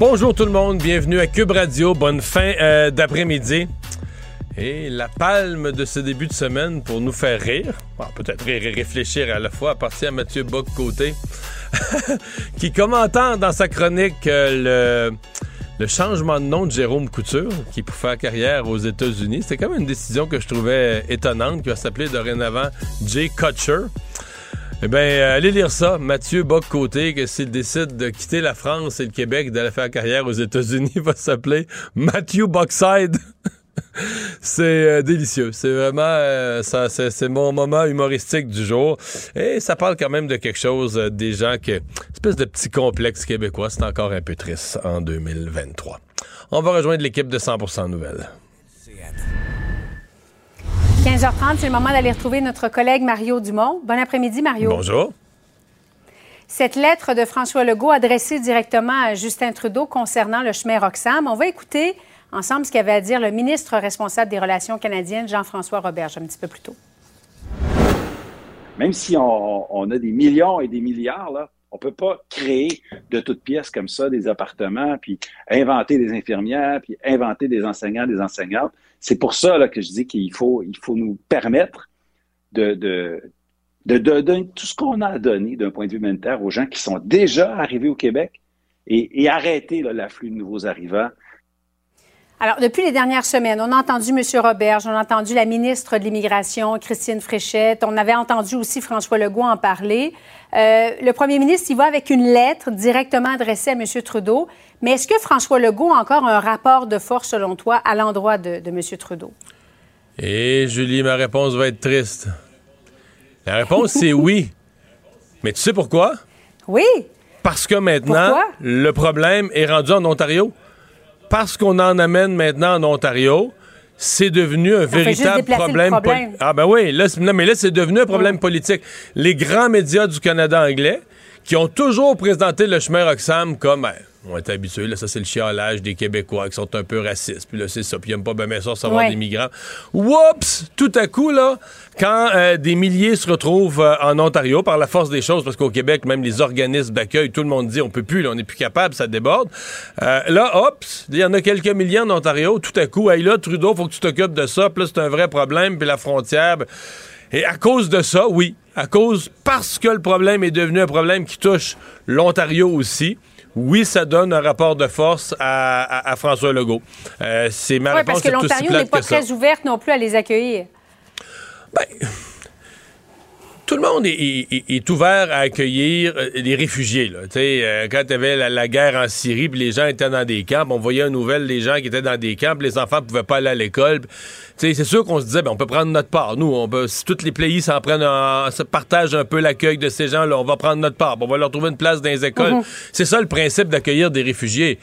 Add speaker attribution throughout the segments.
Speaker 1: Bonjour tout le monde, bienvenue à Cube Radio. Bonne fin euh, d'après-midi. Et la palme de ce début de semaine pour nous faire rire, bon, peut-être rire réfléchir à la fois, appartient à Mathieu Bock-Côté, qui commentant dans sa chronique euh, le, le changement de nom de Jérôme Couture, qui pour faire carrière aux États-Unis. C'était quand même une décision que je trouvais étonnante, qui va s'appeler dorénavant Jay Kutcher. Eh bien, euh, allez lire ça. Mathieu Bock-Côté, que s'il décide de quitter la France et le Québec, d'aller faire carrière aux États-Unis, va s'appeler Matthew Bockside. c'est euh, délicieux. C'est vraiment euh, ça, c'est, mon moment humoristique du jour. Et ça parle quand même de quelque chose euh, des gens qui espèce de petit complexe québécois. C'est encore un peu triste en 2023. On va rejoindre l'équipe de 100% Nouvelles.
Speaker 2: 15h30, c'est le moment d'aller retrouver notre collègue Mario Dumont. Bon après-midi, Mario.
Speaker 1: Bonjour.
Speaker 2: Cette lettre de François Legault adressée directement à Justin Trudeau concernant le chemin Roxham, on va écouter ensemble ce qu'avait à dire le ministre responsable des Relations canadiennes, Jean-François Roberge, un petit peu plus tôt.
Speaker 3: Même si on, a des millions et des milliards, là, on ne peut pas créer de toutes pièces comme ça des appartements, puis inventer des infirmières, puis inventer des enseignants, des enseignantes. C'est pour ça là, que je dis qu'il faut, il faut nous permettre de, de, de, donner tout ce qu'on a à donner d'un point de vue humanitaire aux gens qui sont déjà arrivés au Québec et, et arrêter l'afflux de nouveaux arrivants.
Speaker 2: Alors, depuis les dernières semaines, on a entendu M. Robert, on a entendu la ministre de l'Immigration, Christine Fréchette, on avait entendu aussi François Legault en parler. Euh, le premier ministre, il va avec une lettre directement adressée à M. Trudeau. Mais est-ce que François Legault a encore un rapport de force, selon toi, à l'endroit de, de M. Trudeau?
Speaker 1: Et Julie, ma réponse va être triste. La réponse, c'est oui. Mais tu sais pourquoi?
Speaker 2: Oui.
Speaker 1: Parce que maintenant,
Speaker 2: Pourquoi?
Speaker 1: le problème est rendu en Ontario. Parce qu'on en amène maintenant en Ontario, c'est devenu un véritable problème.
Speaker 2: problème.
Speaker 1: Ah ben oui, là, c'est- non, mais là, c'est devenu un problème politique. Les grands médias du Canada anglais, qui ont toujours présenté le chemin Roxham comme... on est habitués, là, ça c'est le chialage des Québécois qui sont un peu racistes. Puis là, c'est ça. Puis ils n'aiment pas bien ça recevoir
Speaker 2: Ouais.
Speaker 1: des migrants. Oups! Tout à coup, là, quand euh, des milliers se retrouvent euh, en Ontario par la force des choses, parce qu'au Québec, même les organismes d'accueil, tout le monde dit on peut plus, là, on n'est plus capable, ça déborde. Euh, là, hop, il y en a quelques milliers en Ontario. Tout à coup, hey là, Trudeau, faut que tu t'occupes de ça. Puis là, c'est un vrai problème. Puis la frontière. ben, et à cause de ça, oui, à cause, parce que le problème est devenu un problème qui touche l'Ontario aussi, oui, ça donne un rapport de force à, à- à François Legault. Euh, c'est ma
Speaker 2: Oui,
Speaker 1: réponse
Speaker 2: parce que l'Ontario n'est pas très ouverte non plus à les accueillir.
Speaker 1: Tout le monde est, est- est ouvert à accueillir euh, les réfugiés. Là. Euh, quand il y avait la, la guerre en Syrie, puis les gens étaient dans des camps, on voyait une nouvelle des gens qui étaient dans des camps, puis les enfants pouvaient pas aller à l'école. C'est sûr qu'on se disait, ben, on peut prendre notre part. Nous, on peut, si tous les pays s'en prennent, en- se partagent un peu l'accueil de ces gens-là, on va prendre notre part. On va leur trouver une place dans les écoles. C'est ça le principe d'accueillir des réfugiés.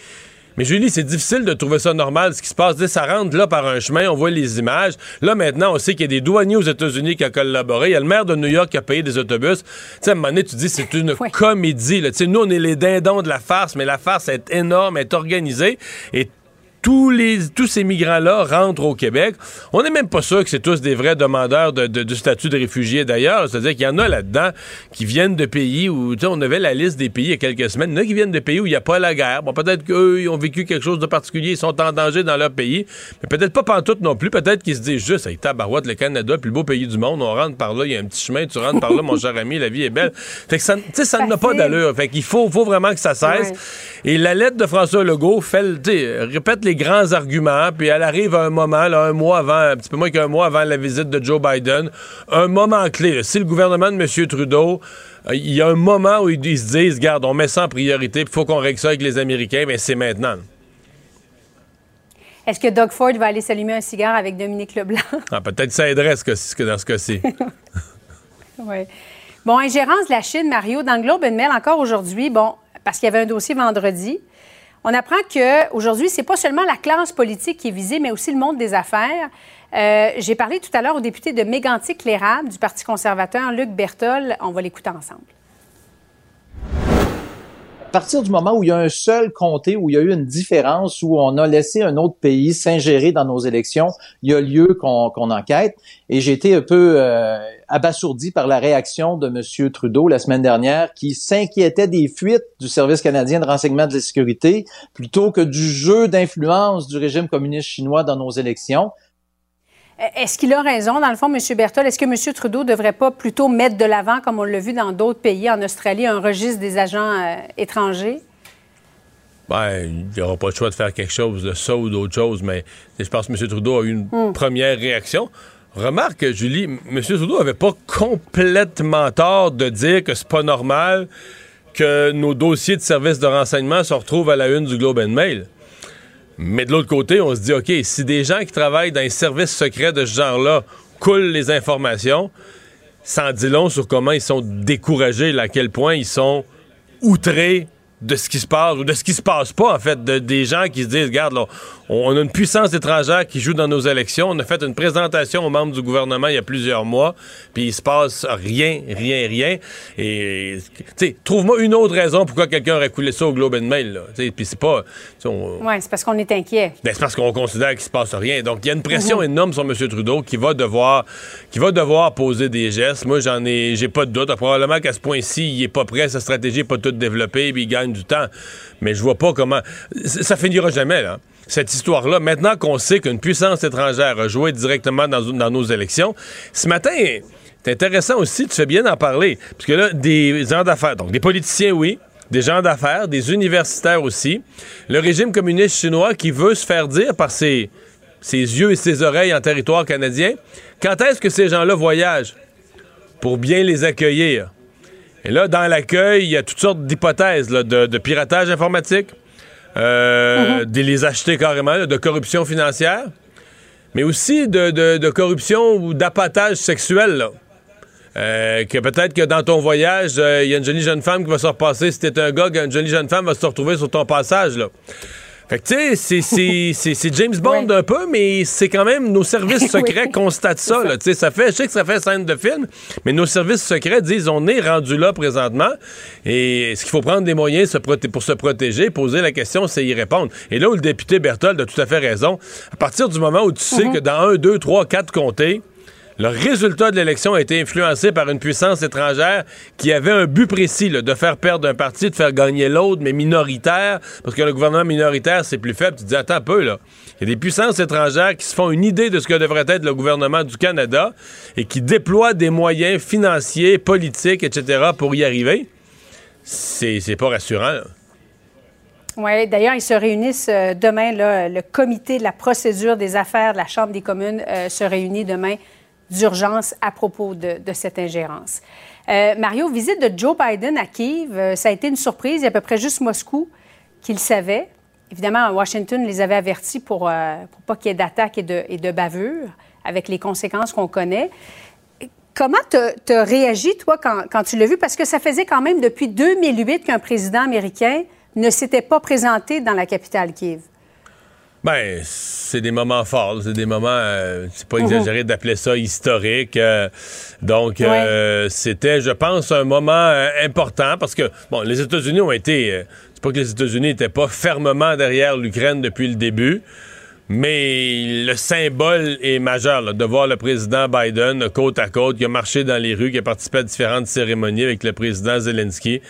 Speaker 1: Mais Julie, c'est difficile de trouver ça normal, ce qui se passe. Dès ça rentre là par un chemin, on voit les images. Là, maintenant, on sait qu'il y a des douaniers aux États-Unis qui ont collaboré. Il y a le maire de New York qui a payé des autobus. Tu sais, à un moment donné, tu dis, c'est une
Speaker 2: Ouais.
Speaker 1: comédie. Là. Nous, on est les dindons de la farce, mais la farce est énorme, est organisée. Et tous, les, tous ces migrants-là rentrent au Québec. On n'est même pas sûr que c'est tous des vrais demandeurs de, statut de réfugié d'ailleurs. C'est-à-dire qu'il y en a là-dedans qui viennent de pays où, tu sais, on avait la liste des pays il y a quelques semaines. Il y en a qui viennent de pays où il n'y a pas la guerre. Bon, peut-être qu'eux, ils ont vécu quelque chose de particulier, ils sont en danger dans leur pays, mais peut-être pas pantoute non plus. Peut-être qu'ils se disent juste, hey, tabarouette, le Canada, plus beau pays du monde, on rentre par là, il y a un petit chemin, tu rentres par là, mon cher ami, la vie est belle. Fait que ça, tu sais, ça n'a pas d'allure. Fait qu'il faut, faut vraiment que ça cesse.
Speaker 2: Ouais.
Speaker 1: Et la lettre de François Legault fait, le- tu sais, répète les grands arguments, puis elle arrive à un moment, là, un mois avant, un petit peu moins qu'un mois avant la visite de Joe Biden, un moment clé. là. Si le gouvernement de M. Trudeau, euh, il y a un moment où ils, se disent, garde, on met ça en priorité, il faut qu'on règle ça avec les Américains, mais c'est maintenant.
Speaker 2: Est-ce que Doug Ford va aller s'allumer un cigare avec Dominique Leblanc?
Speaker 1: Ah, Peut-être ça aiderait ce que- ce que- dans ce cas-ci.
Speaker 2: oui. Bon, ingérence de la Chine, Mario, dans le Globe and Mail, encore aujourd'hui, bon, parce qu'il y avait un dossier vendredi, On apprend qu'aujourd'hui, ce n'est pas seulement la classe politique qui est visée, mais aussi le monde des affaires. Euh, j'ai parlé tout à l'heure au député de Mégantic-Lérable du Parti conservateur, Luc Bertol. On va l'écouter ensemble.
Speaker 4: À partir du moment où il y a un seul comté, où il y a eu une différence, où on a laissé un autre pays s'ingérer dans nos élections, il y a lieu qu'on enquête. Et j'ai été un peu euh, abasourdi par la réaction de M. Trudeau la semaine dernière, qui s'inquiétait des fuites du Service canadien de renseignement de la sécurité plutôt que du jeu d'influence du régime communiste chinois dans nos élections.
Speaker 2: Est-ce qu'il a raison, dans le fond, M. Berthold? Est-ce que M. Trudeau ne devrait pas plutôt mettre de l'avant, comme on l'a vu dans d'autres pays, en Australie, un registre des agents euh, étrangers?
Speaker 1: Ben, il n'y aura pas le choix de faire quelque chose de ça ou d'autre chose, mais je pense que M. Trudeau a eu une hmm. première réaction. Remarque, Julie, M. Trudeau n'avait pas complètement tort de dire que c'est pas normal que nos dossiers de services de renseignement se retrouvent à la une du Globe and Mail. Mais de l'autre côté, on se dit, OK, si des gens qui travaillent dans les services secrets de ce genre-là coulent les informations, ça en dit long sur comment ils sont découragés, à quel point ils sont outrés de ce qui se passe ou de ce qui se passe pas, en fait, de, des gens qui se disent, regarde, là, on a une puissance étrangère qui joue dans nos élections. On a fait une présentation aux membres du gouvernement il y a plusieurs mois, puis il se passe rien, rien, rien. Et, tu sais, trouve-moi une autre raison pourquoi quelqu'un aurait coulé ça au Globe and Mail, là. Puis c'est pas...
Speaker 2: Oui, c'est parce qu'on est inquiet.
Speaker 1: Ben, c'est parce qu'on considère qu'il se passe rien. Donc, il y a une pression mhm. énorme sur M. Trudeau qui va devoir qui va devoir poser des gestes. Moi, j'en ai... J'ai pas de doute. Probablement qu'à ce point-ci, il est pas prêt, sa stratégie n'est pas toute développée, puis il gagne du temps. Mais je vois pas comment... Ça finira jamais, cette histoire-là, maintenant qu'on sait qu'une puissance étrangère a joué directement dans, nos élections, ce matin, c'est intéressant aussi, tu fais bien d'en parler, parce que là, des gens d'affaires, donc des politiciens, oui, des gens d'affaires, des universitaires aussi, le régime communiste chinois qui veut se faire dire par ses yeux et ses oreilles en territoire canadien, quand est-ce que ces gens-là voyagent pour bien les accueillir? Et là, dans l'accueil, il y a toutes sortes d'hypothèses de, de piratage informatique, euh, de les acheter carrément, de corruption financière, mais aussi de, corruption ou d'appâtage sexuel. Euh, que peut-être que dans ton voyage, euh, il y a une jolie jeune femme qui va se repasser. Si t'es un gars, une jolie jeune femme va se retrouver sur ton passage. Là. Fait que, tu sais, c'est James Bond un peu, mais c'est quand même nos services secrets constatent ça. Là, ça fait, je sais que ça fait scène de film, mais nos services secrets disent on est rendu là présentement et est-ce qu'il faut prendre des moyens pour se protéger? Poser la question, c'est y répondre. Et là où le député Berthold a tout à fait raison, à partir du moment où tu sais mm-hmm. que dans un, deux, trois, quatre comtés, le résultat de l'élection a été influencé par une puissance étrangère qui avait un but précis, de faire perdre un parti, de faire gagner l'autre, mais minoritaire, parce que le gouvernement minoritaire, c'est plus faible. Tu dis, attends un peu, là. Il y a des puissances étrangères qui se font une idée de ce que devrait être le gouvernement du Canada et qui déploient des moyens financiers, politiques, etc. pour y arriver. C'est pas rassurant.
Speaker 2: Oui, d'ailleurs, ils se réunissent euh, demain. le comité de la procédure des affaires de la Chambre des communes euh, se réunit demain d'urgence à propos de, cette ingérence. Euh, Mario, visite de Joe Biden à Kiev, euh, ça a été une surprise. Il y a à peu près juste Moscou qui le savait. Évidemment, Washington les avait avertis pour, euh, pour pas qu'il y ait d'attaques et de, et de bavures, avec les conséquences qu'on connaît. Comment tu as réagi, toi, quand, quand tu l'as vu? Parce que ça faisait quand même depuis 2008 qu'un président américain ne s'était pas présenté dans la capitale Kiev.
Speaker 1: Ben, c'est des moments forts. C'est des moments, euh, c'est pas mhm. exagéré d'appeler ça historique. Euh, donc, euh, c'était, je pense, un moment important parce que, bon, les États-Unis ont été. c'est pas que les États-Unis n'étaient pas fermement derrière l'Ukraine depuis le début. Mais le symbole est majeur de voir le président Biden côte à côte, qui a marché dans les rues, qui a participé à différentes cérémonies avec le président Zelensky,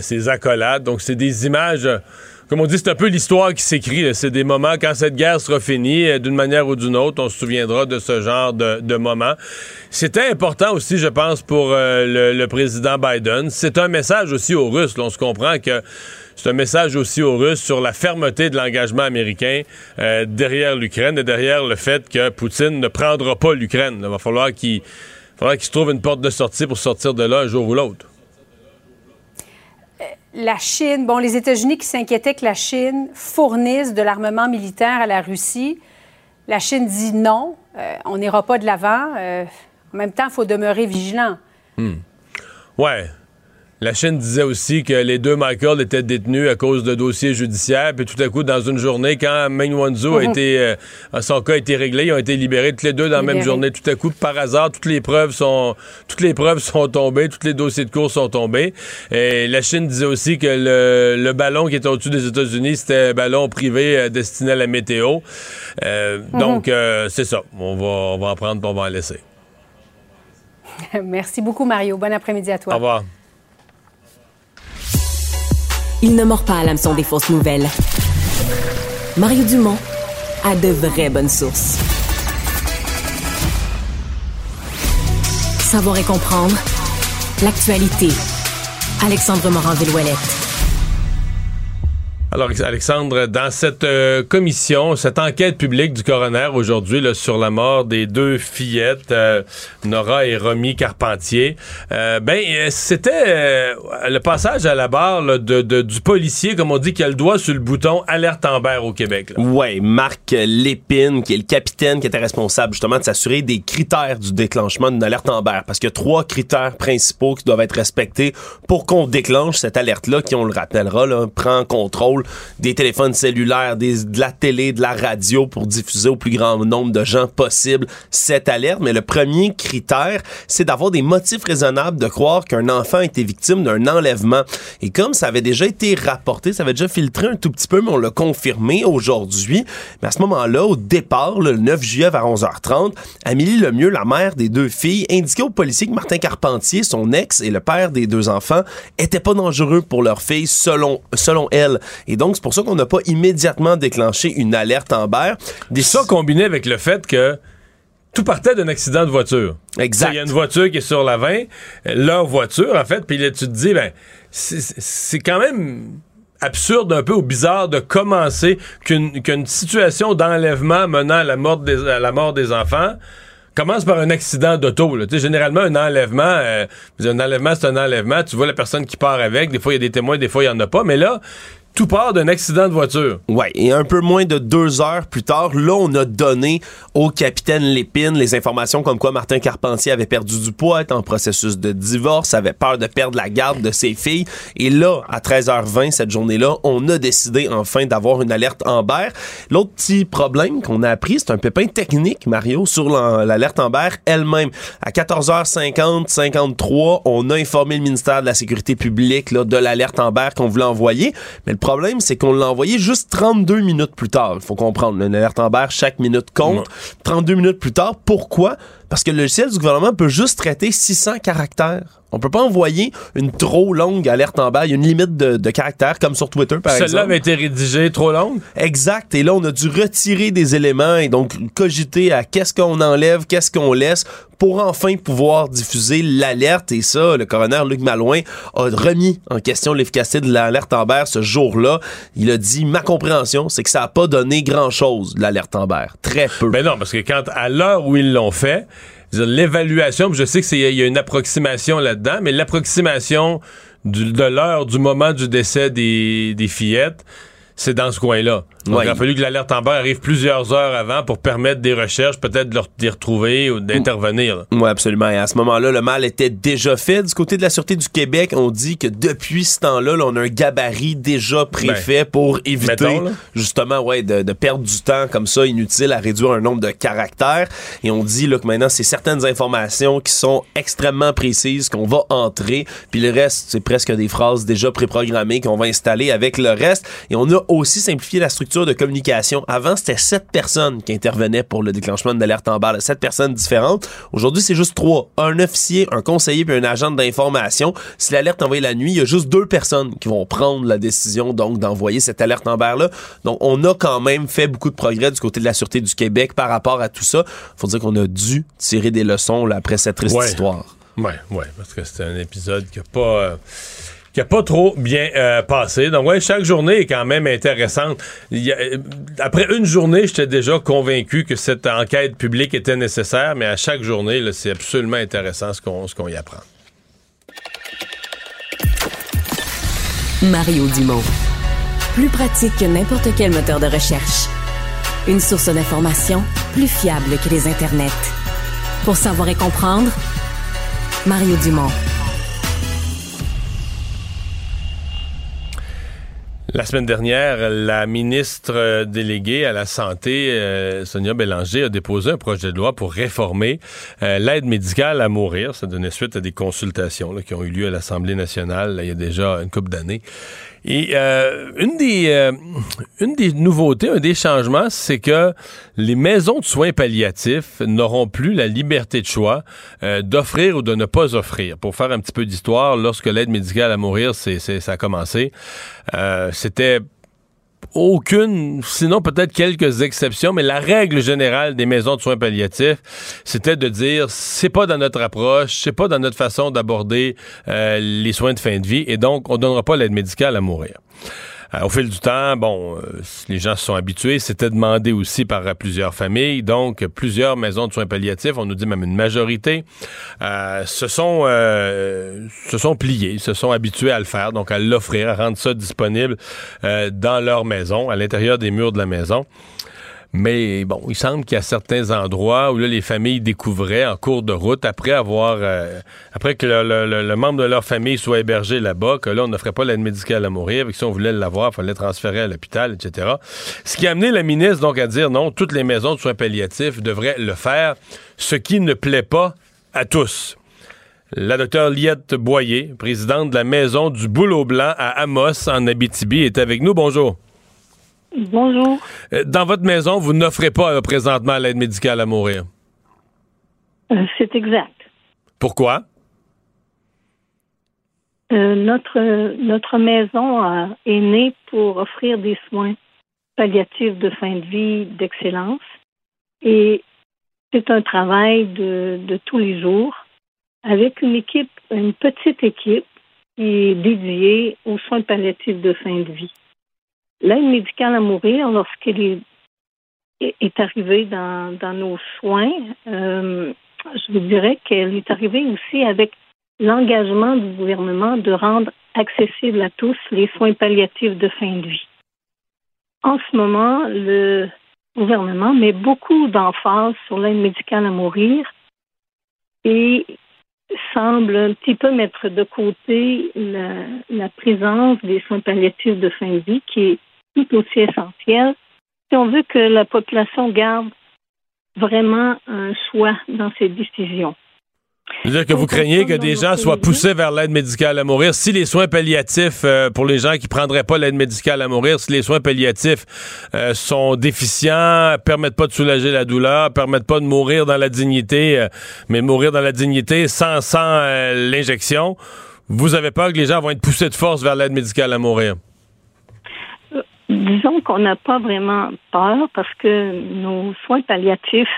Speaker 1: ses accolades. Donc, c'est des images comme on dit, c'est un peu l'histoire qui s'écrit. C'est des moments, quand cette guerre sera finie, euh, d'une manière ou d'une autre, on se souviendra de ce genre de, moments. C'était important aussi, je pense, pour euh, le, président Biden. C'est un message aussi aux Russes. on se comprend que c'est un message aussi aux Russes sur la fermeté de l'engagement américain euh, derrière l'Ukraine et derrière le fait que Poutine ne prendra pas l'Ukraine. Il va falloir qu'il qu'il se trouve une porte de sortie pour sortir de là un jour ou l'autre
Speaker 2: la Chine, bon, les États-Unis qui s'inquiétaient que la Chine fournisse de l'armement militaire à la Russie. La Chine dit non, euh, on n'ira pas de l'avant. Euh, en même temps, il faut demeurer vigilant.
Speaker 1: Hmm. Ouais. La Chine disait aussi que les deux Michael étaient détenus à cause de dossiers judiciaires. Puis tout à coup, dans une journée, quand Meng Wanzhou a mhm. été, euh, son cas a été réglé, ils ont été libérés tous les deux dans la même journée. Tout à coup, par hasard, toutes les preuves sont, toutes les preuves sont tombées, tous les dossiers de cours sont tombés. Et la Chine disait aussi que le, ballon qui était au-dessus des États-Unis, c'était un ballon privé euh, destiné à la météo. Euh, mhm. Donc, c'est ça. On va, on va en prendre, pour on va en laisser.
Speaker 2: Merci beaucoup, Mario. Bon après-midi à toi.
Speaker 1: Au revoir.
Speaker 5: Il ne mord pas à l'hameçon des fausses nouvelles. Mario Dumont a de vraies bonnes sources. Savoir et comprendre l'actualité. Alexandre Morand-Villouellette.
Speaker 1: Alors, Alexandre, dans cette euh, commission, cette enquête publique du coroner aujourd'hui sur la mort des deux fillettes, euh, Nora et Romy Carpentier, euh, ben c'était le passage à la barre de, du policier, comme on dit, qui a le doigt sur le bouton alerte Amber au Québec.
Speaker 6: Oui, Marc Lépine, qui est le capitaine qui était responsable justement de s'assurer des critères du déclenchement d'une alerte Amber, parce qu'il y a trois critères principaux qui doivent être respectés pour qu'on déclenche cette alerte-là, qui, on le rappellera, là, prend contrôle des téléphones cellulaires, des, de la télé, de la radio pour diffuser au plus grand nombre de gens possible cette alerte. Mais le premier critère, c'est d'avoir des motifs raisonnables de croire qu'un enfant a été victime d'un enlèvement. Et comme ça avait déjà été rapporté, ça avait déjà filtré un tout petit peu, mais on l'a confirmé aujourd'hui. Mais à ce moment-là, au départ, le 9 juillet vers 11h30, Amélie Lemieux, la mère des deux filles, indiquait aux policiers que Martin Carpentier, son ex et le père des deux enfants, étaient pas dangereux pour leur fille selon, selon elle. Donc, c'est pour ça qu'on n'a pas immédiatement déclenché une alerte Amber.
Speaker 1: Des... Ça combiné avec le fait que tout partait d'un accident de voiture.
Speaker 6: Exact.
Speaker 1: Il y a une voiture qui est sur la 20, leur voiture, en fait, puis là, tu te dis, ben, c'est quand même absurde un peu ou bizarre de commencer qu'une situation d'enlèvement menant à la mort des, à la mort des enfants commence par un accident d'auto. Généralement, un enlèvement, euh, un enlèvement, c'est un enlèvement. Tu vois la personne qui part avec. Des fois, il y a des témoins, des fois, il n'y en a pas. Mais là, tout part d'un accident de voiture.
Speaker 6: Ouais, et un peu moins de deux heures plus tard, là, on a donné au capitaine Lépine les informations comme quoi Martin Carpentier avait perdu du poids, était en processus de divorce, avait peur de perdre la garde de ses filles. Et là, à 13h20, cette journée-là, on a décidé enfin d'avoir une alerte Amber. L'autre petit problème qu'on a appris, c'est un pépin technique, Mario, sur l'alerte Amber elle-même. À 14h50, 53, on a informé le ministère de la Sécurité publique là, de l'alerte Amber qu'on voulait envoyer. Mais problème, c'est qu'on l'a envoyé juste 32 minutes plus tard. Il faut comprendre, une alerte Amber, chaque minute compte. 32 minutes plus tard, pourquoi? Parce que le logiciel du gouvernement peut juste traiter 600 caractères. On peut pas envoyer une trop longue alerte en bas. Il y a une limite de, caractères, comme sur Twitter, par exemple.
Speaker 1: Celle-là avait été rédigée trop longue?
Speaker 6: Exact. Et là, on a dû retirer des éléments et donc cogiter à qu'est-ce qu'on enlève, qu'est-ce qu'on laisse pour enfin pouvoir diffuser l'alerte. Et ça, le coroner Luc Malouin a remis en question l'efficacité de l'alerte Amber ce jour-là. Il a dit, ma compréhension, c'est que ça n'a pas donné grand-chose, l'alerte Amber. Très peu.
Speaker 1: Mais non, parce que quand, à l'heure où ils l'ont fait, l'évaluation, je sais qu'il y a une approximation là-dedans, mais l'approximation de l'heure du moment du décès des, des fillettes, c'est dans ce coin-là. Donc, il a fallu que l'alerte en bas arrive plusieurs heures avant pour permettre des recherches, peut-être de les retrouver ou d'intervenir.
Speaker 6: Oui, absolument. Et à ce moment-là, le mal était déjà fait. Du côté de la Sûreté du Québec, on dit que depuis ce temps-là, on a un gabarit déjà préfet ben, pour éviter justement ouais, de, perdre du temps comme ça, inutile à réduire un nombre de caractères. Et on dit là, que maintenant, c'est certaines informations qui sont extrêmement précises qu'on va entrer, puis le reste, c'est presque des phrases déjà préprogrammées qu'on va installer avec le reste. Et on a aussi simplifié la structure de communication. Avant, c'était sept personnes qui intervenaient pour le déclenchement de l'alerte en balle. Sept personnes différentes. Aujourd'hui, c'est juste trois. Un officier, un conseiller puis un agent d'information. Si l'alerte est envoyée la nuit, il y a juste deux personnes qui vont prendre la décision donc d'envoyer cette alerte en là. Donc, on a quand même fait beaucoup de progrès du côté de la Sûreté du Québec par rapport à tout ça. Faut dire qu'on a dû tirer des leçons là, après cette triste histoire.
Speaker 1: Oui, oui, parce que c'était un épisode qui n'a pas... Euh, qui a pas trop bien euh, passé. Donc, ouais, chaque journée est quand même intéressante. Euh, après une journée, j'étais déjà convaincu que cette enquête publique était nécessaire, mais à chaque journée, c'est absolument intéressant ce qu'on qu'on y apprend.
Speaker 5: Mario Dumont. Plus pratique que n'importe quel moteur de recherche. Une source d'information plus fiable que les internets. Pour savoir et comprendre, Mario Dumont.
Speaker 1: La semaine dernière, la ministre déléguée à la Santé, euh, Sonia Bélanger, a déposé un projet de loi pour réformer euh, l'aide médicale à mourir. Ça donnait suite à des consultations qui ont eu lieu à l'Assemblée nationale il y a déjà une couple d'années. Et euh, une, des, une des nouveautés, un des changements, c'est que les maisons de soins palliatifs n'auront plus la liberté de choix d'offrir ou de ne pas offrir. Pour faire un petit peu d'histoire, lorsque l'aide médicale à mourir, c'est, ça a commencé, c'était aucune, sinon peut-être quelques exceptions, mais la règle générale des maisons de soins palliatifs, c'était de dire c'est pas dans notre approche, c'est pas dans notre façon d'aborder euh, les soins de fin de vie, et donc on donnera pas l'aide médicale à mourir. Euh, au fil du temps, bon, euh, les gens se sont habitués. C'était demandé aussi par euh, plusieurs familles. Donc, plusieurs maisons de soins palliatifs, on nous dit même une majorité, se sont se sont pliés, se sont habitués à le faire, donc à l'offrir, à rendre ça disponible dans leur maison, à l'intérieur des murs de la maison. Mais bon, il semble qu'il y a certains endroits où les familles découvraient en cours de route, après avoir, euh, après que le, membre de leur famille soit hébergé là-bas, que là, on n'offrait pas l'aide médicale à mourir, avec si on voulait l'avoir, il fallait transférer à l'hôpital, etc. Ce qui a amené la ministre donc à dire non, toutes les maisons de soins palliatifs devraient le faire, ce qui ne plaît pas à tous. La docteure Liette Boyer, présidente de la maison du Boulot Blanc à Amos, en Abitibi, est avec nous. Bonjour.
Speaker 7: Bonjour.
Speaker 1: Euh, dans votre maison, vous n'offrez pas euh, présentement l'aide médicale à mourir?
Speaker 7: Euh, c'est exact.
Speaker 1: Pourquoi?
Speaker 7: notre, notre maison est née pour offrir des soins palliatifs de fin de vie d'excellence. Et c'est un travail de, de, tous les jours avec une équipe, une petite équipe qui est dédiée aux soins palliatifs de fin de vie. L'aide médicale à mourir, lorsqu'elle est, arrivée dans, dans nos soins, euh, je vous dirais qu'elle est arrivée aussi avec l'engagement du gouvernement de rendre accessibles à tous les soins palliatifs de fin de vie. En ce moment, le gouvernement met beaucoup d'emphase sur l'aide médicale à mourir et semble un petit peu mettre de côté la, présence des soins palliatifs de fin de vie qui est tout aussi essentiel si on veut que la population garde vraiment un choix dans ses décisions.
Speaker 1: C'est-à-dire que vous craignez que des gens soient poussés vers l'aide médicale à mourir. Si les soins palliatifs, euh, pour les gens qui prendraient pas l'aide médicale à mourir, si les soins palliatifs euh, sont déficients, permettent pas de soulager la douleur, permettent pas de mourir dans la dignité, euh, mais mourir dans la dignité sans, sans l'injection, vous avez peur que les gens vont être poussés de force vers l'aide médicale à mourir?
Speaker 7: Disons qu'on n'a pas vraiment peur parce que nos soins palliatifs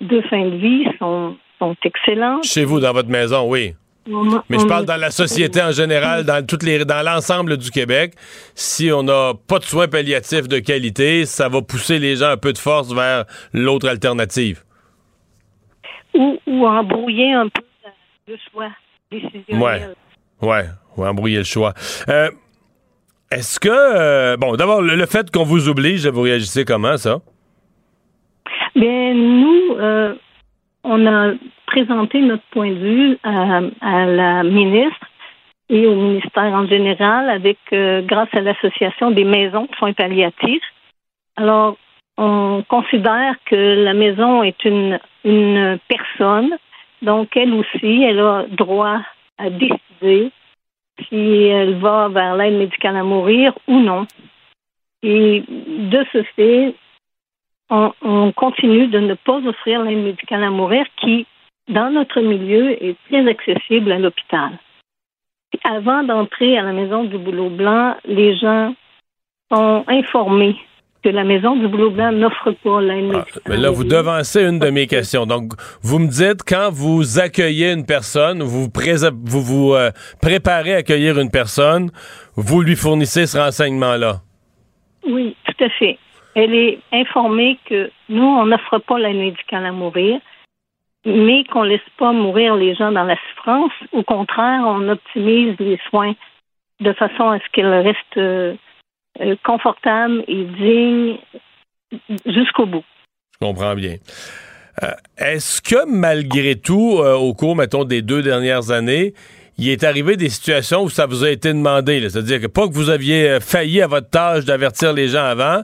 Speaker 7: de fin de vie sont, sont excellents.
Speaker 1: Chez vous, dans votre maison, oui. Mais je parle dans la société en général, dans toutes les, dans l'ensemble du Québec. Si on n'a pas de soins palliatifs de qualité, ça va pousser les gens un peu de force vers l'autre alternative.
Speaker 7: Ou, ou embrouiller un peu le choix décisionnel.
Speaker 1: Ouais, ouais, ou embrouiller le choix. Euh, est-ce que, euh, bon, d'abord, le, fait qu'on vous oblige, vous réagissez comment, ça?
Speaker 7: Bien, nous, euh, on a présenté notre point de vue à, la ministre et au ministère en général avec, euh, grâce à l'Association des maisons de soins palliatifs. Alors, on considère que la maison est une personne, donc elle aussi, elle a droit à décider si elle va vers l'aide médicale à mourir ou non. Et de ce fait, on, continue de ne pas offrir l'aide médicale à mourir qui, dans notre milieu, est très accessible à l'hôpital. Avant d'entrer à la maison du boulot blanc, les gens sont informés que la Maison du Boulot Blanc n'offre pas l'aide ah,
Speaker 1: Mais là, vous devancez une de mes questions. Donc, vous me dites, quand vous accueillez une personne, vous vous, vous euh, préparez à accueillir une personne, vous lui fournissez ce renseignement-là?
Speaker 7: Oui, tout à fait. Elle est informée que nous, on n'offre pas l'aide médicale à mourir, mais qu'on ne laisse pas mourir les gens dans la souffrance. Au contraire, on optimise les soins de façon à ce qu'elles restent euh, euh, confortable et digne jusqu'au bout.
Speaker 1: Je comprends bien. Euh, est-ce que malgré tout, au cours, mettons, des deux dernières années, il est arrivé des situations où ça vous a été demandé. C'est-à-dire que pas que vous aviez failli à votre tâche d'avertir les gens avant,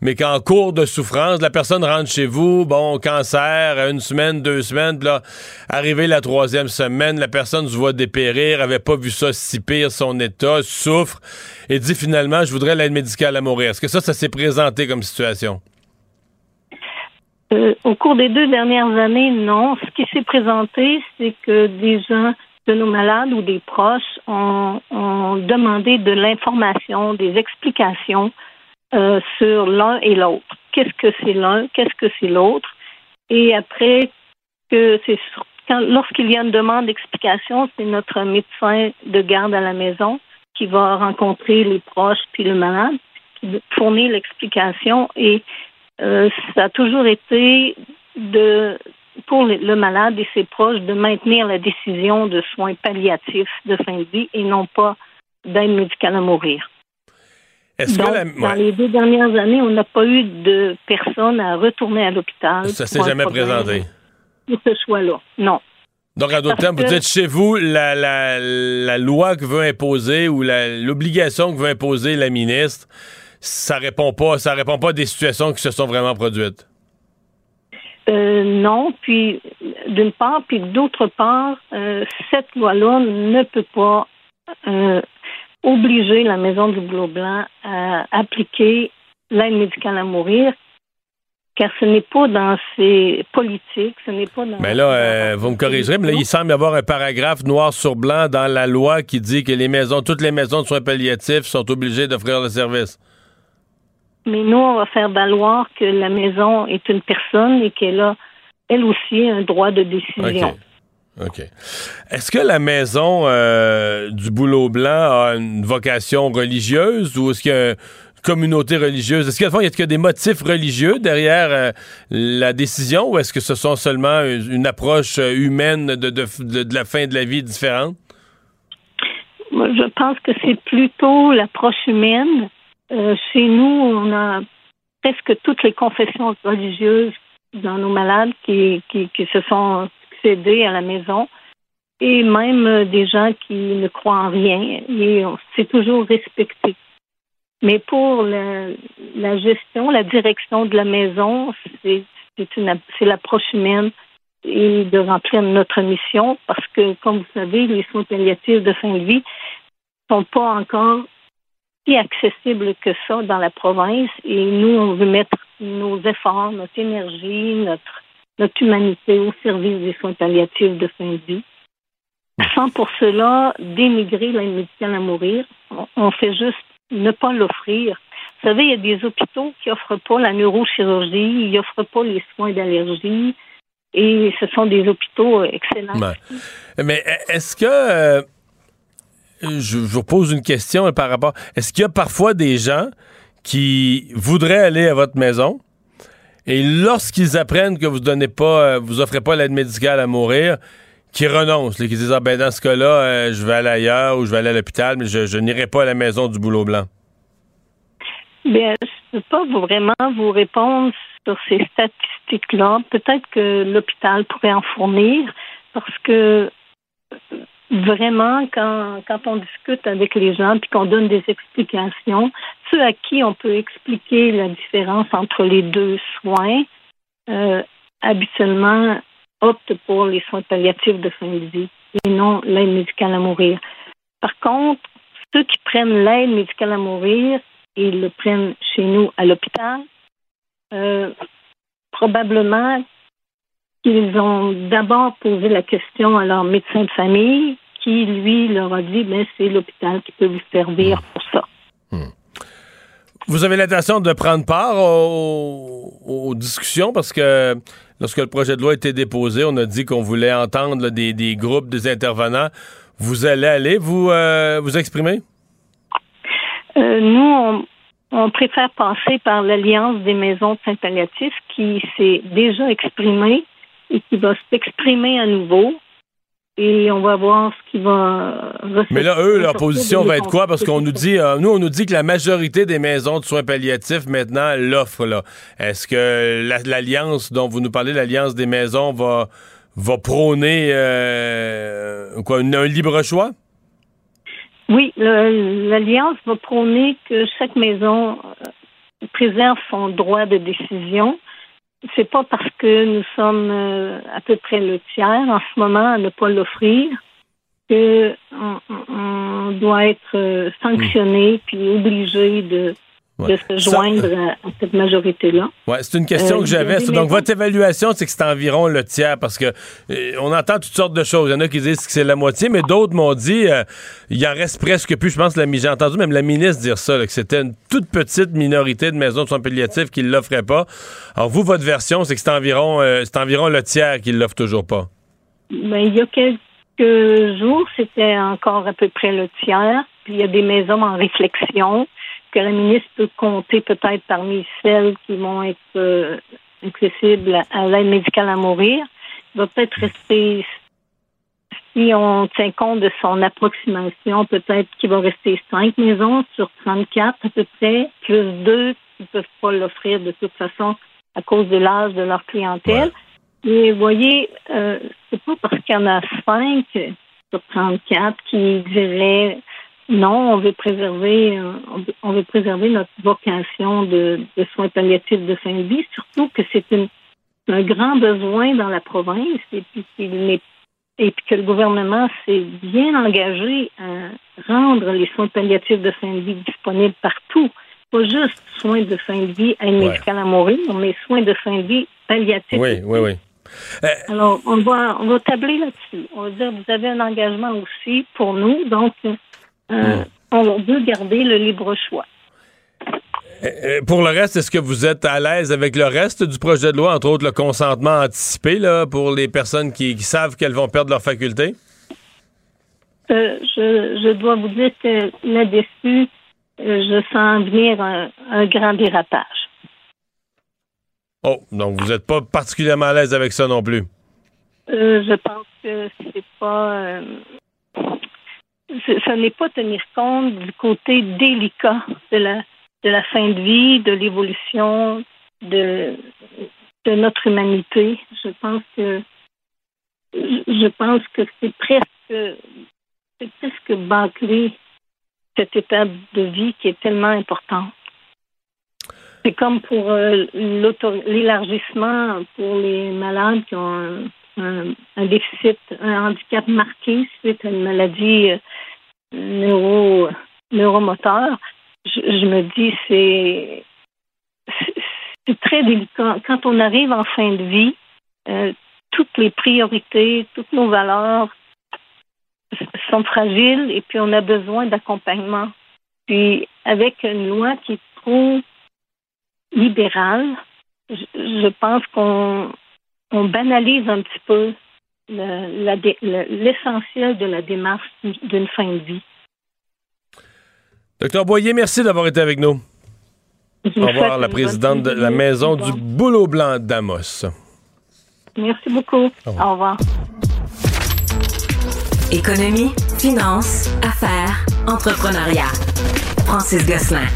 Speaker 1: mais qu'en cours de souffrance, la personne rentre chez vous, bon, cancer, une semaine, deux semaines, puis là, arrivé la troisième semaine, la personne se voit dépérir, avait pas vu ça si pire, son état, souffre, et dit finalement, je voudrais l'aide médicale à mourir. Est-ce que ça, ça s'est présenté comme situation?
Speaker 7: Euh, au cours des deux dernières années, non. Ce qui s'est présenté, c'est que des gens de nos malades ou des proches ont, demandé de l'information, des explications euh, sur l'un et l'autre. Qu'est-ce que c'est l'un, qu'est-ce que c'est l'autre? Et après que c'est lorsqu'il y a une demande d'explication, c'est notre médecin de garde à la maison qui va rencontrer les proches puis le malade, qui fournit l'explication et euh, ça a toujours été de pour le malade et ses proches de maintenir la décision de soins palliatifs de fin de vie et non pas d'aide médicale à mourir.
Speaker 1: Est-ce que
Speaker 7: Dans les deux dernières années, on n'a pas eu de personnes à retourner à l'hôpital.
Speaker 1: Ça s'est jamais présenté.
Speaker 7: Pour ce choix-là, non.
Speaker 1: Donc, en d'autres termes, vous êtes chez vous, la, la, la loi que veut imposer ou l'obligation que veut imposer la ministre, ça répond pas, ça répond pas à des situations qui se sont vraiment produites.
Speaker 7: Euh, non, puis d'une part, puis d'autre part, euh, cette loi-là ne peut pas euh, obliger la Maison du Boulot Blanc à appliquer l'aide médicale à mourir, car ce n'est pas dans ses politiques, ce n'est pas dans...
Speaker 1: Mais là, vous me corrigerez, mais là, il semble y avoir un paragraphe noir sur blanc dans la loi qui dit que les maisons, toutes les maisons de soins palliatifs sont obligées d'offrir le service.
Speaker 7: Mais nous, on va faire valoir que la maison est une personne et qu'elle a, elle aussi, un droit de décision.
Speaker 1: OK. Est-ce que la maison euh, du Boulot Blanc a une vocation religieuse ou est-ce qu'il y a une communauté religieuse? Est-ce qu'il y, a des motifs religieux derrière euh, la décision ou est-ce que ce sont seulement une, approche humaine de, de, la fin de la vie différente?
Speaker 7: je pense que c'est plutôt l'approche humaine euh, chez nous, on a presque toutes les confessions religieuses dans nos malades qui, qui, se sont à la maison et même euh, des gens qui ne croient en rien. Et c'est toujours respecté. Mais pour la, gestion, la direction de la maison, c'est l'approche humaine et de remplir notre mission parce que, comme vous savez, les soins palliatifs de fin de vie sont pas encore si accessible que ça dans la province et nous, on veut mettre nos efforts, notre énergie, notre, notre humanité au service des soins palliatifs de fin de vie. Sans pour cela dénigrer l'aide médicale à mourir. On, fait juste ne pas l'offrir. Vous savez, il y a des hôpitaux qui n'offrent pas la neurochirurgie, ils n'offrent pas les soins d'allergie. Et ce sont des hôpitaux excellents.
Speaker 1: Mais est-ce que euh, je, vous pose une question par rapport. Est-ce qu'il y a parfois des gens qui voudraient aller à votre maison et lorsqu'ils apprennent que vous donnez pas, euh, vous offrez pas l'aide médicale à mourir, qui renoncent, qui disent ah, ben dans ce cas-là, euh, je vais aller ailleurs ou je vais aller à l'hôpital, mais je, n'irai pas à la maison du boulot blanc.
Speaker 7: Bien, je ne peux pas vraiment vous répondre sur ces statistiques-là. Peut-être que l'hôpital pourrait en fournir parce que vraiment, quand, quand on discute avec les gens puis qu'on donne des explications, ceux à qui on peut expliquer la différence entre les deux soins, euh, habituellement optent pour les soins palliatifs de fin de vie et non l'aide médicale à mourir. Par contre, ceux qui prennent l'aide médicale à mourir et le prennent chez nous à l'hôpital, euh, probablement qu'ils ont d'abord posé la question à leur médecin de famille qui, lui, leur a dit, ben, c'est l'hôpital qui peut vous servir pour ça. Hmm.
Speaker 1: Vous avez l'intention de prendre part aux, discussions parce que lorsque le projet de loi a été déposé, on a dit qu'on voulait entendre des, groupes, des intervenants. Vous allez aller vous, euh, vous exprimer?
Speaker 7: Euh, nous, on, préfère passer par l'Alliance des maisons de Saint-Palliatif qui s'est déjà exprimée et qui va s'exprimer à nouveau et on va voir ce qui va.
Speaker 1: Mais là, eux, leur position va être quoi? Parce qu'on nous dit, euh, nous, on nous dit que la majorité des maisons de soins palliatifs maintenant l'offrent. Là. Est-ce que l'alliance dont vous nous parlez, l'alliance des maisons, va va prôner quoi, un libre choix?
Speaker 7: Oui, l'Alliance va prôner que chaque maison préserve son droit de décision. C'est pas parce que nous sommes à peu près le tiers en ce moment à ne pas l'offrir qu'on on doit être sanctionné puis obligé de de se joindre à cette majorité-là.
Speaker 1: Ouais, c'est une question que euh, j'avais. Donc, votre évaluation, c'est que c'est environ le tiers, parce que euh, on entend toutes sortes de choses. Il y en a qui disent que c'est la moitié, mais d'autres m'ont dit euh, il en reste presque plus. Je pense que j'ai entendu même la ministre dire ça, que c'était une toute petite minorité de maisons de soins palliatifs qui ne l'offraient pas. Alors, vous, votre version, c'est que c'est environ, c'est environ le tiers qui ne l'offre toujours pas.
Speaker 7: Ben, il y a quelques jours, c'était encore à peu près le tiers. Puis il y a des maisons en réflexion que la ministre peut compter peut-être parmi celles qui vont être euh, accessibles à l'aide médicale à mourir, va peut-être rester, si on tient compte de son approximation, peut-être qu'il va rester cinq maisons sur 34 à peu près, plus deux qui ne peuvent pas l'offrir de toute façon à cause de l'âge de leur clientèle. Et vous voyez, euh, c'est pas parce qu'il y en a cinq sur 34 qui diraient non, on veut préserver, euh, on veut préserver notre vocation de, soins palliatifs de fin de vie, surtout que c'est un grand besoin dans la province et puis et puis que le gouvernement s'est bien engagé à rendre les soins palliatifs de fin de vie disponibles partout. Pas juste soins de fin de vie à médicale à mourir, mais soins de fin de vie palliatifs.
Speaker 1: Oui, oui, oui.
Speaker 7: Euh, Alors, on va, on va tabler là-dessus. On va dire, vous avez un engagement aussi pour nous, donc euh, hmm. on veut garder le libre choix.
Speaker 1: Euh, euh, pour le reste, est-ce que vous êtes à l'aise avec le reste du projet de loi, entre autres le consentement anticipé là, pour les personnes qui, savent qu'elles vont perdre leur faculté?
Speaker 7: je, dois vous dire que là-dessus, je sens venir un, grand dérapage.
Speaker 1: Oh, donc vous n'êtes pas particulièrement à l'aise avec ça non plus?
Speaker 7: je pense que c'est pas ce n'est pas tenir compte du côté délicat de la, de la fin de vie, de l'évolution de, de notre humanité. Je pense que je pense que c'est presque c'est presque bâclé cette étape de vie qui est tellement importante. C'est comme pour euh, l'élargissement pour les malades qui ont un, déficit, un handicap marqué suite à une maladie euh, neuro, neuromoteur, je, me dis c'est c'est très délicat. Quand on arrive en fin de vie, euh, toutes les priorités, toutes nos valeurs sont fragiles et puis on a besoin d'accompagnement. Puis avec une loi qui est trop libérale, je pense qu'on on banalise un petit peu l'essentiel de la démarche d'une fin de vie.
Speaker 1: Docteur Boyer, merci d'avoir été avec nous. Au revoir, la présidente de la Maison du Boulot Blanc d'Amos.
Speaker 7: Merci beaucoup. Au revoir. Au revoir.
Speaker 5: Économie, finance, affaires, entrepreneuriat. Francis Gosselin.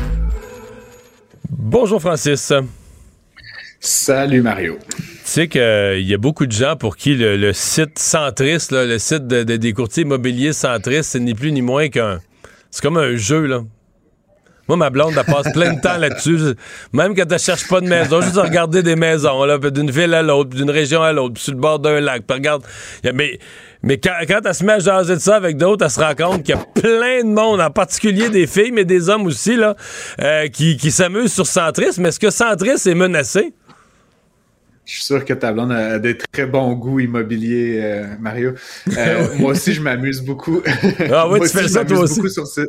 Speaker 1: Bonjour, Francis.
Speaker 8: Salut, Mario.
Speaker 1: Qu'il euh, y a beaucoup de gens pour qui le, site centriste, le site des courtiers immobiliers centristes, c'est ni plus ni moins qu'un. C'est comme un jeu, là. Moi, ma blonde, elle passe plein de temps là-dessus. Même quand elle cherche pas de maison, juste regarder des maisons, d'une ville à l'autre, d'une région à l'autre, sur le bord d'un lac. Regarde. mais mais quand, elle se met à jaser de ça avec d'autres, elle se rend compte qu'il y a plein de monde, en particulier des filles, mais des hommes aussi, là, euh, qui, qui s'amusent sur Centris. Mais est-ce que Centris est menacé?
Speaker 8: Je suis sûr que ta blonde a des très bons goûts immobiliers, euh, Mario. Euh, moi aussi, je m'amuse beaucoup.
Speaker 1: Ah oui, tu fais ça toi aussi. Beaucoup sur ce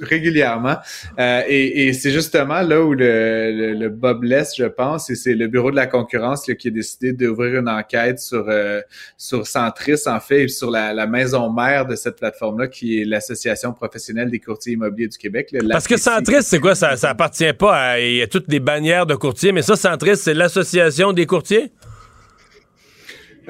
Speaker 8: régulièrement. Euh, et, c'est justement là où le, le, Bob laisse, je pense, et c'est le bureau de la concurrence qui a décidé d'ouvrir une enquête sur euh, sur Centris en fait et sur la, maison mère de cette plateforme-là qui est l'association professionnelle des courtiers immobiliers du Québec.
Speaker 1: Parce que Centris, c'est quoi? Ça Ça appartient pas à, y a toutes les bannières de courtiers, mais ça Centris, c'est l'association des courtiers?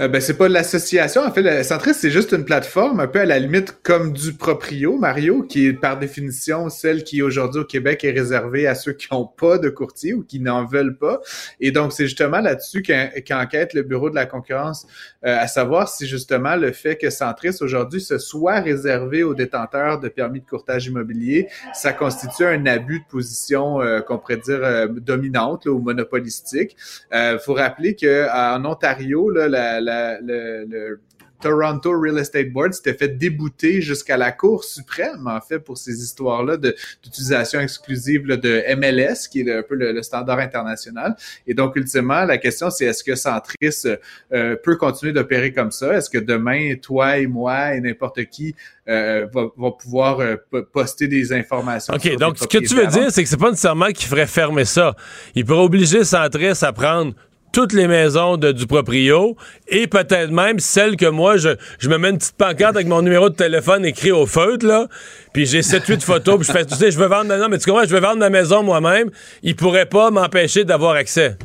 Speaker 8: Euh, ben, c'est pas l'association. En fait, le Centris, c'est juste une plateforme, un peu à la limite comme du proprio, Mario, qui est par définition celle qui aujourd'hui au Québec est réservée à ceux qui n'ont pas de courtier ou qui n'en veulent pas. Et donc, c'est justement là-dessus qu'enquête le Bureau de la concurrence, euh, à savoir si justement le fait que Centris aujourd'hui se soit réservé aux détenteurs de permis de courtage immobilier, ça constitue un abus de position euh, qu'on pourrait dire dominante ou monopolistique. Il faut rappeler qu'en Ontario, là, la le, le, Toronto Real Estate Board s'était fait débouter jusqu'à la Cour suprême, en fait, pour ces histoires-là d'utilisation exclusive de MLS, qui est un peu le, standard international. Et donc, ultimement, la question, c'est est-ce que Centris euh, peut continuer d'opérer comme ça? Est-ce que demain, toi et moi et n'importe qui euh, va, pouvoir euh, poster des informations?
Speaker 1: OK, donc ce que tu veux dire, c'est que c'est pas nécessairement qu'il ferait fermer ça. Il pourrait obliger Centris à prendre toutes les maisons du proprio et peut-être même celles que moi, je, je me mets une petite pancarte avec mon numéro de téléphone écrit au feutre, là, puis j'ai 7-8 photos, puis je fais, tu sais, je veux vendre, non, mais tu comprends, je veux vendre ma maison moi-même, ils pourraient pas m'empêcher d'avoir accès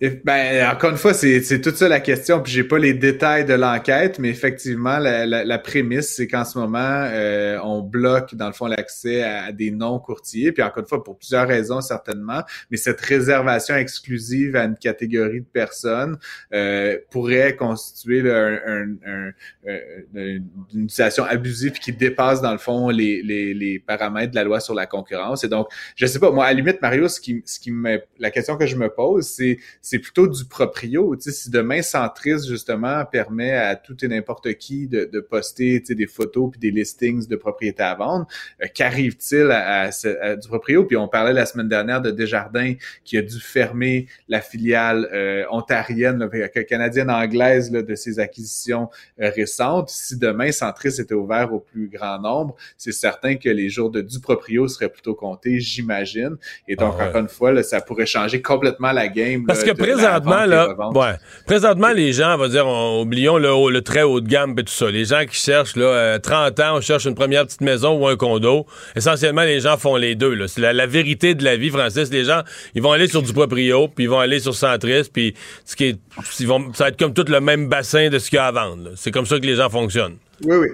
Speaker 8: ben, encore une fois, c'est toute ça la question, puis j'ai pas les détails de l'enquête, mais effectivement, la, la, la prémisse, c'est qu'en ce moment, euh, on bloque, dans le fond, l'accès à, des non-courtiers, puis encore une fois, pour plusieurs raisons, certainement, mais cette réservation exclusive à une catégorie de personnes euh, pourrait constituer un, un, un, euh, une utilisation abusive qui dépasse, dans le fond, les, les, les, paramètres de la loi sur la concurrence. Et donc, je sais pas, moi, à la limite, Mario, ce qui, ce qui me, la question que je me pose, c'est c'est plutôt du proprio. Tu sais, si demain Centris justement permet à tout et n'importe qui de, de poster tu sais, des photos puis des listings de propriétés à vendre, euh, qu'arrive-t-il à, du proprio? Puis on parlait la semaine dernière de Desjardins qui a dû fermer la filiale euh, ontarienne, canadienne anglaise là, de ses acquisitions euh, récentes. Si demain Centris était ouvert au plus grand nombre, c'est certain que les jours de du proprio seraient plutôt comptés, j'imagine. Et donc ah encore une fois, là, ça pourrait changer complètement la game.
Speaker 1: Parce que présentement, là, ouais, présentement, les gens, on va dire, oublions le, le, très haut de gamme et tout ça. Les gens qui cherchent, là, 30 euh, ans, on cherche une première petite maison ou un condo. Essentiellement, les gens font les deux, C'est la, vérité de la vie, Francis. Les gens, ils vont aller sur du proprio, puis ils vont aller sur Centris, puis ce qui est, ils vont, ça va être comme tout le même bassin de ce qu'il y a à vendre, C'est comme ça que les gens fonctionnent.
Speaker 8: Oui, oui.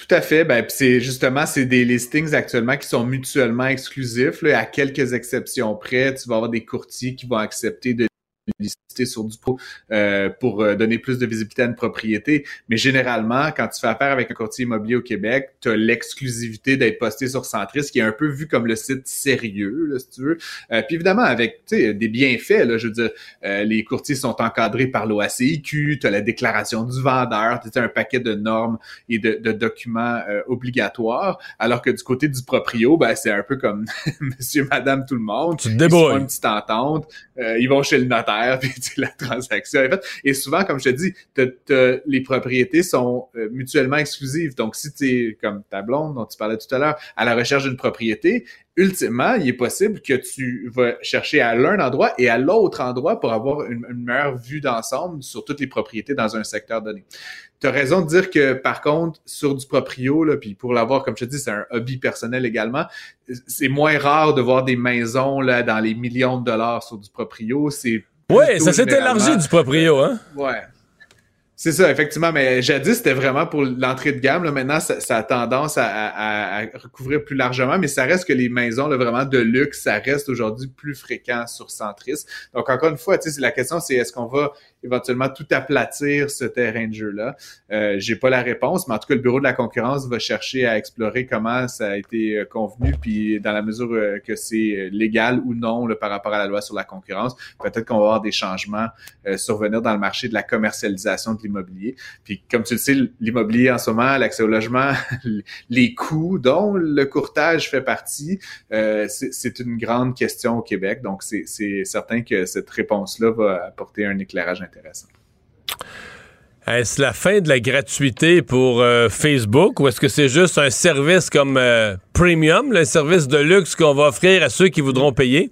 Speaker 8: Tout à fait. Ben, c'est justement, c'est des listings actuellement qui sont mutuellement exclusifs. Là, à quelques exceptions près, tu vas avoir des courtiers qui vont accepter de lister sur du euh, pour euh, donner plus de visibilité à une propriété. Mais généralement, quand tu fais affaire avec un courtier immobilier au Québec, tu as l'exclusivité d'être posté sur Centris, qui est un peu vu comme le site sérieux, là, si tu veux. Euh, puis évidemment, avec des bienfaits, là, je veux dire, les courtiers sont encadrés par l'OACIQ, tu as la déclaration du vendeur, tu as un paquet de normes et de, de documents obligatoires, alors que du côté du proprio, ben, c'est un peu comme monsieur, madame, tout le monde.
Speaker 1: Tu te débrouilles.
Speaker 8: une petite entente, ils vont chez le notaire, la transaction. Et souvent, comme je te dis, les propriétés sont euh, mutuellement exclusives. Donc, si tu es comme ta blonde dont tu parlais tout à l'heure, à la recherche d'une propriété, ultimement, il est possible que tu vas chercher à l'un endroit et à l'autre endroit pour avoir une, meilleure vue d'ensemble sur toutes les propriétés dans un secteur donné. Tu as raison de dire que, par contre, sur du proprio, là, puis pour l'avoir, comme je te dis, c'est un hobby personnel également, c'est moins rare de voir des maisons là, dans les millions de dollars sur du proprio. C'est
Speaker 1: oui, ça s'est élargi du proprio, hein?
Speaker 8: Ouais. C'est ça, effectivement, mais jadis, c'était vraiment pour l'entrée de gamme. Là. Maintenant, ça, a tendance à, recouvrir plus largement, mais ça reste que les maisons là, vraiment de luxe, ça reste aujourd'hui plus fréquent sur Centris. Donc, encore une fois, la question, c'est est-ce qu'on va éventuellement tout aplatir ce terrain de jeu-là? Euh, J'ai pas la réponse, mais en tout cas, le Bureau de la concurrence va chercher à explorer comment ça a été euh, convenu, puis dans la mesure euh, que c'est euh, légal ou non là, par rapport à la loi sur la concurrence, peut-être qu'on va avoir des changements survenir dans le marché de la commercialisation de immobilier. Puis comme tu le sais, l'immobilier en ce moment, l'accès au logement, les coûts dont le courtage fait partie, euh, c'est une grande question au Québec. Donc c'est certain que cette réponse-là va apporter un éclairage
Speaker 1: Est-ce la fin de la gratuité pour euh, Facebook ou est-ce que c'est juste un service comme euh, Premium, le service de luxe qu'on va offrir à ceux qui voudront payer?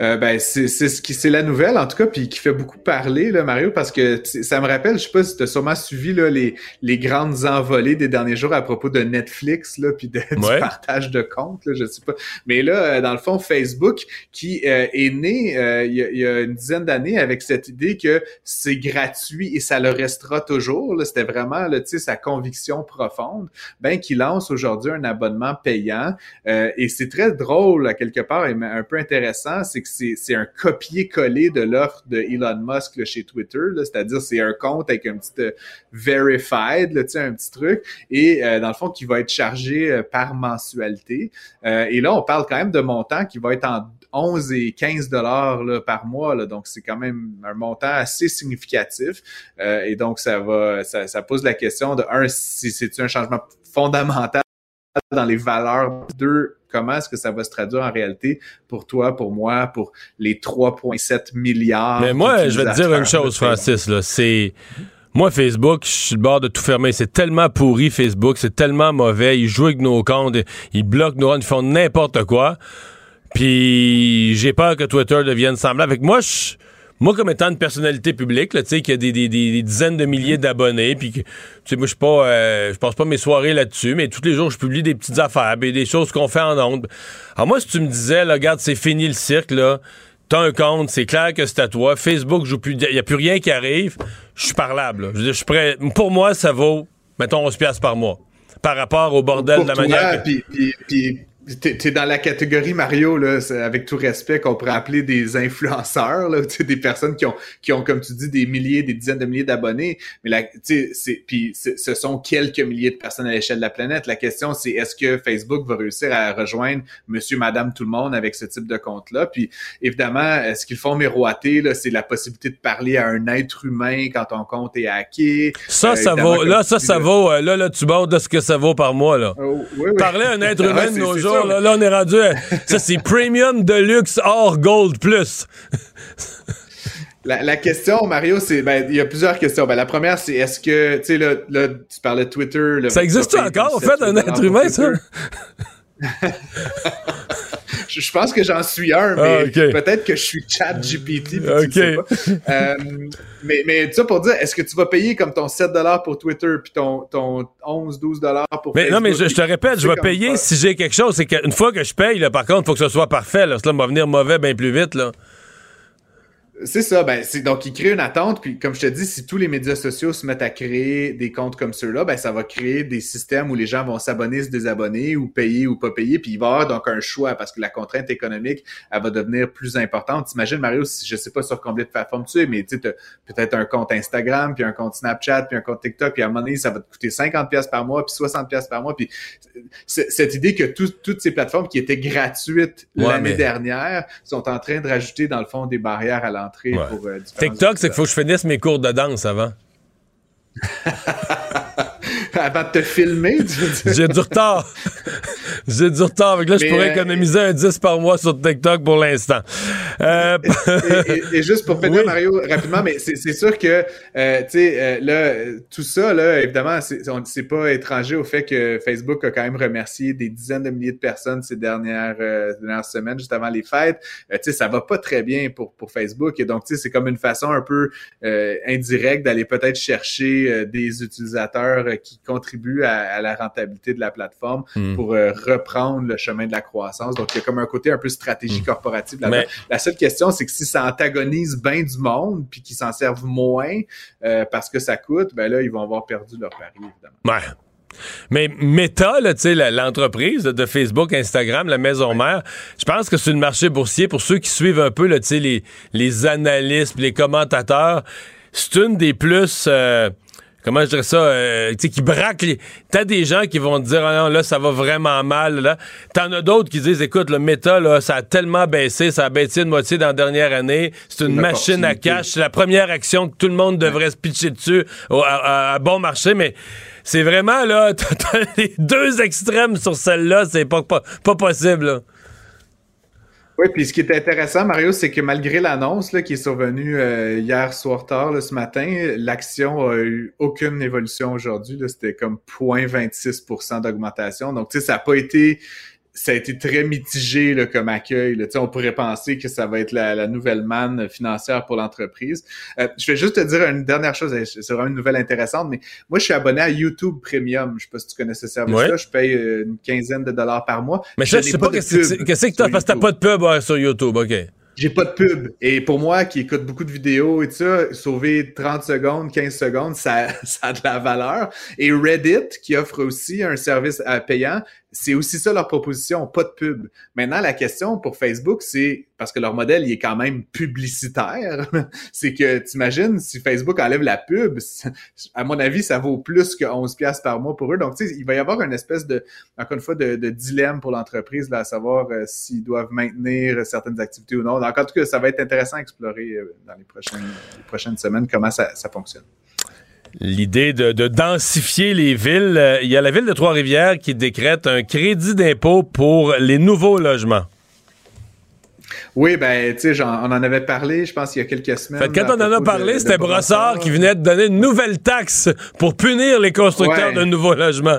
Speaker 8: Euh, ben c'est ce qui c'est la nouvelle en tout cas puis qui fait beaucoup parler là Mario parce que ça me rappelle je sais pas si tu as sûrement suivi là les les grandes envolées des derniers jours à propos de Netflix là puis de, du partage de comptes là je sais pas. Mais là euh, dans le fond Facebook qui euh, est né il y, a, il, y a, une dizaine d'années avec cette idée que c'est gratuit et ça le restera toujours là. C'était vraiment là tu sais sa conviction profonde ben qui lance aujourd'hui un abonnement payant. Et c'est très drôle à quelque part et un peu intéressant c'est c'est un copier-coller de l'offre de Elon Musk chez Twitter, c'est-à-dire c'est un compte avec un petit euh, verified, là, un petit truc, et euh, dans le fond qui va être chargé euh, par mensualité. et là, on parle quand même de montant qui va être en 11 et 15 dollars par mois, là, donc c'est quand même un montant assez significatif. et donc ça va, ça, ça pose la question de un, si c'est un changement fondamental dans les valeurs. Deux, comment est-ce que ça va se traduire en réalité pour toi, pour moi, pour les 3,7 milliards.
Speaker 1: Mais moi, je vais te dire une chose, Francis, là, c'est moi, Facebook, je suis le bord de tout fermer. C'est tellement pourri, Facebook. C'est tellement mauvais. Ils jouent avec nos comptes. Ils bloquent nos comptes. Ils font n'importe quoi. Puis, j'ai peur que Twitter devienne semblable. Avec moi, je moi, comme étant une personnalité publique, tu sais, qui a des, dizaines de milliers d'abonnés, puis tu sais, moi, je pas, euh, je passe pas mes soirées là-dessus, mais tous les jours, je publie des petites affaires, des choses qu'on fait en ondes. Alors moi, si tu me disais, là, regarde, c'est fini le cirque, là, t'as un compte, c'est clair que c'est à toi, Facebook il y a plus rien qui arrive, je suis parlable. Je veux dire, je suis prêt. Pour moi, ça vaut, mettons, 11 piastres par mois par rapport au bordel de la manière.
Speaker 8: T'es es dans la catégorie Mario là, avec tout respect qu'on pourrait appeler des influenceurs, là, des personnes qui ont qui ont comme tu dis des milliers, des dizaines de milliers d'abonnés, mais puis ce sont quelques milliers de personnes à l'échelle de la planète. La question c'est est-ce que Facebook va réussir à rejoindre Monsieur, Madame, tout le monde avec ce type de compte là Puis évidemment, ce qu'ils font miroiter là, c'est la possibilité de parler à un être humain quand ton compte est hacké.
Speaker 1: Ça, ça euh, vaut. Là, ça, ça vaut. Euh, là, là, tu bordes de ce que ça vaut par mois là. Oh, parler à un être humain de nos jours Là, on est rendu. ça, c'est Premium Deluxe hors Gold Plus.
Speaker 8: La, question, Mario, c'est ben il y a plusieurs questions. Ben, la première, c'est est-ce que tu sais là, là, tu parlais de Twitter.
Speaker 1: ça existe encore, en fait, un être humain, ça?
Speaker 8: je, pense que j'en suis un, mais ah, peut-être que je suis chat GPT. Euh, mais, mais ça pour dire, est-ce que tu vas payer comme ton 7 pour Twitter puis ton, ton 11, 12 pour
Speaker 1: mais, Non, mais je, te répète, je vais payer si j'ai quelque chose. C'est qu'une fois que je paye, là, par contre, il faut que ce soit parfait. Là, cela va venir mauvais bien plus vite. Là.
Speaker 8: C'est ça, ben c'est donc il crée une attente, puis comme je te dis, si tous les médias sociaux se mettent à créer des comptes comme ceux-là, ben ça va créer des systèmes où les gens vont s'abonner, se désabonner, ou payer ou pas payer, puis il va y avoir donc un choix parce que la contrainte économique, elle va devenir plus importante. T'imagines, Mario, si, je sais pas sur combien de plateformes tu es, mais tu sais, peut-être un compte Instagram, puis un compte Snapchat, puis un compte TikTok, puis à un moment donné, ça va te coûter 50 pièces par mois, puis 60 pièces par mois, puis cette idée que toutes ces plateformes qui étaient gratuites l'année dernière sont en train de rajouter dans le fond des barrières à l'entrée pour euh,
Speaker 1: TikTok, c'est qu'il faut que je finisse mes cours de danse avant.
Speaker 8: avant de te filmer,
Speaker 1: J'ai du retard. J'ai du retard. là, je pourrais euh, économiser un 10 par mois sur TikTok pour l'instant.
Speaker 8: Euh, et, juste pour finir, Mario, rapidement, mais c'est sûr que, euh, tu sais, là, tout ça, là, évidemment, c'est pas étranger au fait que Facebook a quand même remercié des dizaines de milliers de personnes ces dernières, dernières semaines, juste avant les fêtes. tu sais, ça va pas très bien pour, pour Facebook. Et donc, tu sais, c'est comme une façon un peu indirecte d'aller peut-être chercher des utilisateurs qui contribue à, la rentabilité de la plateforme hmm. pour euh, reprendre le chemin de la croissance. Donc, il y a comme un côté un peu stratégie hmm. corporative là La seule question, c'est que si ça antagonise bien du monde, puis qu'ils s'en servent moins euh, parce que ça coûte, ben là, ils vont avoir perdu leur pari, évidemment.
Speaker 1: Ouais. Mais Meta, l'entreprise de Facebook, Instagram, la maison mère, je pense que c'est le marché boursier pour ceux qui suivent un peu là, les, les analystes, les commentateurs. C'est une des plus euh, comment je dirais ça, euh, tu sais, qui braque les... T'as des gens qui vont te dire, ah non, là, ça va vraiment mal, là. T'en as d'autres qui disent, écoute, le méta, là, ça a tellement baissé, ça a baissé de moitié dans la dernière année. C'est une machine à cash. C'est la première action que tout le monde devrait se pitcher dessus à, bon marché, mais c'est vraiment, là, t'as les deux extrêmes sur celle-là, c'est pas, pas, pas possible, là.
Speaker 8: Oui, puis ce qui est intéressant, Mario, c'est que malgré l'annonce qui est survenue euh, hier soir tard, ce matin, l'action a eu aucune évolution aujourd'hui. C'était comme 0.26% d'augmentation. Donc, tu sais, ça n'a pas été ça a été très mitigé là, comme accueil. Là. On pourrait penser que ça va être la, nouvelle manne financière pour l'entreprise. Euh, je vais juste te dire une dernière chose, c'est vraiment une nouvelle intéressante, mais moi, je suis abonné à YouTube Premium. Je sais pas si tu connais ce service-là. Je paye euh, une quinzaine de dollars par mois.
Speaker 1: Mais je, sais pas, qu'est-ce que tu as, parce que t'as pas de pub sur YouTube, OK.
Speaker 8: J'ai pas de pub. Et pour moi, qui écoute beaucoup de vidéos et tout ça, sauver 30 secondes, 15 secondes, ça, ça a de la valeur. Et Reddit, qui offre aussi un service payant, c'est aussi ça leur proposition, pas de pub. Maintenant, la question pour Facebook, c'est parce que leur modèle, il est quand même publicitaire. c'est que t'imagines si Facebook enlève la pub, à mon avis, ça vaut plus que 11 pièces par mois pour eux. Donc, tu sais, il va y avoir une espèce de, encore une fois, de, dilemme pour l'entreprise, à savoir euh, s'ils doivent maintenir certaines activités ou non. Donc, en tout cas, ça va être intéressant à explorer euh, dans les prochaines, prochaines semaines comment ça, ça fonctionne
Speaker 1: l'idée de, densifier les villes. Euh, il y a la ville de Trois-Rivières qui décrète un crédit d'impôt pour les nouveaux logements.
Speaker 8: Oui, ben, tu sais, on en avait parlé, je pense, il y a quelques semaines.
Speaker 1: quand on en a parlé, c'était Brossard qui venait de donner une nouvelle taxe pour punir les constructeurs de nouveaux logements.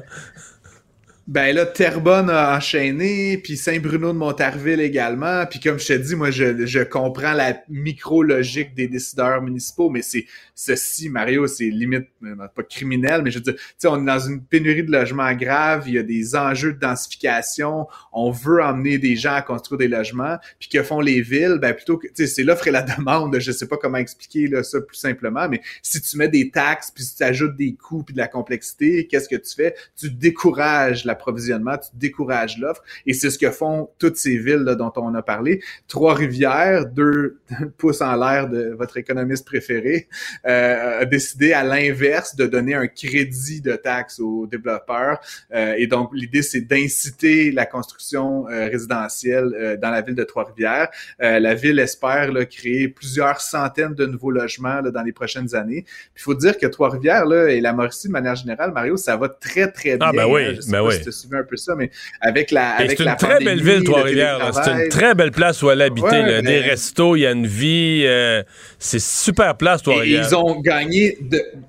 Speaker 8: Ben là, Terrebonne a enchaîné, puis Saint-Bruno de Montarville également. Puis comme je te dis, moi, je, je comprends la micro-logique des décideurs municipaux, mais c'est ceci, Mario, c'est limite, euh, pas criminel, mais je veux dire, tu sais, on est dans une pénurie de logements grave, il y a des enjeux de densification, on veut emmener des gens à construire des logements, puis que font les villes, ben plutôt que, tu sais, c'est l'offre et la demande, je sais pas comment expliquer là, ça plus simplement, mais si tu mets des taxes, puis si tu ajoutes des coûts, puis de la complexité, qu'est-ce que tu fais? Tu décourages la l'approvisionnement, tu décourages l'offre. Et c'est ce que font toutes ces villes dont on a parlé. Trois-Rivières, deux pouces en l'air de votre économiste préféré, euh, a décidé à l'inverse de donner un crédit de taxes aux développeurs. Euh, et donc, l'idée, c'est d'inciter la construction euh, résidentielle dans la ville de Trois-Rivières. la ville espère là, créer plusieurs centaines de nouveaux logements là, dans les prochaines années. Il faut dire que Trois-Rivières et la Mauricie, de manière générale, Mario, ça va très, très bien.
Speaker 1: Ah ben oui, ben oui
Speaker 8: suivi un peu ça, mais avec la.
Speaker 1: C'est une très belle ville, Trois-Rivières. C'est une très belle place où aller habiter. Ouais, Des restos, il y a une vie. Euh, c'est super place, Trois-Rivières.
Speaker 8: Ils ont gagné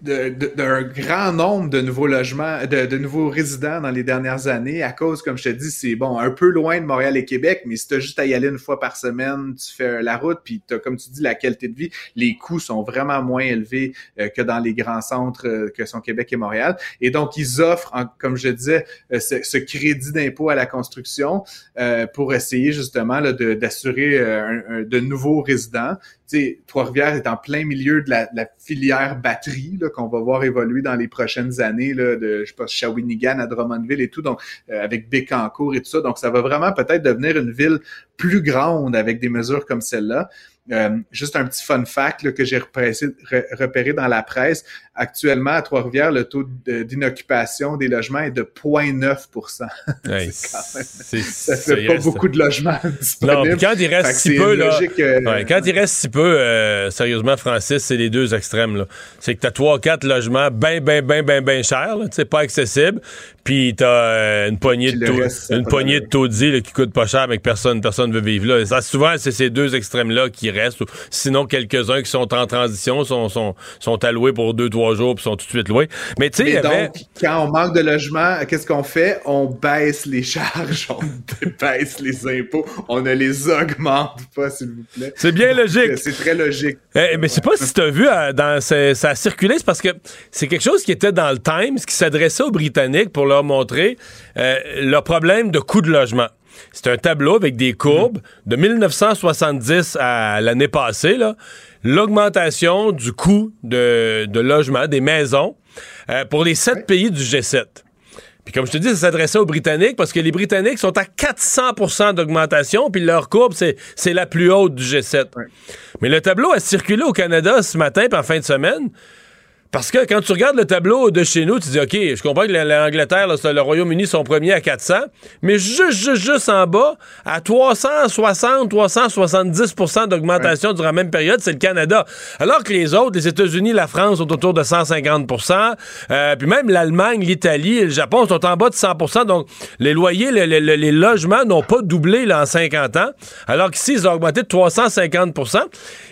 Speaker 8: d'un grand nombre de nouveaux logements, de, nouveaux résidents dans les dernières années à cause, comme je te dis, c'est bon, un peu loin de Montréal et Québec, mais si tu as juste à y aller une fois par semaine, tu fais la route, puis tu as, comme tu dis, la qualité de vie, les coûts sont vraiment moins élevés euh, que dans les grands centres euh, que sont Québec et Montréal. Et donc, ils offrent, comme je disais, ce, crédit d'impôt à la construction euh, pour essayer justement d'assurer euh, de nouveaux résidents. Trois-Rivières est en plein milieu de la, filière batterie qu'on va voir évoluer dans les prochaines années là, de je sais pas Shawinigan à Drummondville et tout donc euh, avec Bécancour et tout ça donc ça va vraiment peut-être devenir une ville plus grande avec des mesures comme celle-là euh, juste un petit fun fact que j'ai repéré, dans la presse. Actuellement, à Trois-Rivières, le taux d'inoccupation des logements est de 0,9%
Speaker 1: hey,
Speaker 8: Ça fait pas beaucoup de logements disponibles.
Speaker 1: Non, quand il reste si peu, là, euh, quand il reste si peu, euh, sérieusement, Francis, c'est les deux extrêmes. C'est que tu as 3-4 logements bien, bien, bien, bien, bien chers, c'est pas accessible. Puis tu as une poignée de taux, une poignée de taudis qui coûte pas cher, mais que personne, personne veut vivre là. ça, souvent, c'est ces deux extrêmes-là qui restent. Sinon, quelques-uns qui sont en transition sont, sont, sont alloués pour deux, trois jours puis sont tout de suite loués. Mais tu sais,
Speaker 8: donc, quand on manque de logement, qu'est-ce qu'on fait? On baisse les charges, on baisse les impôts, on ne les augmente pas, s'il vous plaît.
Speaker 1: C'est bien logique.
Speaker 8: C'est très logique.
Speaker 1: Eh, mais c'est pas si tu as vu, euh, dans, ça a circulé, c'est parce que c'est quelque chose qui était dans le Times, qui s'adressait aux Britanniques pour leur montrer euh, le problème de coût de logement. C'est un tableau avec des courbes de 1970 à l'année passée, l'augmentation du coût de, logement, des maisons, euh, pour les sept pays du G7. Puis comme je te dis, ça s'adressait aux Britanniques parce que les Britanniques sont à 400% d'augmentation, puis leur courbe, c'est la plus haute du G7. Mais le tableau a circulé au Canada ce matin, puis en fin de semaine. Parce que quand tu regardes le tableau de chez nous, tu dis, OK, je comprends que l'Angleterre, le Royaume-Uni sont premiers à 400, mais juste, juste, juste en bas, à 360, 370% d'augmentation durant la même période, c'est le Canada. Alors que les autres, les États-Unis, la France, sont autour de 150% euh, puis même l'Allemagne, l'Italie et le Japon sont en bas de 100% Donc, les loyers, les, logements n'ont pas doublé là, en 50 ans, alors qu'ici, ils ont augmenté de 350%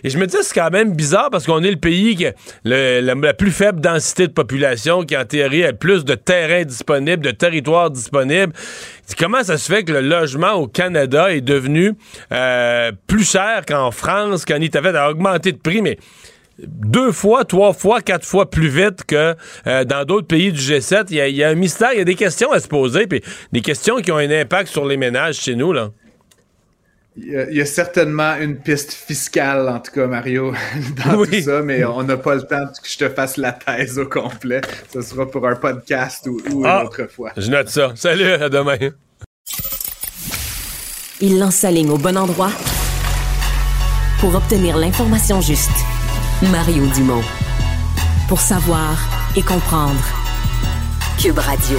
Speaker 1: Et je me dis, c'est quand même bizarre parce qu'on est le pays qui, le, la plus faible densité de population, qui en théorie a plus de terrain disponible, de territoire disponible. Comment ça se fait que le logement au Canada est devenu euh, plus cher qu'en France, qu'en Italie, a augmenté de prix, mais deux fois, trois fois, quatre fois plus vite que euh, dans d'autres pays du G7. Il y, a, un mystère, il y a des questions à se poser, puis des questions qui ont un impact sur les ménages chez nous, là.
Speaker 8: Il y, a, certainement une piste fiscale, en tout cas, Mario, dans tout ça, mais on n'a pas le temps que je te fasse la thèse au complet. Ce sera pour un podcast ou, une ah! autre fois.
Speaker 1: Je note ça. Salut, à demain.
Speaker 5: Il lance sa ligne au bon endroit pour obtenir l'information juste. Mario Dumont. Pour savoir et comprendre. Cube Radio.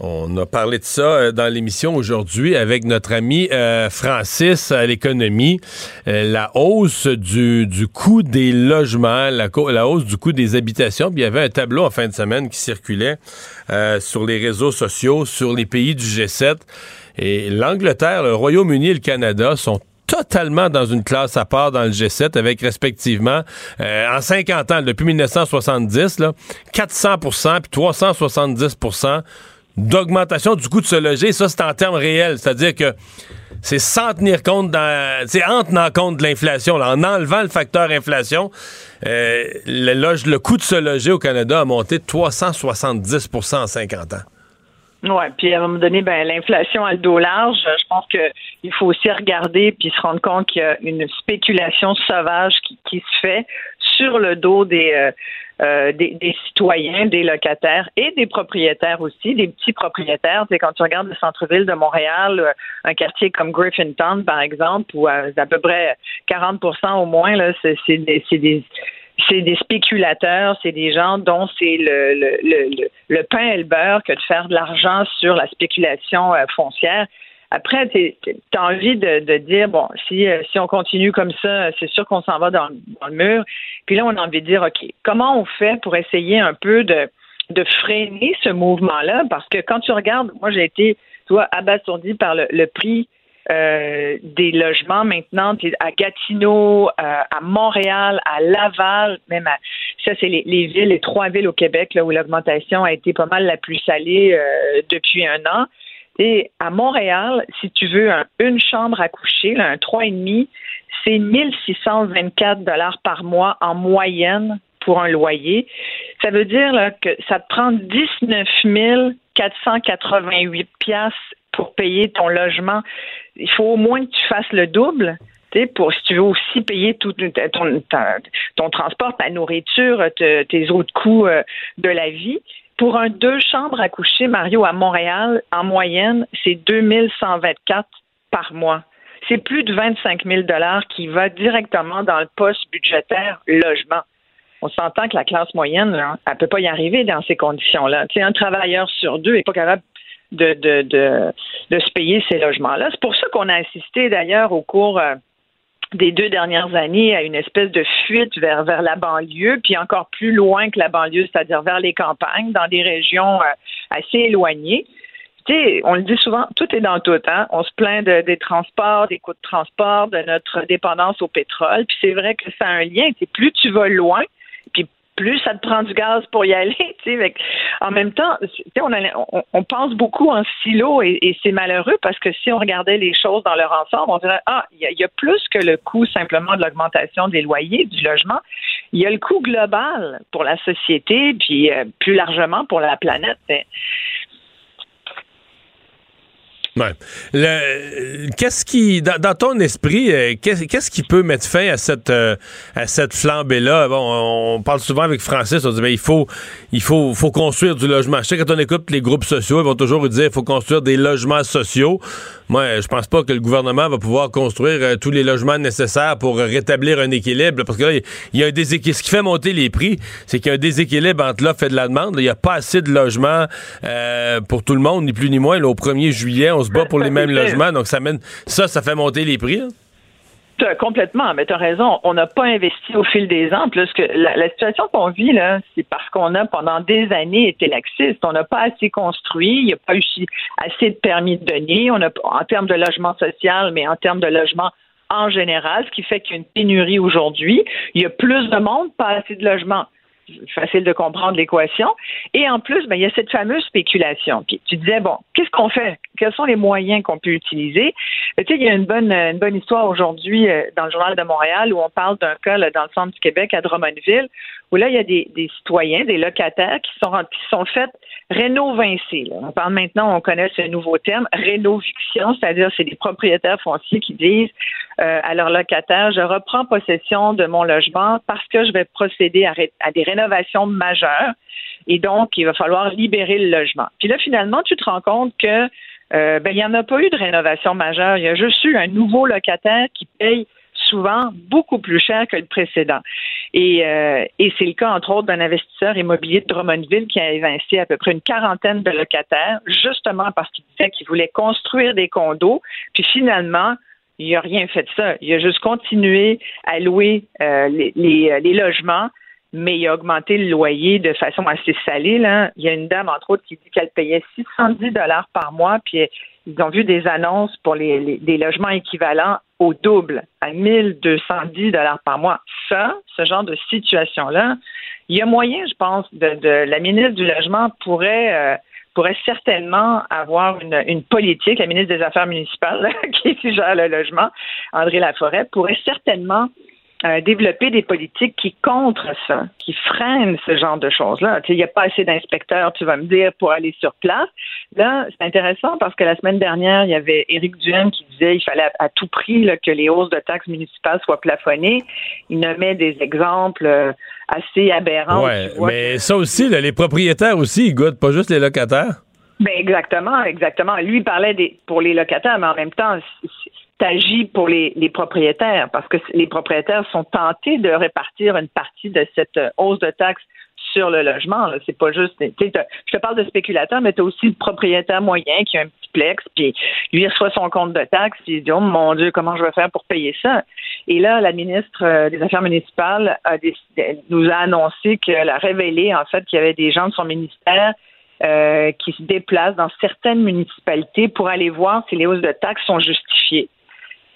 Speaker 1: On a parlé de ça euh, dans l'émission aujourd'hui avec notre ami euh, Francis à l'économie. Euh, la hausse du, du coût des logements, la, la, hausse du coût des habitations. Puis il y avait un tableau en fin de semaine qui circulait sur les réseaux sociaux, sur les pays du G7. Et l'Angleterre, le Royaume-Uni et le Canada sont totalement dans une classe à part dans le G7 avec respectivement en 50 ans depuis 1970 là, 400% puis 370 d'augmentation du coût de se loger. Ça, c'est en termes réels. C'est-à-dire que c'est sans tenir compte, c'est en tenant compte de l'inflation, en enlevant le facteur inflation, euh, le, le coût de se loger au Canada a monté de 370% en 50 ans.
Speaker 9: Oui, puis à un moment donné, ben l'inflation a le dos large. Je pense qu'il faut aussi regarder puis se rendre compte qu'il y a une spéculation sauvage qui, qui se fait sur le dos des, euh, euh, des, citoyens, des locataires et des propriétaires aussi, des petits propriétaires. C'est quand tu regardes le centre-ville de Montréal, euh, un quartier comme Griffintown, par exemple, où à, peu près 40% au moins, c'est, des, spéculateurs, c'est des gens dont c'est le, pain et le beurre que de faire de l'argent sur la spéculation foncière. Après, tu as envie de, dire, bon, si, euh, si on continue comme ça, c'est sûr qu'on s'en va dans, le mur. Puis là, on a envie de dire, OK, comment on fait pour essayer un peu de, freiner ce mouvement-là? Parce que quand tu regardes, moi, j'ai été, tu abasourdi par le, prix euh, des logements maintenant à Gatineau, euh, à Montréal, à Laval, même à ça c'est les, villes, les trois villes au Québec là où l'augmentation a été pas mal la plus salée depuis un an. Et à Montréal, si tu veux une chambre à coucher, là, un 3,5, c'est 1624 dollars par mois en moyenne pour un loyer. Ça veut dire que ça te prend 19 488 pièces pour payer ton logement. Il faut au moins que tu fasses le double. Pour, si tu veux aussi payer tout ton, ton, transport, ta nourriture, tes autres coûts euh, de la vie. Pour un deux chambres à coucher, Mario, à Montréal, en moyenne, c'est 2124 par mois. C'est plus de 25 000 qui va directement dans le poste budgétaire logement. On s'entend que la classe moyenne, elle ne peut pas y arriver dans ces conditions-là. Un travailleur sur deux n'est pas capable de, de, de, se payer ces logements-là. C'est pour ça qu'on a assisté d'ailleurs au cours euh, des deux dernières années à une espèce de fuite vers, vers la banlieue, puis encore plus loin que la banlieue, c'est-à-dire vers les campagnes, dans des régions euh, assez éloignées. Tu sais, on le dit souvent, tout est dans tout. Hein? On se plaint de, des transports, des coûts de transport, de notre dépendance au pétrole. Puis c'est vrai que ça a un lien. plus tu vas loin, plus ça te prend du gaz pour y aller. En même temps, on, on, pense beaucoup en silo et, c'est malheureux parce que si on regardait les choses dans leur ensemble, on dirait ah, il y, a plus que le coût simplement de l'augmentation des loyers, du logement. Il y a le coût global pour la société, puis euh, plus largement pour la planète.
Speaker 1: Ouais. Qu'est-ce qui, dans, ton esprit, euh, qu'est-ce qui peut mettre fin à cette, euh, à cette flambée-là? Bon, on parle souvent avec Francis, on dit, ben, il faut, il faut, faut construire du logement. Je sais quand on écoute les groupes sociaux, ils vont toujours dire, il faut construire des logements sociaux. Moi, je pense pas que le gouvernement va pouvoir construire euh, tous les logements nécessaires pour rétablir un équilibre. parce que là, il y a un déséquilibre. Ce qui fait monter les prix, c'est qu'il y a un déséquilibre entre l'offre et de la demande. Il n'y a pas assez de logements euh, pour tout le monde, ni plus ni moins. au 1er juillet, on se bat pour les mêmes logements. Donc, ça mène ça, ça fait monter les prix.
Speaker 9: Complètement, mais tu as raison. On n'a pas investi au fil des ans. Plus que la, situation qu'on vit, là, c'est parce qu'on a pendant des années été laxiste. On n'a pas assez construit, il n'y a pas eu assez de permis de donner. On a, en termes de logement social, mais en termes de logement en général, ce qui fait qu'il y a une pénurie aujourd'hui. Il y a plus de monde, pas assez de logements facile de comprendre l'équation. Et en plus, ben, il y a cette fameuse spéculation. Tu disais, bon, qu'est-ce qu'on fait? Quels sont les moyens qu'on peut utiliser? Ben, tu sais, il y a une bonne, une bonne histoire aujourd'hui euh, dans le Journal de Montréal où on parle d'un cas dans le centre du Québec, à Drummondville, où là, il y a des, citoyens, des locataires qui sont, qui sont faits rénovincer. On parle maintenant, on connaît ce nouveau terme, rénoviction, c'est-à-dire c'est des propriétaires fonciers qui disent euh, à leurs locataires, je reprends possession de mon logement parce que je vais procéder à, à des rénovations majeures et donc il va falloir libérer le logement. Puis là, finalement, tu te rends compte que euh, ben, il n'y en a pas eu de rénovation majeure. Il y a juste eu un nouveau locataire qui paye souvent beaucoup plus cher que le précédent. Et, euh, et c'est le cas, entre autres, d'un investisseur immobilier de Drummondville qui a évincé à peu près une quarantaine de locataires, justement parce qu'il disait qu'il voulait construire des condos. Puis finalement, il n'a rien fait de ça. Il a juste continué à louer euh, les, les, logements, mais il a augmenté le loyer de façon assez salée. Il y a une dame, entre autres, qui dit qu'elle payait 610 dollars par mois, puis ils ont vu des annonces pour les, des logements équivalents au double, à 1210 dollars par mois. Ça, ce genre de situation-là, il y a moyen, je pense, de, la ministre du Logement pourrait euh, pourrait certainement avoir une, une, politique, la ministre des Affaires municipales qui gère le logement, André Laforêt, pourrait certainement euh, développer des politiques qui contre ça, qui freinent ce genre de choses-là. Il n'y a pas assez d'inspecteurs, tu vas me dire, pour aller sur place. Là, c'est intéressant parce que la semaine dernière, il y avait Éric Duhem qui disait qu'il fallait à, tout prix que les hausses de taxes municipales soient plafonnées. Il nommait des exemples euh, assez aberrants.
Speaker 1: Ouais, mais ça aussi, les propriétaires aussi, ils goûtent, pas juste les locataires.
Speaker 9: Ben exactement, exactement. Lui il parlait des, pour les locataires, mais en même temps, s'agit pour les, propriétaires parce que les propriétaires sont tentés de répartir une partie de cette euh, hausse de taxes sur le logement. C'est pas juste. Je te parle de spéculateur, mais tu as aussi le propriétaire moyen qui a un petit plex, puis lui reçoit son compte de taxes, puis il dit Oh mon Dieu, comment je vais faire pour payer ça? Et là, la ministre euh, des Affaires municipales nous a annoncé qu'elle a révélé en fait qu'il y avait des gens de son ministère euh, qui se déplacent dans certaines municipalités pour aller voir si les hausses de taxes sont justifiées.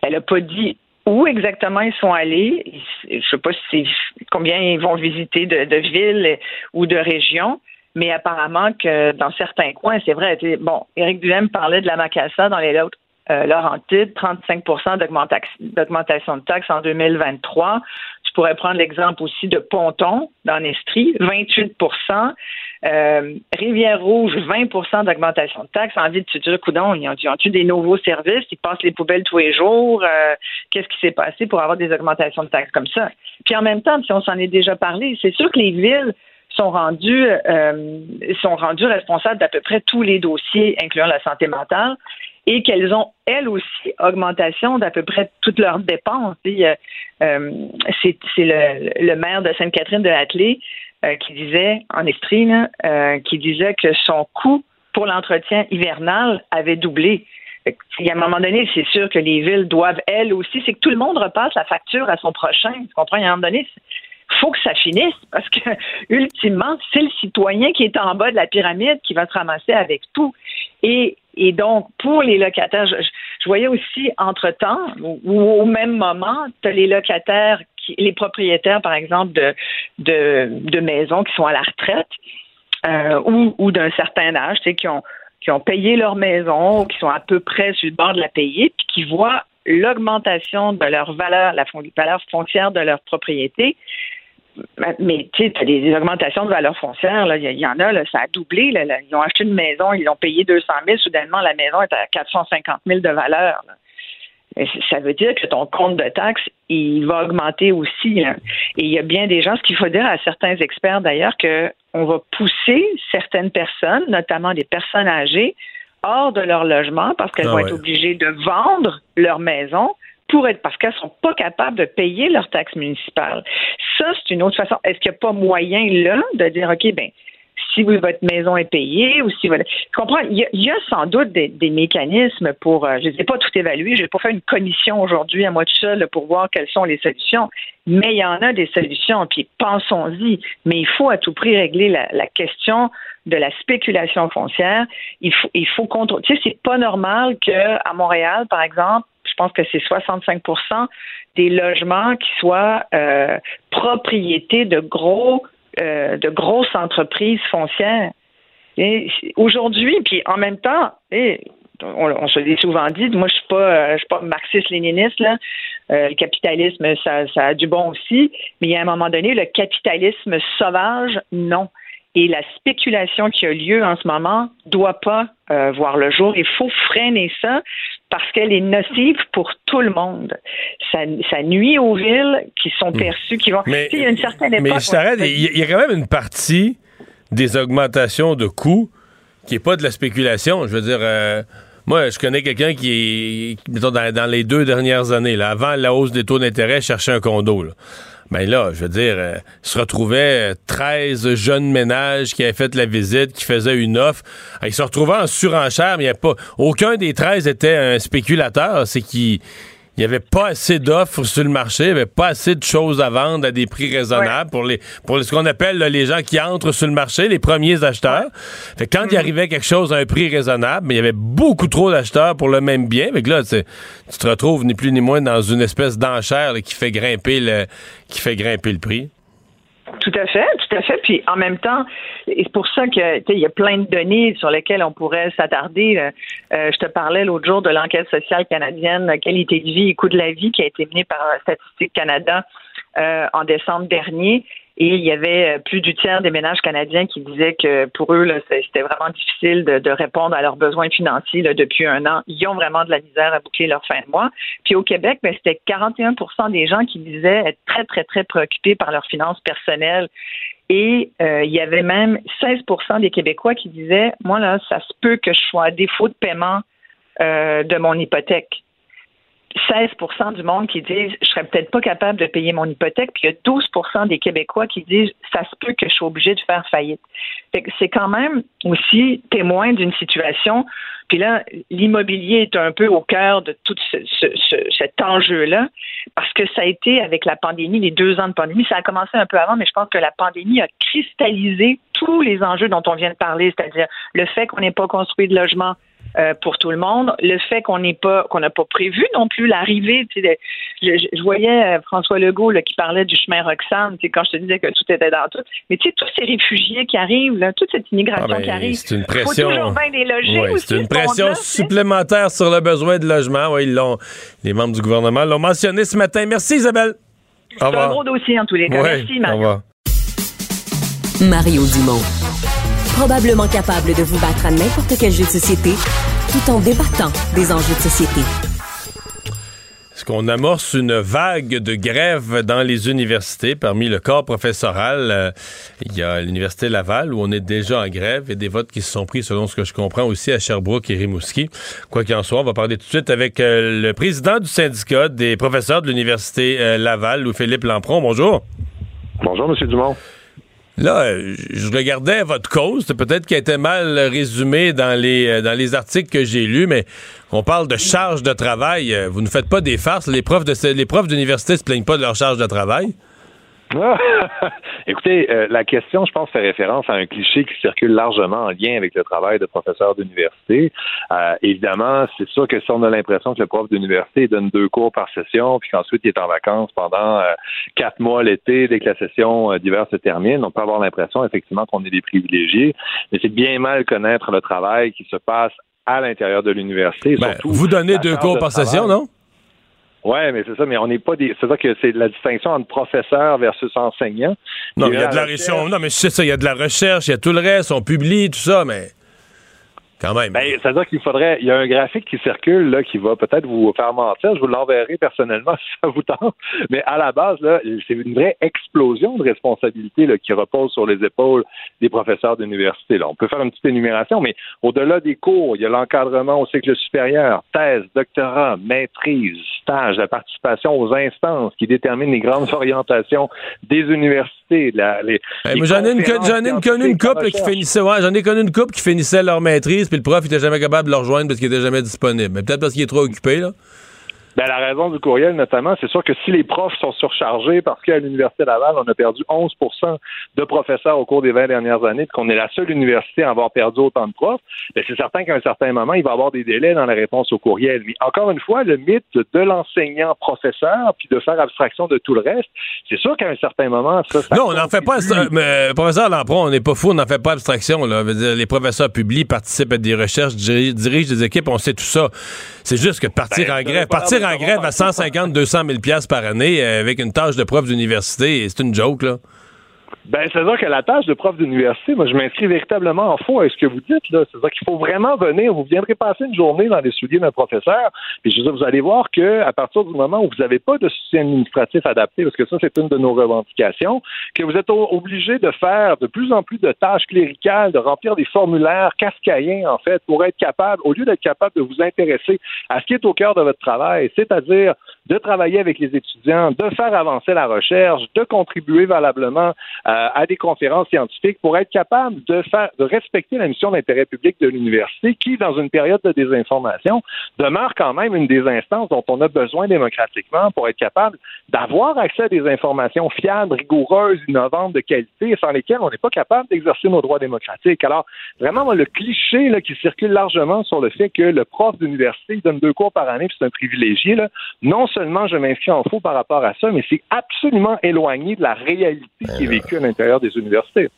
Speaker 9: Elle n'a pas dit où exactement ils sont allés. Je ne sais pas combien ils vont visiter de, villes ou de régions, mais apparemment que dans certains coins, c'est vrai. Bon, Éric Duhem parlait de la Macassa dans les euh, Laurentides, 35% d'augmentation de taxes en 2023. Pourrais prendre l'exemple aussi de Ponton dans l'Estrie, 28% euh, Rivière-Rouge, 20% d'augmentation de taxes. Envie de se dire, coudon, ils ont, des nouveaux services, ils passent les poubelles tous les jours. Euh, qu'est-ce qui s'est passé pour avoir des augmentations de taxes comme ça? Puis en même temps, si on s'en est déjà parlé, c'est sûr que les villes sont rendues euh, sont rendues responsables d'à peu près tous les dossiers, incluant la santé mentale, et qu'elles ont elles aussi augmentation d'à peu près toutes leurs dépenses. c'est le, maire de Sainte-Catherine de Hatley euh, qui disait, en Estrie, euh, qui disait que son coût pour l'entretien hivernal avait doublé. À un moment donné, c'est sûr que les villes doivent, elles aussi, c'est que tout le monde repasse la facture à son prochain. Tu comprends? À un moment donné, faut que ça finisse parce que, ultimement, c'est le citoyen qui est en bas de la pyramide qui va se ramasser avec tout. Et, et donc, pour les locataires, je, voyais aussi, entre-temps, ou, au même moment, tu as les locataires les propriétaires, par exemple, de, de, maisons qui sont à la retraite euh, ou, ou d'un certain âge, qui ont, qui ont payé leur maison ou qui sont à peu près sur le bord de la payer, puis qui voient l'augmentation de leur valeur, la valeur foncière de leur propriété. Mais tu sais, as des, augmentations de valeur foncière, il y, en a, là, ça a doublé. ils ont acheté une maison, ils ont payé 200 000, soudainement la maison est à 450 000 de valeur ça veut dire que ton compte de taxes, il va augmenter aussi. Hein. Et il y a bien des gens, ce qu'il faut dire à certains experts d'ailleurs, qu'on va pousser certaines personnes, notamment des personnes âgées, hors de leur logement parce qu'elles ah vont être obligées de vendre leur maison pour être parce qu'elles sont pas capables de payer leurs taxes municipales. Ça, c'est une autre façon. Est-ce qu'il n'y a pas moyen là de dire OK, ben si votre maison est payée ou si vous... comprends, il y, a, sans doute des, mécanismes pour, euh, je ne sais pas tout évaluer, je vais pas faire une commission aujourd'hui à moi tout seul pour voir quelles sont les solutions, mais il y en a des solutions, puis pensons-y, mais il faut à tout prix régler la, question de la spéculation foncière. Il faut, il faut contrôler. Tu sais, c'est pas normal qu'à Montréal, par exemple, pense que c'est 65% des logements qui soient euh, propriété de gros euh, de grosses entreprises foncières. Aujourd'hui, puis en même temps, on, se l'est souvent dit, moi je suis pas, euh, je suis pas marxiste-léniniste là. Euh, le capitalisme, ça, a du bon aussi, mais a un moment donné, le capitalisme sauvage, non. Et la spéculation qui a lieu en ce moment doit pas voir le jour. Il faut freiner ça parce qu'elle est nocive pour tout le monde. Ça, ça nuit aux villes qui sont hmm. perçues, qui vont.
Speaker 1: Mais, il y a une certaine époque. Mais je t'arrête, il y, a quand même une partie des augmentations de coûts qui n'est pas de la spéculation. Je veux dire. Euh, moi, je connais quelqu'un qui mettons, dans, dans, les deux dernières années, là, avant la hausse des taux d'intérêt, cherchait un condo. Là ben là, je veux dire, euh, se retrouvaient 13 euh, jeunes ménages qui avaient fait la visite, qui faisaient une offre. Ils se retrouvaient en surenchère, mais n'y a pas. Aucun des 13 était un spéculateur. C'est qui il n'y avait pas assez d'offres sur le marché, il n'y avait pas assez de choses à vendre à des prix raisonnables pour les pour ce qu'on appelle les gens qui entrent sur le marché, les premiers acheteurs. Fait quand il mm-hmm. arrivait quelque chose à un prix raisonnable, mais il y avait beaucoup trop d'acheteurs pour le même bien. Fait que là, tu te retrouves ni plus ni moins dans une espèce d'enchère qui fait grimper le qui fait grimper le prix.
Speaker 9: Tout à fait, tout à fait. Puis en même temps, c'est pour ça que il y a plein de données sur lesquelles on pourrait s'attarder. Euh, je te parlais l'autre jour de l'enquête sociale canadienne qualité de vie et coût de la vie qui a été menée par Statistique Canada euh, en décembre dernier. Et il y avait euh, plus du tiers des ménages canadiens qui disaient que pour eux, c'était vraiment difficile de, répondre à leurs besoins financiers depuis un an. Ils ont vraiment de la misère à boucler leur fin de mois. Puis au Québec, ben, c'était 41% des gens qui disaient être très, très, très préoccupés par leurs finances personnelles. Et euh, il y avait même 16% des Québécois qui disaient, moi, là, ça se peut que je sois à défaut de paiement euh, de mon hypothèque. 16% du monde qui disent je serais peut-être pas capable de payer mon hypothèque, puis il y a 12% des Québécois qui disent ça se peut que je suis obligé de faire faillite. C'est quand même aussi témoin d'une situation. Puis là, l'immobilier est un peu au cœur de tout cet enjeu-là, parce que ça a été avec la pandémie, les deux ans de pandémie, ça a commencé un peu avant, mais je pense que la pandémie a cristallisé tous les enjeux dont on vient de parler, c'est-à-dire le fait qu'on n'ait pas construit de logement, euh, pour tout le monde. Le fait qu'on n'est pas qu'on n'a pas prévu non plus l'arrivée. Tu sais, je, voyais euh, François Legault là, qui parlait du chemin Roxane, tu sais, quand je te disais que tout était dans tout. Mais tu sais, tous ces réfugiés qui arrivent, là, toute cette immigration ah ben, qui arrive,
Speaker 1: c'est une pression.
Speaker 9: Faut toujours bien des loger
Speaker 1: aussi, C'est une pression supplémentaire sur le besoin de logement. Oui, ils l'ont, les membres du gouvernement l'ont mentionné ce matin. Merci Isabelle.
Speaker 9: C'est un gros dossier en tous les cas. Merci Mario. Au revoir.
Speaker 5: Mario Dumont probablement capable de vous battre à n'importe quel jeu de société tout en débattant des enjeux de société.
Speaker 1: Est-ce qu'on amorce une vague de grève dans les universités? Parmi le corps professoral? Euh, il y a l'Université Laval où on est déjà en grève et des votes qui se sont pris, selon ce que je comprends, aussi à Sherbrooke et Rimouski. Quoi qu'il en soit, on va parler tout de suite avec euh, le président du syndicat des professeurs de l'Université euh, Laval, Louis-Philippe Lampron. Bonjour.
Speaker 10: Bonjour, M. Dumont.
Speaker 1: Là, je regardais votre cause, peut-être a été mal résumé dans les euh, dans les articles que j'ai lus, mais on parle de charge de travail. Euh, vous ne faites pas des farces. Les profs de les profs d'université se plaignent pas de leur charge de travail.
Speaker 10: Écoutez, euh, la question, je pense, fait référence à un cliché qui circule largement en lien avec le travail de professeur d'université. Euh, évidemment, c'est sûr que si on a l'impression que le prof d'université donne deux cours par session, puis qu'ensuite il est en vacances pendant euh, quatre mois l'été, dès que la session d'hiver se termine, on peut avoir l'impression effectivement qu'on est des privilégiés. Mais c'est bien mal connaître le travail qui se passe à l'intérieur de l'université.
Speaker 1: Ben, vous donnez deux cours par session, non?
Speaker 10: Oui, mais c'est ça, mais on n'est pas des. C'est ça que c'est la distinction entre professeur versus enseignant.
Speaker 1: Non, il y a de la recherche. Non, mais c'est ça, il y a de la recherche, il y a tout le reste, on publie, tout ça, mais.
Speaker 10: Ben, c'est-à-dire qu'il faudrait. Il y a un graphique qui circule là, qui va peut-être vous faire mentir. Je vous l'enverrai personnellement si ça vous tente. Mais à la base, là, c'est une vraie explosion de responsabilités là, qui repose sur les épaules des professeurs d'université. Là. On peut faire une petite énumération, mais au-delà des cours, il y a l'encadrement au cycle supérieur, thèse, doctorat, maîtrise, stage, la participation aux instances qui déterminent les grandes orientations des universités.
Speaker 1: J'en ai, une, connu une couple qui finissait, ouais, j'en ai connu une couple qui finissait leur maîtrise puis le prof était jamais capable de le rejoindre parce qu'il était jamais disponible. Mais peut-être parce qu'il est trop occupé, là.
Speaker 10: Ben, la raison du courriel, notamment, c'est sûr que si les profs sont surchargés, parce qu'à l'Université Laval, on a perdu 11% de professeurs au cours des 20 dernières années, qu'on est la seule université à avoir perdu autant de profs, ben, c'est certain qu'à un certain moment, il va y avoir des délais dans la réponse au courriel. Mais encore une fois, le mythe de l'enseignant-professeur, puis de faire abstraction de tout le reste, c'est sûr qu'à un certain moment, ça...
Speaker 1: non, on n'en fait pas... Mais, professeur Lampron, on n'est pas fou, on n'en fait pas abstraction. Là. les professeurs publient, participent à des recherches, dirigent des équipes, on sait tout ça. C'est juste que partir ben, en grève, partir en grève à 150, 200 000 par année euh, avec une tâche de prof d'université, c'est une joke, là.
Speaker 10: Ben, c'est-à-dire que la tâche de prof d'université, moi, je m'inscris véritablement en fond à ce que vous dites, là. C'est-à-dire qu'il faut vraiment venir, vous viendrez passer une journée dans les souliers d'un professeur, puis je veux dire, vous allez voir que à partir du moment où vous n'avez pas de soutien administratif adapté, parce que ça, c'est une de nos revendications, que vous êtes obligé de faire de plus en plus de tâches cléricales, de remplir des formulaires cascaïens, en fait, pour être capable, au lieu d'être capable de vous intéresser à ce qui est au cœur de votre travail, c'est-à-dire de travailler avec les étudiants, de faire avancer la recherche, de contribuer valablement euh, à des conférences scientifiques pour être capable de faire, de respecter la mission d'intérêt public de l'université, qui, dans une période de désinformation, demeure quand même une des instances dont on a besoin démocratiquement pour être capable d'avoir accès à des informations fiables, rigoureuses, innovantes, de qualité, sans lesquelles on n'est pas capable d'exercer nos droits démocratiques. Alors, vraiment, le cliché là, qui circule largement sur le fait que le prof d'université donne deux cours par année, c'est un privilégié, là, non seulement je m'inscris en faux par rapport à ça, mais c'est absolument éloigné de la réalité qui est vécue à l'intérieur des universités.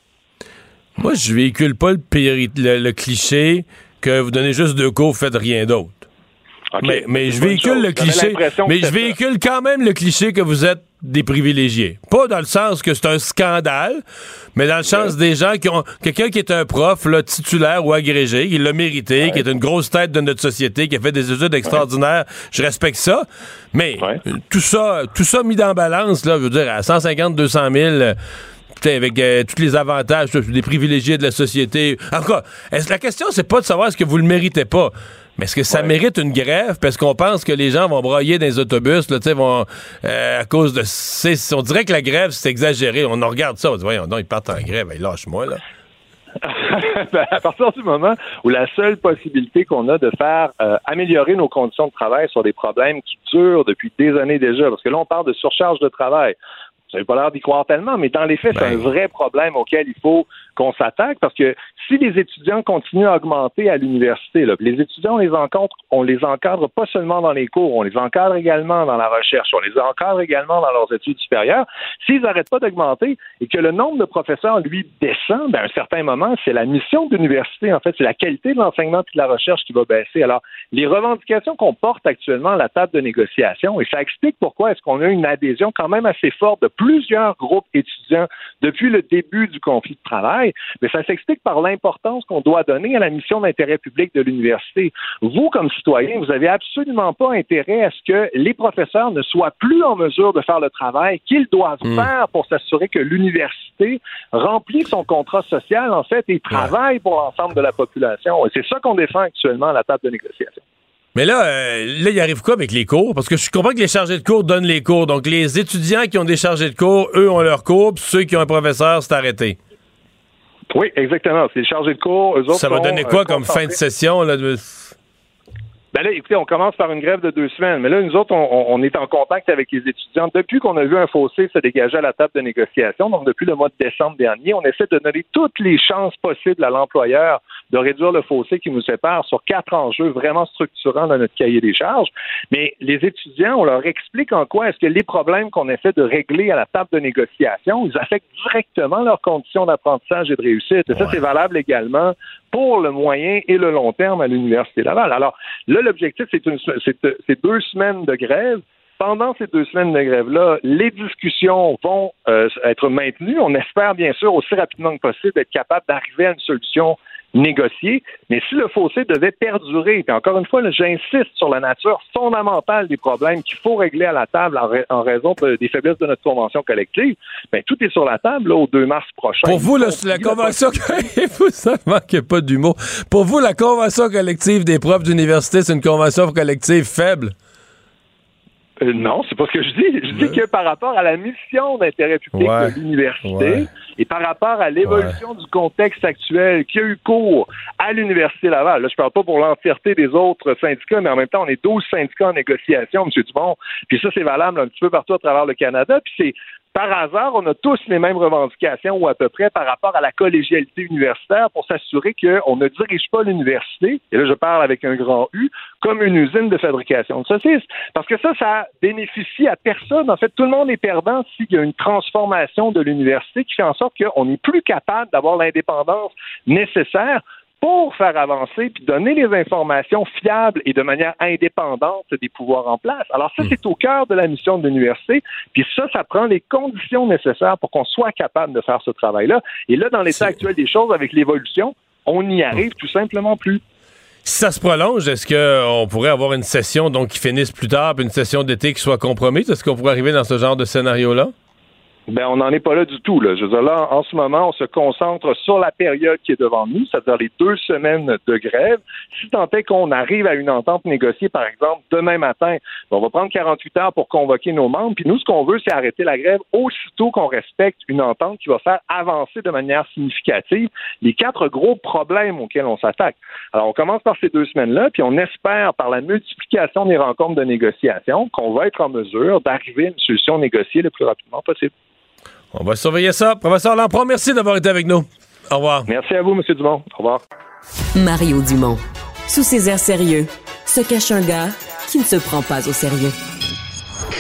Speaker 1: Moi, je véhicule pas le, le, cliché que vous donnez juste deux cours, vous faites rien d'autre. Mais, je véhicule le cliché. Mais je véhicule quand même le cliché que vous êtes des privilégiés. Pas dans le sens que c'est un scandale, mais dans le sens des gens qui ont. Quelqu'un qui est un prof, là, titulaire ou agrégé, qui l'a mérité, qui est une grosse tête de notre société, qui a fait des études extraordinaires, je respecte ça. Mais tout ça, tout ça mis dans balance, là, je veux dire, à 150, 200 000 avec euh, tous les avantages des privilégiés de la société. En tout cas, la question, c'est pas de savoir est-ce que vous le méritez pas. Mais est-ce que ça mérite une grève? Parce qu'on pense que les gens vont broyer dans les autobus, là, vont, euh, à cause de... On dirait que la grève, c'est exagéré. On en regarde ça, on dit, voyons non, ils partent en grève, ils lâche-moi, là.
Speaker 10: Ben, à partir du moment où la seule possibilité qu'on a de faire euh, améliorer nos conditions de travail sur des problèmes qui durent depuis des années déjà, parce que là, on parle de surcharge de travail. Vous n'avez pas l'air d'y croire tellement, mais dans les faits, c'est un ben. vrai problème auquel il faut qu'on s'attaque parce que si les étudiants continuent à augmenter à l'université, les étudiants, on les encadre, on les encadre pas seulement dans les cours, on les encadre également dans la recherche, on les encadre également dans leurs études supérieures. S'ils n'arrêtent pas d'augmenter et que le nombre de professeurs, lui, descend, ben, à un certain moment, c'est la mission de l'université, en fait, c'est la qualité de l'enseignement et de la recherche qui va baisser. Alors, les revendications qu'on porte actuellement à la table de négociation, et ça explique pourquoi est-ce qu'on a une adhésion quand même assez forte de plusieurs groupes étudiants depuis le début du conflit de travail, mais ça s'explique par l'importance qu'on doit donner à la mission d'intérêt public de l'université. Vous, comme citoyen, vous n'avez absolument pas intérêt à ce que les professeurs ne soient plus en mesure de faire le travail qu'ils doivent hmm. faire pour s'assurer que l'université remplit son contrat social, en fait, et travaille pour l'ensemble de la population. Et c'est ça qu'on défend actuellement à la table de négociation.
Speaker 1: Mais là, euh, là, il arrive quoi avec les cours? Parce que je comprends que les chargés de cours donnent les cours. Donc, les étudiants qui ont des chargés de cours, eux, ont leurs cours, puis ceux qui ont un professeur, c'est arrêté.
Speaker 10: Oui, exactement. C'est chargé de cours.
Speaker 1: ça va donner quoi euh, comme fin de session? Là,
Speaker 10: Ben là, écoutez, on commence par une grève de deux semaines. Mais là, nous autres, on, est en contact avec les étudiants. Depuis qu'on a vu un fossé se dégager à la table de négociation, donc depuis le mois de décembre dernier, on essaie de donner toutes les chances possibles à l'employeur de réduire le fossé qui nous sépare sur quatre enjeux vraiment structurants dans notre cahier des charges. Mais les étudiants, on leur explique en quoi est-ce que les problèmes qu'on essaie de régler à la table de négociation, ils affectent directement leurs conditions d'apprentissage et de réussite. Et ça, c'est valable également pour le moyen et le long terme à l'Université Laval. Alors là, l'objectif, c'est deux semaines de grève. Pendant ces deux semaines de grève-là, les discussions vont euh, être maintenues. On espère bien sûr aussi rapidement que possible être capable d'arriver à une solution négocier. Mais si le fossé devait perdurer, et encore une fois, j'insiste sur la nature fondamentale des problèmes qu'il faut régler à la table en, raison des faiblesses de notre convention collective, bien, tout est sur la table au 2 mars prochain.
Speaker 1: Pour vous, la convention, vous pas d'humour. Pour vous, la convention collective des profs d'université, c'est une convention collective faible?
Speaker 10: Euh, non, c'est pas ce que je dis. Je dis que par rapport à la mission d'intérêt public de l'université et par rapport à l'évolution du contexte actuel qui a eu cours à l'Université Laval, là, je parle pas pour l'entièreté des autres syndicats, mais en même temps, on est 12 syndicats en négociation, M. Dumont. Puis ça, c'est valable un petit peu partout à travers le Canada. Puis c'est par hasard, on a tous les mêmes revendications ou à peu près par rapport à la collégialité universitaire pour s'assurer qu'on ne dirige pas l'université, et là je parle avec un grand U, comme une usine de fabrication de saucisses. Parce que ça, ça bénéficie à personne. En fait, tout le monde est perdant s'il y a une transformation de l'université qui fait en sorte qu'on n'est plus capable d'avoir l'indépendance nécessaire pour faire avancer puis donner les informations fiables et de manière indépendante des pouvoirs en place. Alors ça, hmm. c'est au cœur de la mission de l'université. Puis ça, ça prend les conditions nécessaires pour qu'on soit capable de faire ce travail-là. Et là, dans l'état actuel des choses, avec l'évolution, on n'y arrive tout simplement plus.
Speaker 1: Si ça se prolonge, est-ce qu'on pourrait avoir une session donc qui finisse plus tard, puis une session d'été qui soit compromise? Est-ce qu'on pourrait arriver dans ce genre de scénario-là?
Speaker 10: Ben, on n'en est pas là du tout. Là. Je veux dire, là, en ce moment, on se concentre sur la période qui est devant nous, c'est-à-dire les deux semaines de grève. Si tant est qu'on arrive à une entente négociée, par exemple, demain matin, ben, on va prendre 48 heures pour convoquer nos membres. Puis nous, ce qu'on veut, c'est arrêter la grève aussitôt qu'on respecte une entente qui va faire avancer de manière significative les quatre gros problèmes auxquels on s'attaque. Alors, on commence par ces deux semaines-là, puis on espère, par la multiplication des rencontres de négociation, qu'on va être en mesure d'arriver à une solution négociée le plus rapidement possible.
Speaker 1: On va surveiller ça. Professeur Lampron, merci d'avoir été avec nous. Au revoir.
Speaker 10: Merci à vous, M. Dumont. Au revoir.
Speaker 5: Mario Dumont. Sous ses airs sérieux, se cache un gars qui ne se prend pas au sérieux.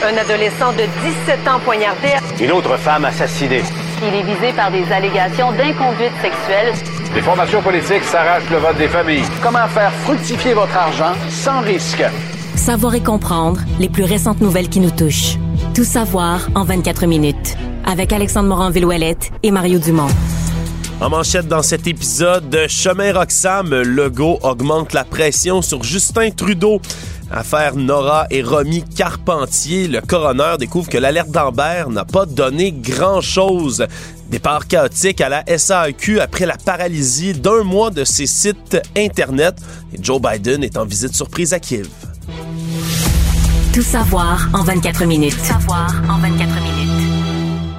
Speaker 11: Un adolescent de 17 ans poignardé.
Speaker 12: Une autre femme assassinée.
Speaker 11: Il est visé par des allégations d'inconduite sexuelle.
Speaker 12: Les formations politiques s'arrachent le vote des familles.
Speaker 13: Comment faire fructifier votre argent sans risque?
Speaker 5: Savoir et comprendre les plus récentes nouvelles qui nous touchent. Tout savoir en 24 minutes avec Alexandre Morin-Villouellette et Mario Dumont.
Speaker 6: En manchette dans cet épisode, de Chemin Roxham, Legault augmente la pression sur Justin Trudeau. Affaire Nora et Romy Carpentier, le coroner découvre que l'alerte d'Amber n'a pas donné grand-chose. Départ chaotique à la SAQ après la paralysie d'un mois de ses sites Internet. Et Joe Biden est en visite surprise à Kiev.
Speaker 5: Tout savoir en 24 minutes. Tout savoir en 24 minutes.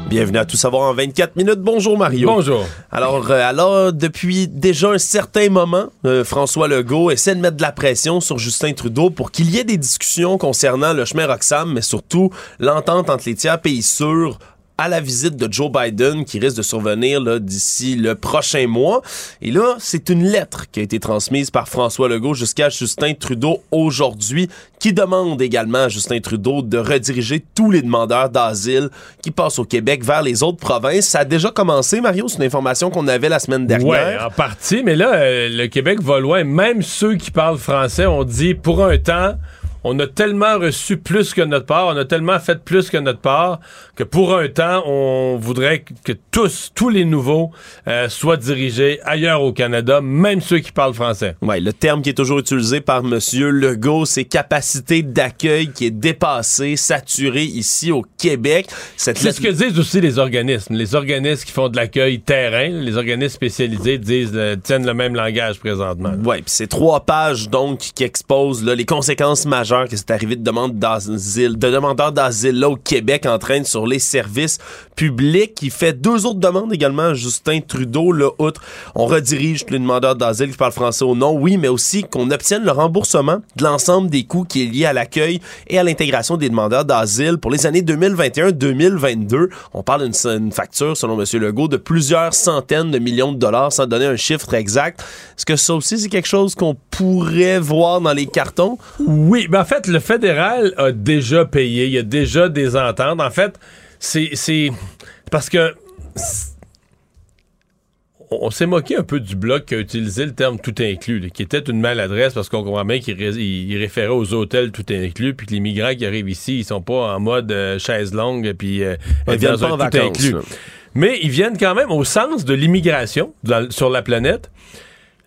Speaker 6: Bienvenue à Tout savoir en 24 minutes. Bonjour Mario.
Speaker 1: Bonjour.
Speaker 6: Alors, euh, alors depuis déjà un certain moment, euh, François Legault essaie de mettre de la pression sur Justin Trudeau pour qu'il y ait des discussions concernant le chemin Roxham, mais surtout l'entente entre les tiers pays sûrs à la visite de Joe Biden qui risque de survenir d'ici le prochain mois. Et là, c'est une lettre qui a été transmise par François Legault jusqu'à Justin Trudeau aujourd'hui qui demande également à Justin Trudeau de rediriger tous les demandeurs d'asile qui passent au Québec vers les autres provinces. Ça a déjà commencé, Mario, c'est une information qu'on avait la semaine dernière.
Speaker 1: Oui, en partie, mais là, euh, le Québec va loin. Même ceux qui parlent français ont dit pour un temps on a tellement reçu plus que notre part, on a tellement fait plus que notre part, que pour un temps, on voudrait que tous, tous les nouveaux euh, soient dirigés ailleurs au Canada, même ceux qui parlent français.
Speaker 6: Oui, le terme qui est toujours utilisé par M. Legault, c'est capacité d'accueil qui est dépassée, saturée ici au Québec.
Speaker 1: C'est ce que disent aussi les organismes. Les organismes qui font de l'accueil terrain, les organismes spécialisés disent, euh, tiennent le même langage présentement.
Speaker 6: Oui, puis c'est trois pages donc qui exposent là, les conséquences majeures que c'est arrivé de demande d'asile, de demandeurs d'asile là au Québec entraîne sur les services publics. Il fait deux autres demandes également Justin Trudeau, là, outre on redirige les demandeurs d'asile qui parlent français au nom, oui, mais aussi qu'on obtienne le remboursement de l'ensemble des coûts qui est lié à l'accueil et à l'intégration des demandeurs d'asile pour les années 2021-2022. On parle d'une facture, selon M. Legault, de plusieurs centaines de millions de dollars, sans donner un chiffre exact. Est-ce que ça aussi, c'est quelque chose qu'on pourrait voir dans les cartons?
Speaker 1: Oui, ben en fait, le fédéral a déjà payé. Il y a déjà des ententes. En fait, c'est parce que on s'est moqué un peu du bloc qui a utilisé le terme tout inclus, qui était une maladresse parce qu'on comprend bien qu'il référait aux hôtels tout inclus, puis que les migrants qui arrivent ici, ils sont pas en mode euh, chaise longue, puis euh,
Speaker 6: ils viennent pas en vacances,
Speaker 1: Mais ils viennent quand même au sens de l'immigration sur la planète.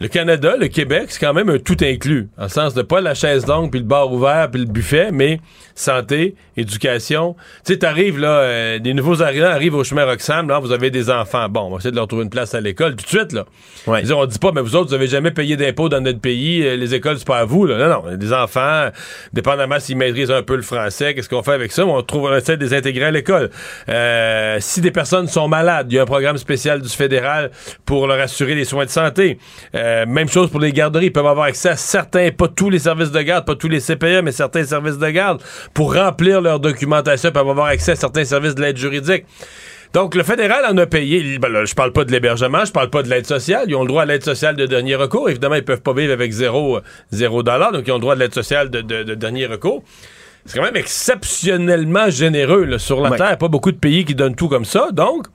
Speaker 1: Le Canada, le Québec, c'est quand même un tout inclus. En le sens de pas la chaise longue, puis le bar ouvert, puis le buffet, mais santé, éducation. Tu sais, t'arrives, là, euh, des nouveaux arrivants arrivent au chemin Roxham, là, vous avez des enfants. Bon, on va essayer de leur trouver une place à l'école tout de suite, là.
Speaker 6: Ouais.
Speaker 1: on dit pas, mais vous autres, vous avez jamais payé d'impôts dans notre pays, euh, les écoles, c'est pas à vous, là. Non, non, des enfants, dépendamment s'ils maîtrisent un peu le français, qu'est-ce qu'on fait avec ça? On trouve, on essaie de les intégrer à l'école. Euh, si des personnes sont malades, il y a un programme spécial du fédéral pour leur assurer les soins de santé. Euh, même chose pour les garderies. Ils peuvent avoir accès à certains, pas tous les services de garde, pas tous les CPE, mais certains services de garde. Pour remplir leur documentation, ils peuvent avoir accès à certains services de l'aide juridique. Donc, le fédéral en a payé. Ben là, je parle pas de l'hébergement, je parle pas de l'aide sociale. Ils ont le droit à l'aide sociale de dernier recours. Évidemment, ils peuvent pas vivre avec zéro, zéro dollar, donc ils ont le droit de l'aide sociale de, de, dernier recours. C'est quand même exceptionnellement généreux là, sur la Terre. Terre. Pas beaucoup de pays qui donnent tout comme ça. Donc,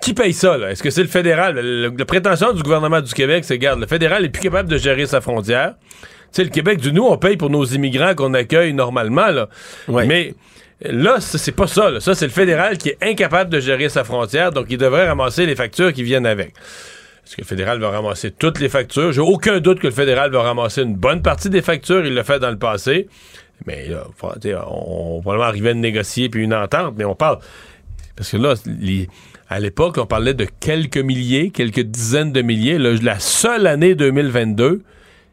Speaker 1: qui paye ça? Est-ce que c'est le fédéral? la prétention du gouvernement du Québec, c'est, garde, le fédéral est plus capable de gérer sa frontière. Tu sais, le Québec, du nous, on paye pour nos immigrants qu'on accueille normalement, là. Mais là, c'est pas ça. Là. Ça, c'est le fédéral qui est incapable de gérer sa frontière, donc il devrait ramasser les factures qui viennent avec. Est-ce que le fédéral va ramasser toutes les factures? J'ai aucun doute que le fédéral va ramasser une bonne partie des factures. Il l'a fait dans le passé. Mais là, on, on va probablement arriver à négocier puis une entente, mais on parle. Parce que là, les, à l'époque, on parlait de quelques milliers, quelques dizaines de milliers. la seule année 2022,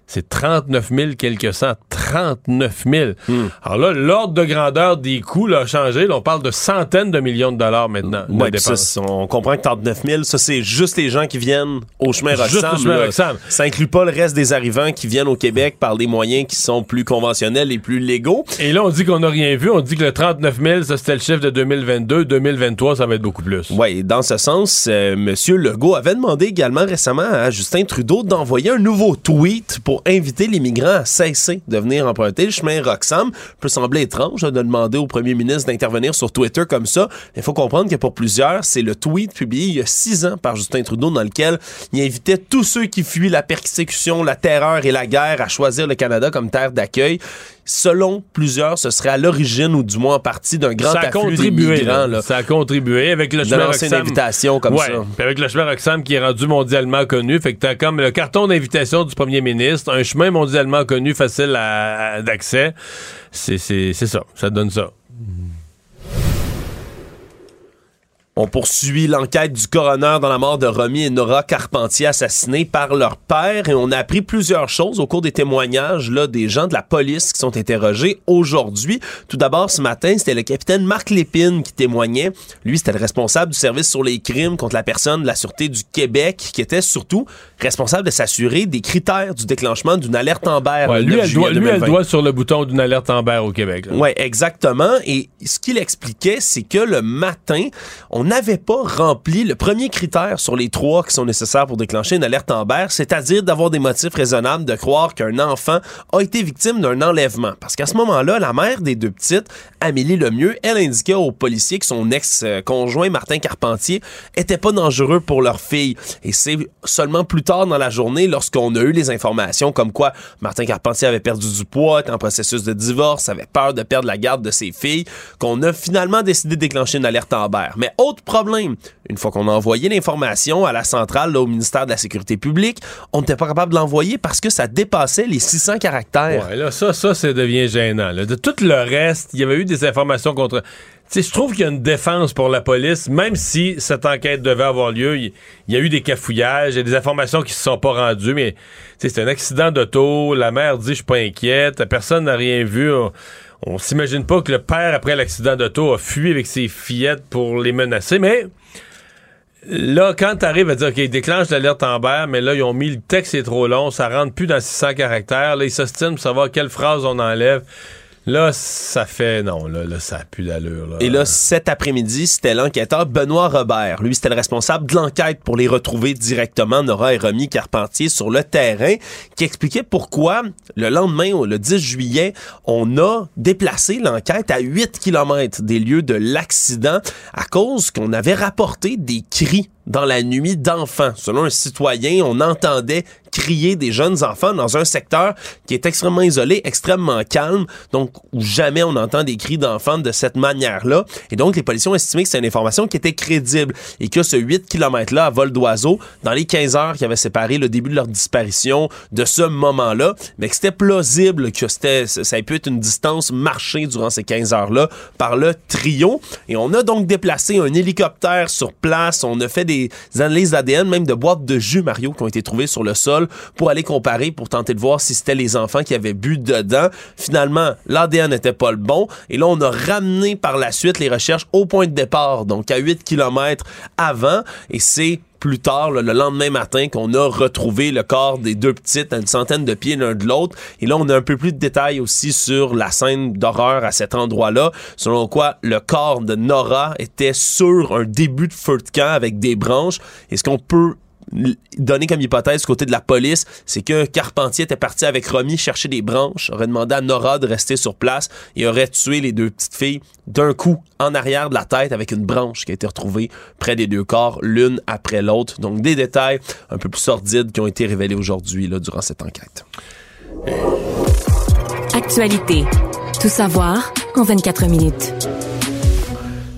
Speaker 1: c'est 39 000 quelques cents. 39 000. Hmm. Alors là, l'ordre de grandeur des coûts a changé. on parle de centaines de millions de dollars maintenant.
Speaker 6: on comprend que 39 000, ça, c'est juste les gens qui viennent au chemin Roxham. Ça inclut pas le reste des arrivants qui viennent au Québec par des moyens qui sont plus conventionnels et plus légaux.
Speaker 1: Et là, on dit qu'on n'a rien vu. On dit que le 39 000, ça, c'était le chiffre de 2022. 2023, ça va être beaucoup plus.
Speaker 6: Oui, dans ce sens, euh, M. Legault avait demandé également récemment à Justin Trudeau d'envoyer un nouveau tweet pour inviter les migrants à cesser de venir emprunter le chemin Roxham. peut sembler étrange de demander au premier ministre d'intervenir sur Twitter comme ça. Il faut comprendre que pour plusieurs, c'est le tweet publié il y a six ans par Justin Trudeau dans lequel il invitait tous ceux qui fuient la persécution, la terreur et la guerre à choisir le Canada comme terre d'accueil selon plusieurs, ce serait à l'origine ou du moins en partie d'un grand ça a contribué, Là.
Speaker 1: Ça a contribué avec le chemin Roxham.
Speaker 6: une invitation comme ça.
Speaker 1: avec le chemin Roxham qui est rendu mondialement connu, fait que t'as comme le carton d'invitation du premier ministre, un chemin mondialement connu, facile d'accès. C'est ça, ça donne ça.
Speaker 6: On poursuit l'enquête du coroner dans la mort de Romy et Nora Carpentier assassinés par leur père et on a appris plusieurs choses au cours des témoignages là, des gens de la police qui sont interrogés aujourd'hui. Tout d'abord, ce matin, c'était le capitaine Marc Lépine qui témoignait. Lui, c'était le responsable du service sur les crimes contre la personne de la Sûreté du Québec qui était surtout responsable de s'assurer des critères du déclenchement d'une alerte Amber.
Speaker 1: Ouais, lui, elle doit, lui, elle doit sur le bouton d'une alerte Amber au Québec.
Speaker 6: Oui, exactement. Et ce qu'il expliquait, c'est que le matin, on n'avait pas rempli le premier critère sur les trois qui sont nécessaires pour déclencher une alerte Amber, c'est-à-dire d'avoir des motifs raisonnables de croire qu'un enfant a été victime d'un enlèvement. Parce qu'à ce moment-là, la mère des deux petites, Amélie Lemieux, elle indiquait aux policiers que son ex-conjoint Martin Carpentier était pas dangereux pour leur fille. Et c'est seulement plus tard dans la journée, lorsqu'on a eu les informations comme quoi Martin Carpentier avait perdu du poids, était en processus de divorce, avait peur de perdre la garde de ses filles, qu'on a finalement décidé de déclencher une alerte Amber. Mais problème. Une fois qu'on a envoyé l'information à la centrale, au ministère de la Sécurité publique, on n'était pas capable de l'envoyer parce que ça dépassait les 600 caractères.
Speaker 1: Là, ça, ça, ça devient gênant. De tout le reste, il y avait eu des informations contre. Je trouve qu'il y a une défense pour la police, même si cette enquête devait avoir lieu. Il y, a eu des cafouillages, il y a des informations qui se sont pas rendues, mais c'est un accident d'auto. La mère dit, je suis pas inquiète, personne n'a rien vu s'imagine pas que le père, après l'accident d'auto, a fui avec ses fillettes pour les menacer, mais là, quand t'arrives à dire, OK, déclenche l'alerte Amber, mais là, ils ont mis le texte est trop long, ça rentre plus dans 600 caractères, là, ils s'ostinent pour savoir quelle phrase on enlève. Là, ça fait. Non, là, là ça a plus d'allure.
Speaker 6: Et là, cet après-midi, c'était l'enquêteur Benoît Robert. Lui, c'était le responsable de l'enquête pour les retrouver directement, Nora et Romy Carpentier, sur le terrain, qui expliquait pourquoi, le lendemain, le 10 juillet, on a déplacé l'enquête à 8 km des lieux de l'accident à cause qu'on avait rapporté des cris dans la nuit d'enfants. Selon un citoyen, on entendait crier des jeunes enfants dans un secteur qui est extrêmement isolé, extrêmement calme, donc où jamais on entend des cris d'enfants de cette manière-là. Et donc, les policiers ont estimé que c'est une information qui était crédible et que ce 8 km-là à vol d'oiseau, dans les 15 heures qui avaient séparé le début de leur disparition de ce moment-là, mais que c'était plausible que c'était, ça ait pu être une distance marchée durant ces 15 heures-là par le trio. Et on a donc déplacé un hélicoptère sur place. On a fait des analyses d'ADN, même de boîtes de jus, Mario, qui ont été trouvées sur le sol pour aller comparer, pour tenter de voir si c'était les enfants qui avaient bu dedans. Finalement, l'ADN n'était pas le bon. Et là, on a ramené par la suite les recherches au point de départ, donc à 8 km avant. Et c'est plus tard, le lendemain matin, qu'on a retrouvé le corps des deux petites à une centaine de pieds l'un de l'autre. Et là, on a un peu plus de détails aussi sur la scène d'horreur à cet endroit-là, selon quoi le corps de Nora était sur un début de feu de camp avec des branches. Est-ce qu'on peut donné comme hypothèse du côté de la police, c'est que Carpentier était parti avec Romy chercher des branches, aurait demandé à Nora de rester sur place et aurait tué les deux petites filles d'un coup en arrière de la tête avec une branche qui a été retrouvée près des deux corps, l'une après l'autre. Donc des détails un peu plus sordides qui ont été révélés aujourd'hui durant cette enquête.
Speaker 5: Actualité. Tout savoir en 24 minutes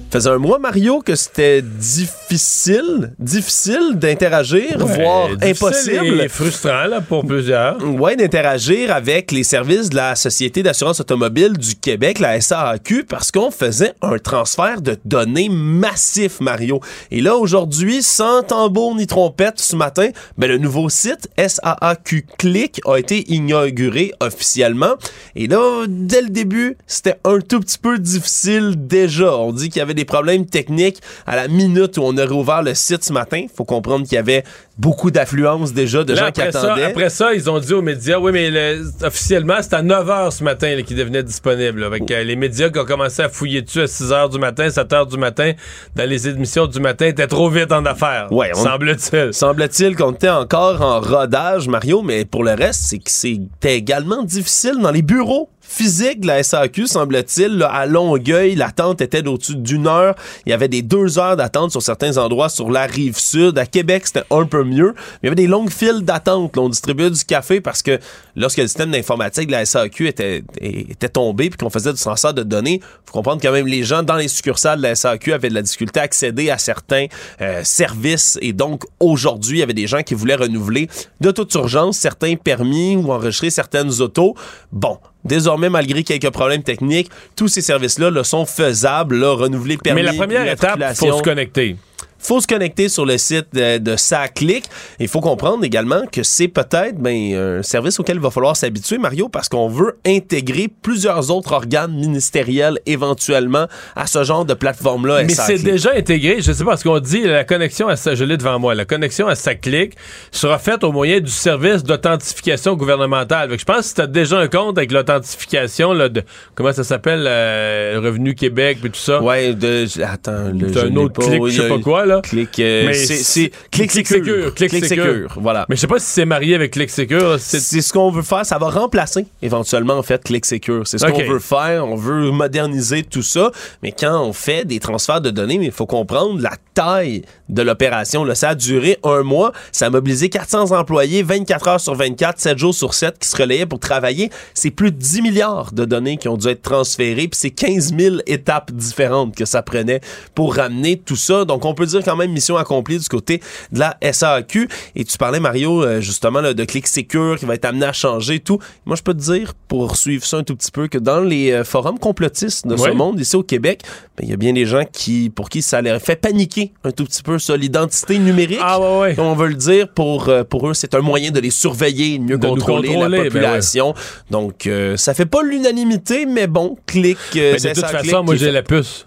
Speaker 6: faisait un mois, Mario, que c'était difficile, difficile d'interagir, voire impossible.
Speaker 1: Et frustrant là, pour plusieurs.
Speaker 6: Ouais, d'interagir avec les services de la Société d'assurance automobile du Québec, la SAAQ, parce qu'on faisait un transfert de données massif, Mario. Et là, aujourd'hui, sans tambour ni trompette ce matin, ben, le nouveau site SAAQ Click a été inauguré officiellement. Et là, dès le début, c'était un tout petit peu difficile déjà. On dit qu'il y avait des problèmes techniques à la minute où on a rouvert le site ce matin. Il faut comprendre qu'il y avait beaucoup d'affluence déjà de gens qui attendaient.
Speaker 1: après ça, ils ont dit aux médias, oui, mais officiellement, c'est à 9 h ce matin qu'il devenait disponible. Avec euh, les médias qui ont commencé à fouiller dessus à 6 h du matin, 7 h du matin, dans les émissions du matin, étaient trop vite en affaires. Ouais, semble-t-il.
Speaker 6: Semble-t-il qu'on était encore en rodage, Mario, mais pour le reste, c'est que c'était également difficile dans les bureaux physique de la SAQ, semble-t-il. À Longueuil, l'attente était d'au-dessus d'une heure. Il y avait des deux heures d'attente sur certains endroits sur la rive sud. À Québec, c'était un peu mieux. Mais il y avait des longues files d'attente. On distribuait du café parce que lorsque le système d'informatique de la SAQ était, était tombé puis qu'on faisait du transfert de données, faut comprendre quand même les gens dans les succursales de la SAQ avaient de la difficulté à accéder à certains euh, services. Et donc, aujourd'hui, il y avait des gens qui voulaient renouveler de toute urgence certains permis ou enregistrer certaines autos. Bon, Désormais, malgré quelques problèmes techniques, tous ces services-là le sont faisables, là, renouveler permis.
Speaker 1: Mais la première étape, il faut se connecter
Speaker 6: faut se connecter sur le site de, de SACLIC. Il faut comprendre également que c'est peut-être ben, un service auquel il va falloir s'habituer, Mario, parce qu'on veut intégrer plusieurs autres organes ministériels éventuellement à ce genre de plateforme-là.
Speaker 1: Mais c'est déjà intégré. Je sais pas, ce qu'on dit, la connexion à je l'ai devant moi, la connexion à SACLIC sera faite au moyen du service d'authentification gouvernementale. je pense que si tu as déjà un compte avec l'authentification de comment ça s'appelle, euh, Revenu Québec et tout ça?
Speaker 6: Ouais, de, attends,
Speaker 1: le, un autre clic, je sais pas quoi.
Speaker 6: Clic, euh, c'est Clic Secure.
Speaker 1: Clic Secure. Voilà. Mais je sais pas si c'est marié avec Clic Secure.
Speaker 6: C'est ce qu'on veut faire. Ça va remplacer éventuellement en fait Clic Secure. C'est ce qu'on veut faire. On veut moderniser tout ça. Mais quand on fait des transferts de données, il faut comprendre la taille de l'opération. Ça a duré un mois. Ça a mobilisé 400 employés, 24 heures sur 24, 7 jours sur 7 qui se relayaient pour travailler. C'est plus de 10 milliards de données qui ont dû être transférées. Puis c'est 15 000 étapes différentes que ça prenait pour ramener tout ça. Donc on peut dire quand même mission accomplie du côté de la SAQ. Et tu parlais, Mario, euh, justement, de Click Secure qui va être amené à changer et tout. Moi, je peux te dire, pour suivre ça un tout petit peu, que dans les euh, forums complotistes de ce monde, ici au Québec, ben, il y a bien des gens qui, pour qui ça leur fait paniquer un tout petit peu, ça, l'identité numérique.
Speaker 1: Ah, ouais,
Speaker 6: on veut le dire, pour, euh, pour eux, c'est un moyen de les surveiller, mieux contrôler, la ben population. Donc, ça fait pas l'unanimité, mais bon, clic.
Speaker 1: de toute façon, moi, j'ai la puce.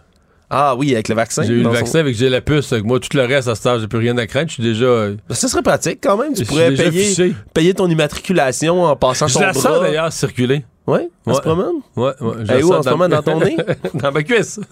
Speaker 6: Ah oui, avec le vaccin.
Speaker 1: J'ai eu le vaccin avec j'ai la puce. Moi, tout le reste, à ce stade, j'ai plus rien à craindre. Je suis déjà. Euh,
Speaker 6: ben, ça serait pratique quand même. Tu pourrais payer, payer ton immatriculation en passant
Speaker 1: je
Speaker 6: ton
Speaker 1: la d'ailleurs circuler.
Speaker 6: Oui, en
Speaker 1: ouais.
Speaker 6: ce moment?
Speaker 1: Ouais, ouais.
Speaker 6: Et où en ce moment dans ton nez?
Speaker 1: dans ma cuisse.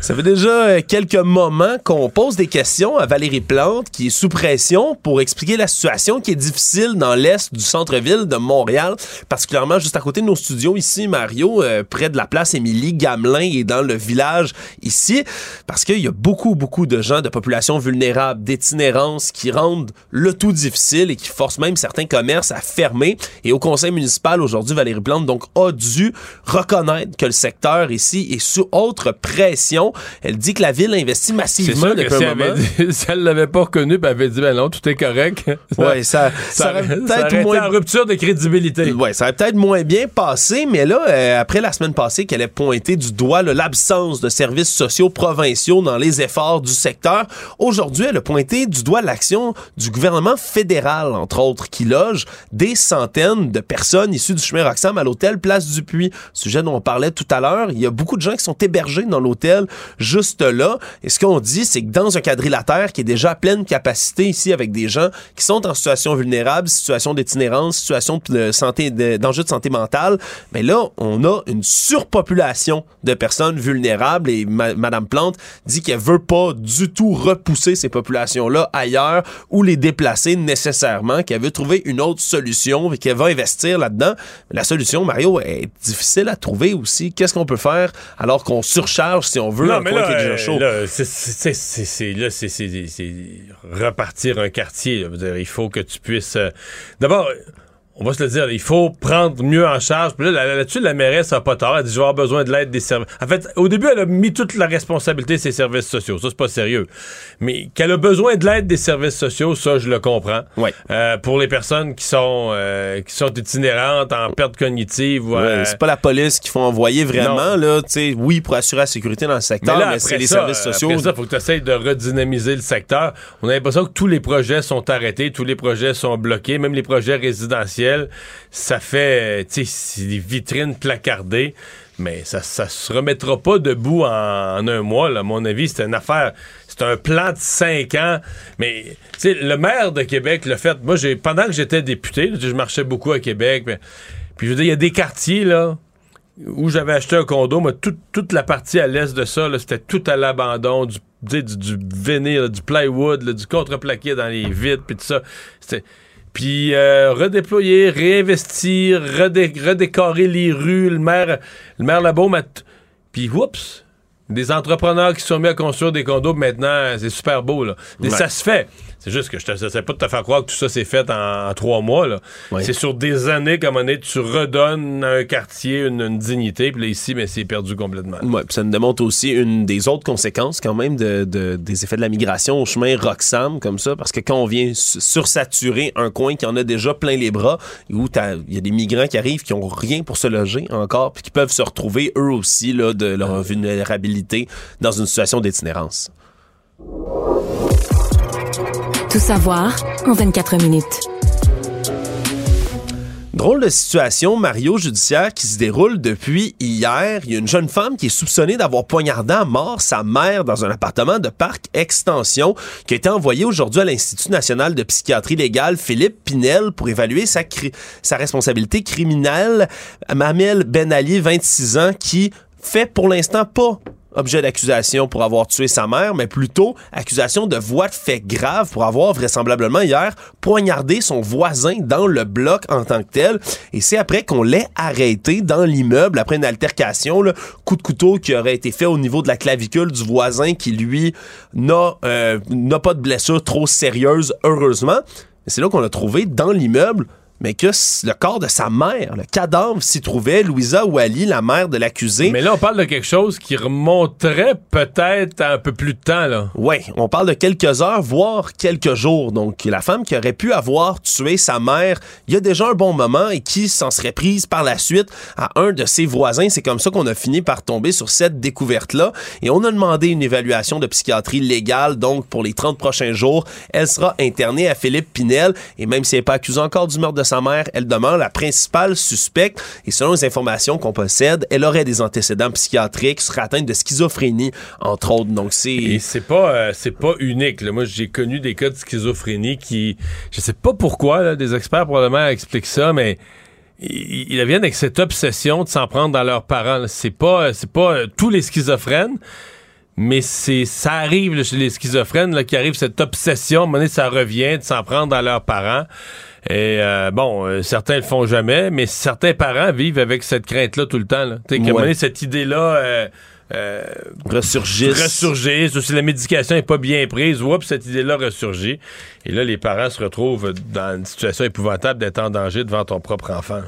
Speaker 6: Ça fait déjà quelques moments qu'on pose des questions à Valérie Plante, qui est sous pression pour expliquer la situation qui est difficile dans l'est du centre-ville de Montréal, particulièrement juste à côté de nos studios ici, Mario, euh, près de la place Émilie Gamelin et dans le village ici, parce qu'il y a beaucoup, beaucoup de gens de population vulnérable, d'itinérance qui rendent le tout difficile et qui forcent même certains commerces à fermer. Et au conseil municipal aujourd'hui, Valérie Plante donc a dû reconnaître que le secteur ici est sous autre pression. Elle dit que la ville investit massivement depuis un moment.
Speaker 1: Dit, si elle l'avait pas reconnu, ben elle avait dit ben non, tout est correct.
Speaker 6: Ouais, ça,
Speaker 1: ça, aurait peut-être moins en rupture de crédibilité.
Speaker 6: Ouais, ça aurait peut-être moins bien passé, mais là, euh, après la semaine passée, qu'elle ait pointé du doigt l'absence de services sociaux provinciaux dans les efforts du secteur, aujourd'hui, elle a pointé du doigt l'action du gouvernement fédéral, entre autres, qui loge des centaines de personnes issues du chemin Roxham à l'hôtel Place du Puy, sujet dont on parlait tout à l'heure. Il y a beaucoup de gens qui sont hébergés dans l'hôtel juste là. Et ce qu'on dit, c'est que dans un quadrilatère qui est déjà à pleine capacité ici avec des gens qui sont en situation vulnérable, situation d'itinérance, situation de santé, d'enjeux de santé mentale, mais là, on a une surpopulation de personnes vulnérables et Madame Plante dit qu'elle veut pas du tout repousser ces populations-là ailleurs ou les déplacer nécessairement, qu'elle veut trouver une autre solution et qu'elle va investir là-dedans. La solution, Mario, est difficile à trouver aussi. Qu'est-ce qu'on peut faire alors qu'on surcharge si on veut
Speaker 1: non, mais là,
Speaker 6: déjà chaud?
Speaker 1: là, c'est- repartir un quartier. là. Dire, il faut que tu puisses. euh, D'abord, on va se le dire, il faut prendre mieux en charge. Puis là, là- là-dessus, la mairesse n'a pas tort. Elle dit, je vais avoir besoin de l'aide des services. En fait, au début, elle a mis toute la responsabilité de ses services sociaux. Ça, c'est pas sérieux. Mais qu'elle a besoin de l'aide des services sociaux, ça, je le comprends. Euh, pour les personnes qui sont, euh, qui sont itinérantes, en perte cognitive. ou,
Speaker 6: Ouais,
Speaker 1: euh,
Speaker 6: c'est pas la police qu'il faut envoyer vraiment, là, tu sais, oui, pour assurer la sécurité dans le secteur, mais,
Speaker 1: là,
Speaker 6: c'est les services
Speaker 1: euh,
Speaker 6: sociaux.
Speaker 1: Après ça, il faut que tu essayes de redynamiser le secteur. On a l'impression que tous les projets sont arrêtés, tous les projets sont bloqués, même les projets résidentiels. Ça fait, tu sais, des vitrines placardées. Mais ça, ça se remettra pas debout en, un mois, là. À mon avis, c'est une affaire. C'est un plan de cinq ans. Mais, le maire de Québec l'a fait. Moi, pendant que j'étais député, je marchais beaucoup à Québec. mais- puis, je veux dire, il y a des quartiers, là, où j'avais acheté un condo, mais toute, la partie à l'est de ça, c'était tout à l'abandon, du, du, du du plywood, du contreplaqué dans les vitres, puis tout ça. C'était... Puis euh, redéployer, réinvestir, redé- redécorer les rues. Le maire, le maire Labaume Puis, oups, des entrepreneurs qui sont mis à construire des condos, maintenant, c'est super beau, là.
Speaker 6: Ouais.
Speaker 1: ça se fait. C'est juste que je ne sais pas de te faire croire que tout ça s'est fait en, en trois mois, là. C'est sur des années, comme on est, tu redonnes à un quartier une, une dignité, puis là, ici, mais c'est perdu complètement.
Speaker 6: Puis ça nous démontre aussi une des autres conséquences quand même de, de- des effets de la migration au chemin Roxham comme ça, parce que quand on vient su- sursaturer un coin qui en a déjà plein les bras, où il y a des migrants qui arrivent qui ont rien pour se loger encore, puis qui peuvent se retrouver eux aussi là, de leur vulnérabilité dans une situation d'itinérance.
Speaker 5: Tout savoir en 24 minutes.
Speaker 6: Drôle de situation, Mario, judiciaire qui se déroule depuis hier. Il y a une jeune femme qui est soupçonnée d'avoir poignardé à mort sa mère dans un appartement de parc extension qui a été envoyée aujourd'hui à l'Institut national de psychiatrie légale Philippe Pinel pour évaluer sa, responsabilité criminelle. Mamel Ben Ali, 26 ans, qui fait pour l'instant pas objet d'accusation pour avoir tué sa mère, mais plutôt accusation de voie de fait grave pour avoir vraisemblablement hier poignardé son voisin dans le bloc en tant que tel. Et c'est après qu'on l'ait arrêté dans l'immeuble après une altercation, là, coup de couteau qui aurait été fait au niveau de la clavicule du voisin qui lui n'a euh, n'a pas de blessure trop sérieuse heureusement. Et c'est là qu'on l'a trouvé dans l'immeuble mais que le corps de sa mère, le cadavre s'y trouvait, Louisa Wally, la mère de l'accusé.
Speaker 1: Mais là, on parle de quelque chose qui remonterait peut-être à un peu plus de temps, là.
Speaker 6: Oui, on parle de quelques heures, voire quelques jours. Donc, la femme qui aurait pu avoir tué sa mère il y a déjà un bon moment et qui s'en serait prise par la suite à un de ses voisins. C'est comme ça qu'on a fini par tomber sur cette découverte-là. Et on a demandé une évaluation de psychiatrie légale. Donc, pour les 30 prochains jours, elle sera internée à Philippe Pinel. Et même si elle n'est pas accusée encore du meurtre de sa mère, elle demeure la principale suspecte. Et selon les informations qu'on possède, elle aurait des antécédents psychiatriques, serait atteinte de schizophrénie, entre autres. Donc, c'est...
Speaker 1: Et c'est pas, euh, c'est pas unique. Moi, j'ai connu des cas de schizophrénie qui, je sais pas pourquoi, des experts probablement expliquent ça, mais ils, viennent avec cette obsession de s'en prendre dans leurs parents. C'est pas, c'est pas euh, tous les schizophrènes, mais c'est ça arrive chez les schizophrènes qui arrive cette obsession, à un moment donné, ça revient de s'en prendre à leurs parents. Et euh, bon, euh, certains le font jamais, mais certains parents vivent avec cette crainte-là tout le temps. Là. T'sais, qu'à un moment donné, cette idée-là euh, euh,
Speaker 6: ressurgisse.
Speaker 1: Ressurgisse. Ou si la médication n'est pas bien prise, oups, cette idée-là ressurgit. Et là, les parents se retrouvent dans une situation épouvantable d'être en danger devant ton propre enfant.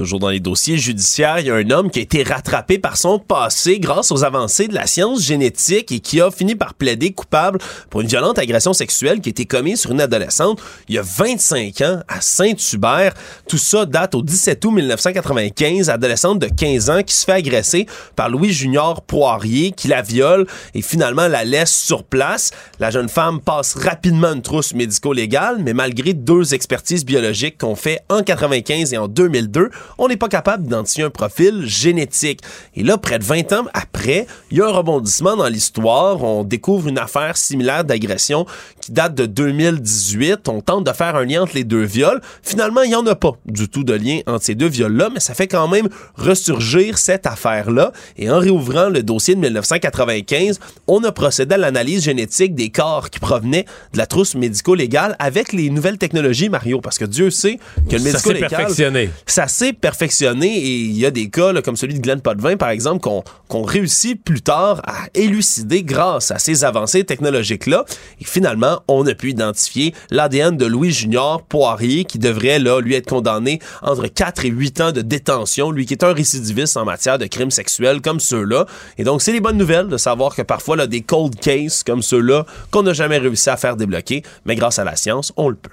Speaker 6: Toujours dans les dossiers judiciaires, il y a un homme qui a été rattrapé par son passé grâce aux avancées de la science génétique et qui a fini par plaider coupable pour une violente agression sexuelle qui a été commise sur une adolescente il y a 25 ans à Saint-Hubert. Tout ça date au 17 août 1995, adolescente de 15 ans qui se fait agresser par Louis Junior Poirier qui la viole et finalement la laisse sur place. La jeune femme passe rapidement une trousse médico-légale, mais malgré deux expertises biologiques qu'on fait en 95 et en 2002, on n'est pas capable d'identifier un profil génétique. Et là, près de 20 ans après, il y a un rebondissement dans l'histoire. On découvre une affaire similaire d'agression qui date de 2018. On tente de faire un lien entre les deux viols. Finalement, il n'y en a pas du tout de lien entre ces deux viols-là, mais ça fait quand même ressurgir cette affaire-là. Et en réouvrant le dossier de 1995, on a procédé à l'analyse génétique des corps qui provenaient de la trousse médico-légale avec les nouvelles technologies, Mario, parce que Dieu sait que le médico-légal...
Speaker 1: Ça s'est perfectionné.
Speaker 6: Ça s'est perfectionné et il y a des cas là, comme celui de Glenn Potvin, par exemple, qu'on qu'on réussit plus tard à élucider grâce à ces avancées technologiques-là. Et finalement, on a pu identifier l'ADN de Louis Junior Poirier qui devrait là lui être condamné entre 4 et 8 ans de détention, lui qui est un récidiviste en matière de crimes sexuels comme ceux-là. Et donc, c'est les bonnes nouvelles de savoir que parfois, là, des cold cases comme ceux-là qu'on n'a jamais réussi à faire débloquer, mais grâce à la science, on le peut.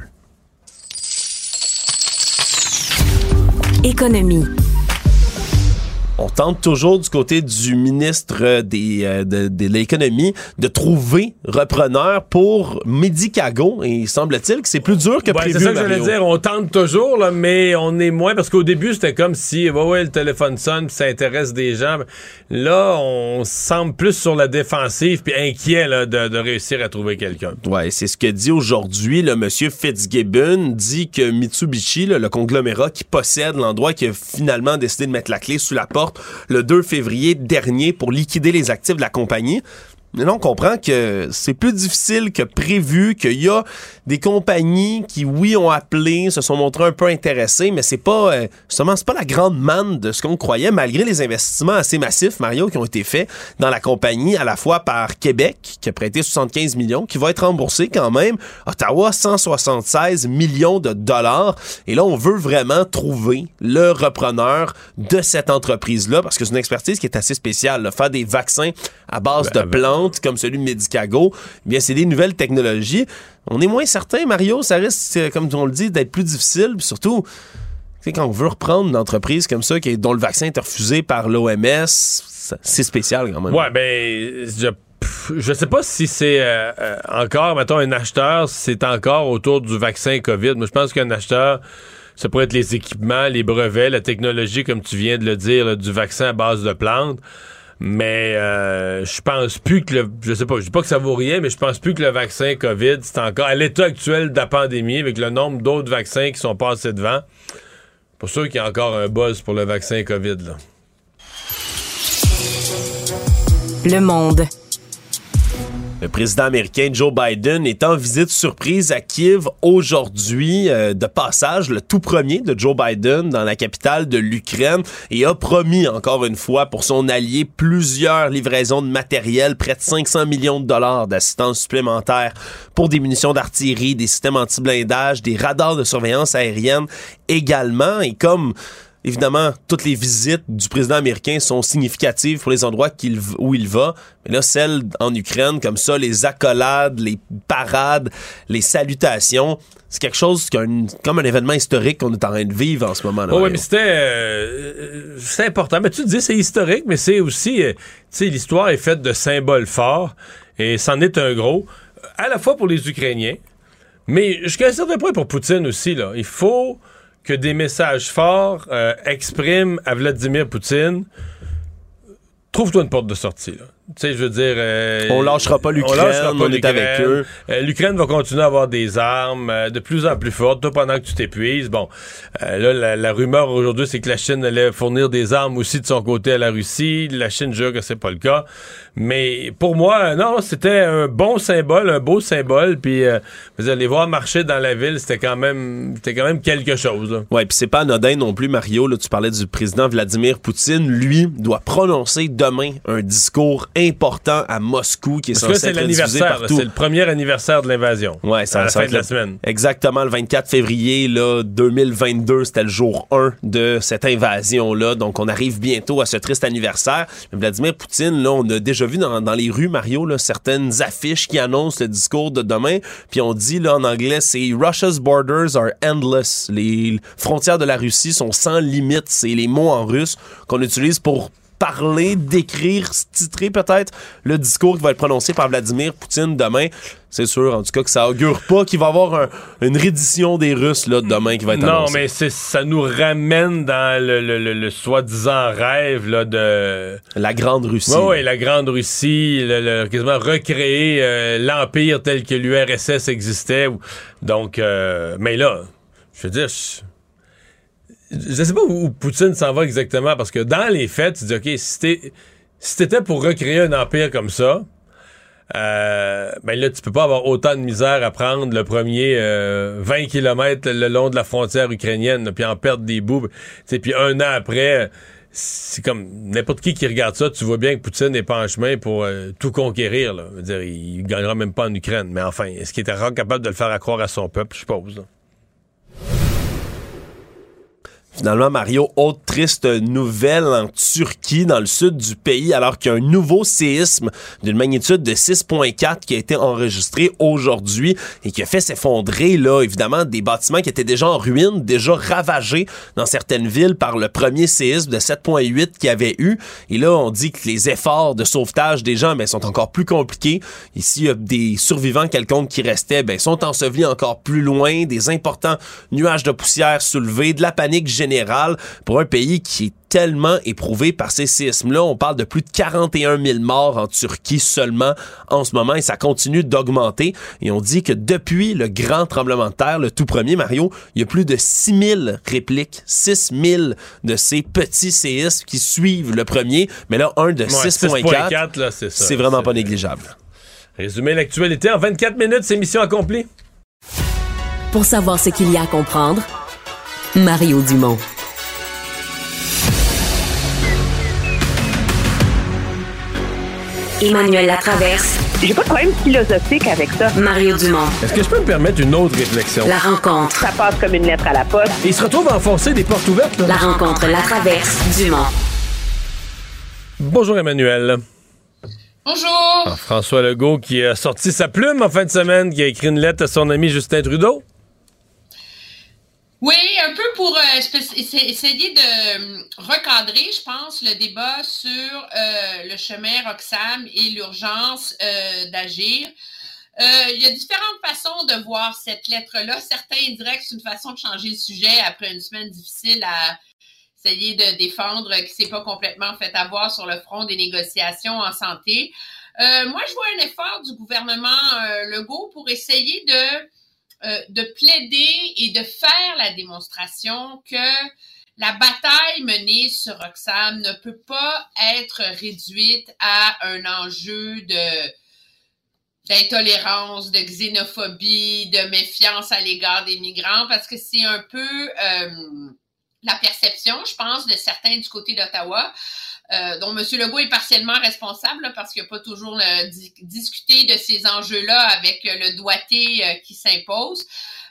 Speaker 5: Économie.
Speaker 6: On tente toujours du côté du ministre des, euh, de, de l'économie de trouver repreneur pour Medicago et semble-t-il que c'est plus dur que
Speaker 1: ouais,
Speaker 6: prévu.
Speaker 1: C'est ça que j'allais dire. On tente toujours, là, mais on est moins parce qu'au début c'était comme si ouais, ouais, le téléphone sonne, puis ça intéresse des gens. Là, on semble plus sur la défensive puis inquiet là, de, de réussir à trouver quelqu'un.
Speaker 6: Ouais, c'est ce que dit aujourd'hui le monsieur Fitzgibbon dit que Mitsubishi, là, le conglomérat qui possède l'endroit qui a finalement décidé de mettre la clé sous la porte le 2 février dernier pour liquider les actifs de la compagnie. Mais là, on comprend que c'est plus difficile que prévu, qu'il y a des compagnies qui, oui, ont appelé, se sont montrées un peu intéressées, mais c'est pas, euh, justement, c'est pas la grande manne de ce qu'on croyait, malgré les investissements assez massifs, Mario, qui ont été faits dans la compagnie, à la fois par Québec, qui a prêté 75 millions, qui va être remboursé quand même, Ottawa, 176 millions de dollars. Et là, on veut vraiment trouver le repreneur de cette entreprise-là, parce que c'est une expertise qui est assez spéciale, là. faire des vaccins à base
Speaker 1: Ben,
Speaker 6: de plantes, comme celui de Medicago, eh bien, c'est des nouvelles technologies. On est moins certain, Mario, ça risque, euh, comme on le dit, d'être plus difficile. Puis surtout, quand on veut reprendre une entreprise comme ça, qui, dont le vaccin est refusé par l'OMS, c'est spécial quand même.
Speaker 1: Ouais, ben, je, je sais pas si c'est euh, euh, encore, mettons, un acheteur, c'est encore autour du vaccin COVID. Moi, je pense qu'un acheteur, ça pourrait être les équipements, les brevets, la technologie, comme tu viens de le dire, du vaccin à base de plantes. Mais euh, je pense plus que le. Je sais pas, je dis pas que ça vaut rien, mais je pense plus que le vaccin COVID, c'est encore à l'état actuel de la pandémie, avec le nombre d'autres vaccins qui sont passés devant. Pour sûr qu'il y a encore un buzz pour le vaccin COVID. Là.
Speaker 5: Le monde.
Speaker 6: Le président américain Joe Biden est en visite surprise à Kiev aujourd'hui, euh, de passage, le tout premier de Joe Biden dans la capitale de l'Ukraine, et a promis encore une fois pour son allié plusieurs livraisons de matériel, près de 500 millions de dollars d'assistance supplémentaire pour des munitions d'artillerie, des systèmes anti-blindage, des radars de surveillance aérienne également, et comme Évidemment, toutes les visites du président américain sont significatives pour les endroits où il va. Mais là, celles en Ukraine, comme ça, les accolades, les parades, les salutations, c'est quelque chose qu'un, comme un événement historique qu'on est en train de vivre en ce moment. là
Speaker 1: Oh, oui, mais c'était euh, c'est important. Mais tu dis c'est historique, mais c'est aussi, euh, tu sais, l'histoire est faite de symboles forts et c'en est un gros, à la fois pour les Ukrainiens, mais jusqu'à un certain point pour Poutine aussi. Là, il faut que des messages forts euh, expriment à Vladimir Poutine trouve-toi une porte de sortie. Tu sais, je veux dire. Euh,
Speaker 6: on lâchera pas l'Ukraine, on, on est avec eux.
Speaker 1: Euh, L'Ukraine va continuer à avoir des armes euh, de plus en plus fortes, toi, pendant que tu t'épuises. Bon, là, la, rumeur aujourd'hui, c'est que la Chine allait fournir des armes aussi de son côté à la Russie. La Chine jure que c'est pas le cas. Mais pour moi, non, c'était un bon symbole, un beau symbole. Puis, vous allez voir marcher dans la ville, c'était quand même, c'était quand même quelque chose.
Speaker 6: Ouais, puis c'est pas anodin non plus, Mario. Là, tu parlais du président Vladimir Poutine. Lui doit prononcer demain un discours important à Moscou qui est Parce censé
Speaker 1: c'est l'anniversaire,
Speaker 6: C'est
Speaker 1: le premier anniversaire de l'invasion.
Speaker 6: Ouais,
Speaker 1: c'est à la fin de la semaine.
Speaker 6: Exactement, le 24 février là, 2022, c'était le jour 1 de cette invasion-là. Donc, on arrive bientôt à ce triste anniversaire. Mais Vladimir Poutine, là, on a déjà vu dans, dans les rues, Mario, là, certaines affiches qui annoncent le discours de demain. Puis on dit là, en anglais, c'est Russia's borders are endless. Les frontières de la Russie sont sans limite. C'est les mots en russe qu'on utilise pour parler, décrire, titrer peut-être le discours qui va être prononcé par Vladimir Poutine demain. C'est sûr, en tout cas, que ça augure pas qu'il va y avoir une reddition des Russes là, demain qui va être
Speaker 1: Non, mais ça nous ramène dans le, soi-disant rêve là, de...
Speaker 6: La Grande Russie.
Speaker 1: Oui, la Grande Russie, quasiment recréer euh, l'Empire tel que l'URSS existait. Donc, euh, mais là, je veux dire... Je sais pas où Poutine s'en va exactement, parce que dans les faits, tu dis, OK, si t'étais pour recréer un empire comme ça, euh, ben là, tu peux pas avoir autant de misère à prendre le premier 20 euh, km le long de la frontière ukrainienne, puis en perdre des bouts. Puis un an après, c'est comme n'importe qui qui regarde ça, tu vois bien que Poutine n'est pas en chemin pour euh, tout conquérir. Là. dire, il gagnera même pas en Ukraine. Mais enfin, est-ce qu'il était capable de le faire accroire à son peuple, je suppose.
Speaker 6: Finalement, Mario, autre triste nouvelle en Turquie, dans le sud du pays, alors qu'il y a un nouveau séisme d'une magnitude de 6.4 qui a été enregistré aujourd'hui et qui a fait s'effondrer, là, évidemment, des bâtiments qui étaient déjà en ruine, déjà ravagés dans certaines villes par le premier séisme de 7.8 qu'il y avait eu. Et là, on dit que les efforts de sauvetage des gens, ben, sont encore plus compliqués. Ici, il y a des survivants quelconques qui restaient, ben, sont ensevelis encore plus loin, des importants nuages de poussière soulevés, de la panique générale pour un pays qui est tellement éprouvé par ces séismes-là. On parle de plus de 41 000 morts en Turquie seulement en ce moment et ça continue d'augmenter. Et on dit que depuis le grand tremblement de terre, le tout premier, Mario, il y a plus de 6 000 répliques, 6 000 de ces petits séismes qui suivent le premier. Mais là, un de 6.4, c'est vraiment pas négligeable.
Speaker 1: Résumer l'actualité en 24 minutes, c'est mission accomplie.
Speaker 5: Pour savoir ce qu'il y a à comprendre, Mario Dumont. Emmanuel Latraverse.
Speaker 9: J'ai pas de problème philosophique avec ça.
Speaker 5: Mario Dumont.
Speaker 1: Est-ce que je peux me permettre une autre réflexion?
Speaker 5: La rencontre.
Speaker 9: Ça passe comme une lettre à la poste.
Speaker 1: il se retrouve à enfoncer des portes ouvertes. Là.
Speaker 5: La rencontre, la traverse, Dumont.
Speaker 1: Bonjour Emmanuel.
Speaker 14: Bonjour.
Speaker 1: Ah, François Legault qui a sorti sa plume en fin de semaine, qui a écrit une lettre à son ami Justin Trudeau.
Speaker 14: Oui, un peu pour euh, essayer de euh, recadrer, je pense, le débat sur euh, le chemin Roxham et l'urgence d'agir. il y a différentes façons de voir cette lettre-là. Certains diraient que c'est une façon de changer le sujet après une semaine difficile à essayer de défendre qui s'est pas complètement fait avoir sur le front des négociations en santé. moi, je vois un effort du gouvernement Legault pour essayer de euh, de plaider et de faire la démonstration que la bataille menée sur Roxham ne peut pas être réduite à un enjeu d'intolérance, de xénophobie, de méfiance à l'égard des migrants, parce que c'est un peu euh, la perception, je pense, de certains du côté d'Ottawa. Euh, dont M. Legault est partiellement responsable parce qu'il n'a pas toujours euh, discuté de ces enjeux-là avec euh, le doigté qui s'impose.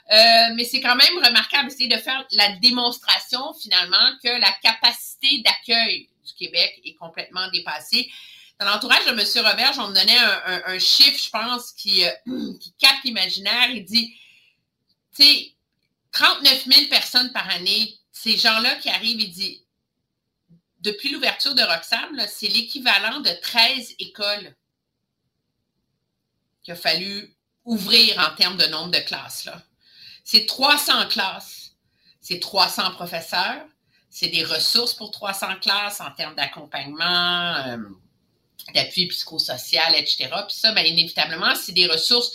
Speaker 14: mais c'est quand même remarquable d'essayer de faire la démonstration finalement que la capacité d'accueil du Québec est complètement dépassée. Dans l'entourage de M. Robert, on me donnait un, chiffre, je pense, qui, qui capte l'imaginaire. Il dit, tu sais, 39 000 personnes par année, ces gens-là qui arrivent, il dit, depuis l'ouverture de Roxham, c'est l'équivalent de 13 écoles qu'il a fallu ouvrir en termes de nombre de classes. C'est 300 classes, c'est 300 professeurs, c'est des ressources pour 300 classes en termes d'accompagnement, euh, d'appui psychosocial, etc. Puis ça, bien, inévitablement, c'est des ressources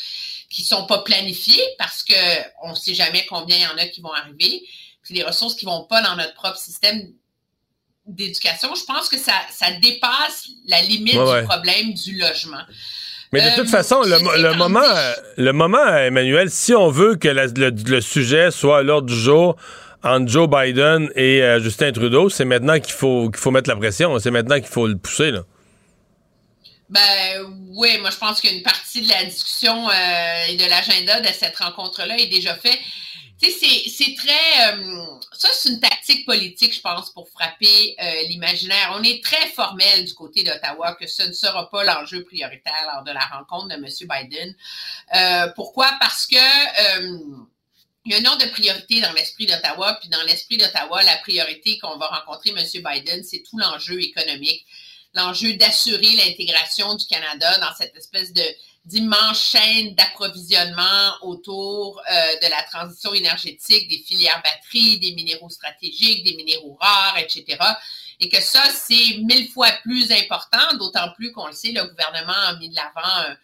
Speaker 14: qui sont pas planifiées parce que on sait jamais combien il y en a qui vont arriver. C'est des ressources qui vont pas dans notre propre système d'éducation. Je pense que ça, ça dépasse la limite du problème du logement.
Speaker 1: Mais de toute euh, façon, le, moment, le moment, Emmanuel, si on veut que le, sujet soit à l'ordre du jour entre Joe Biden et euh, Justin Trudeau, c'est maintenant qu'il faut, qu'il faut mettre la pression. C'est maintenant qu'il faut le pousser. Là.
Speaker 14: Ben oui, moi je pense qu'une partie de la discussion euh, et de l'agenda de cette rencontre-là est déjà fait. C'est très... Euh, ça, c'est une tactique politique, je pense, pour frapper euh, l'imaginaire. On est très formel du côté d'Ottawa que ce ne sera pas l'enjeu prioritaire lors de la rencontre de M. Biden. pourquoi? Parce que il y a un nombre de priorités dans l'esprit d'Ottawa, puis dans l'esprit d'Ottawa, la priorité qu'on va rencontrer M. Biden, c'est tout l'enjeu économique l'enjeu d'assurer l'intégration du Canada dans cette espèce de d'immense chaîne d'approvisionnement autour euh, de la transition énergétique, des filières batteries, des minéraux stratégiques, des minéraux rares, etc. Et que ça, c'est mille fois plus important, d'autant plus qu'on le sait, le gouvernement a mis de l'avant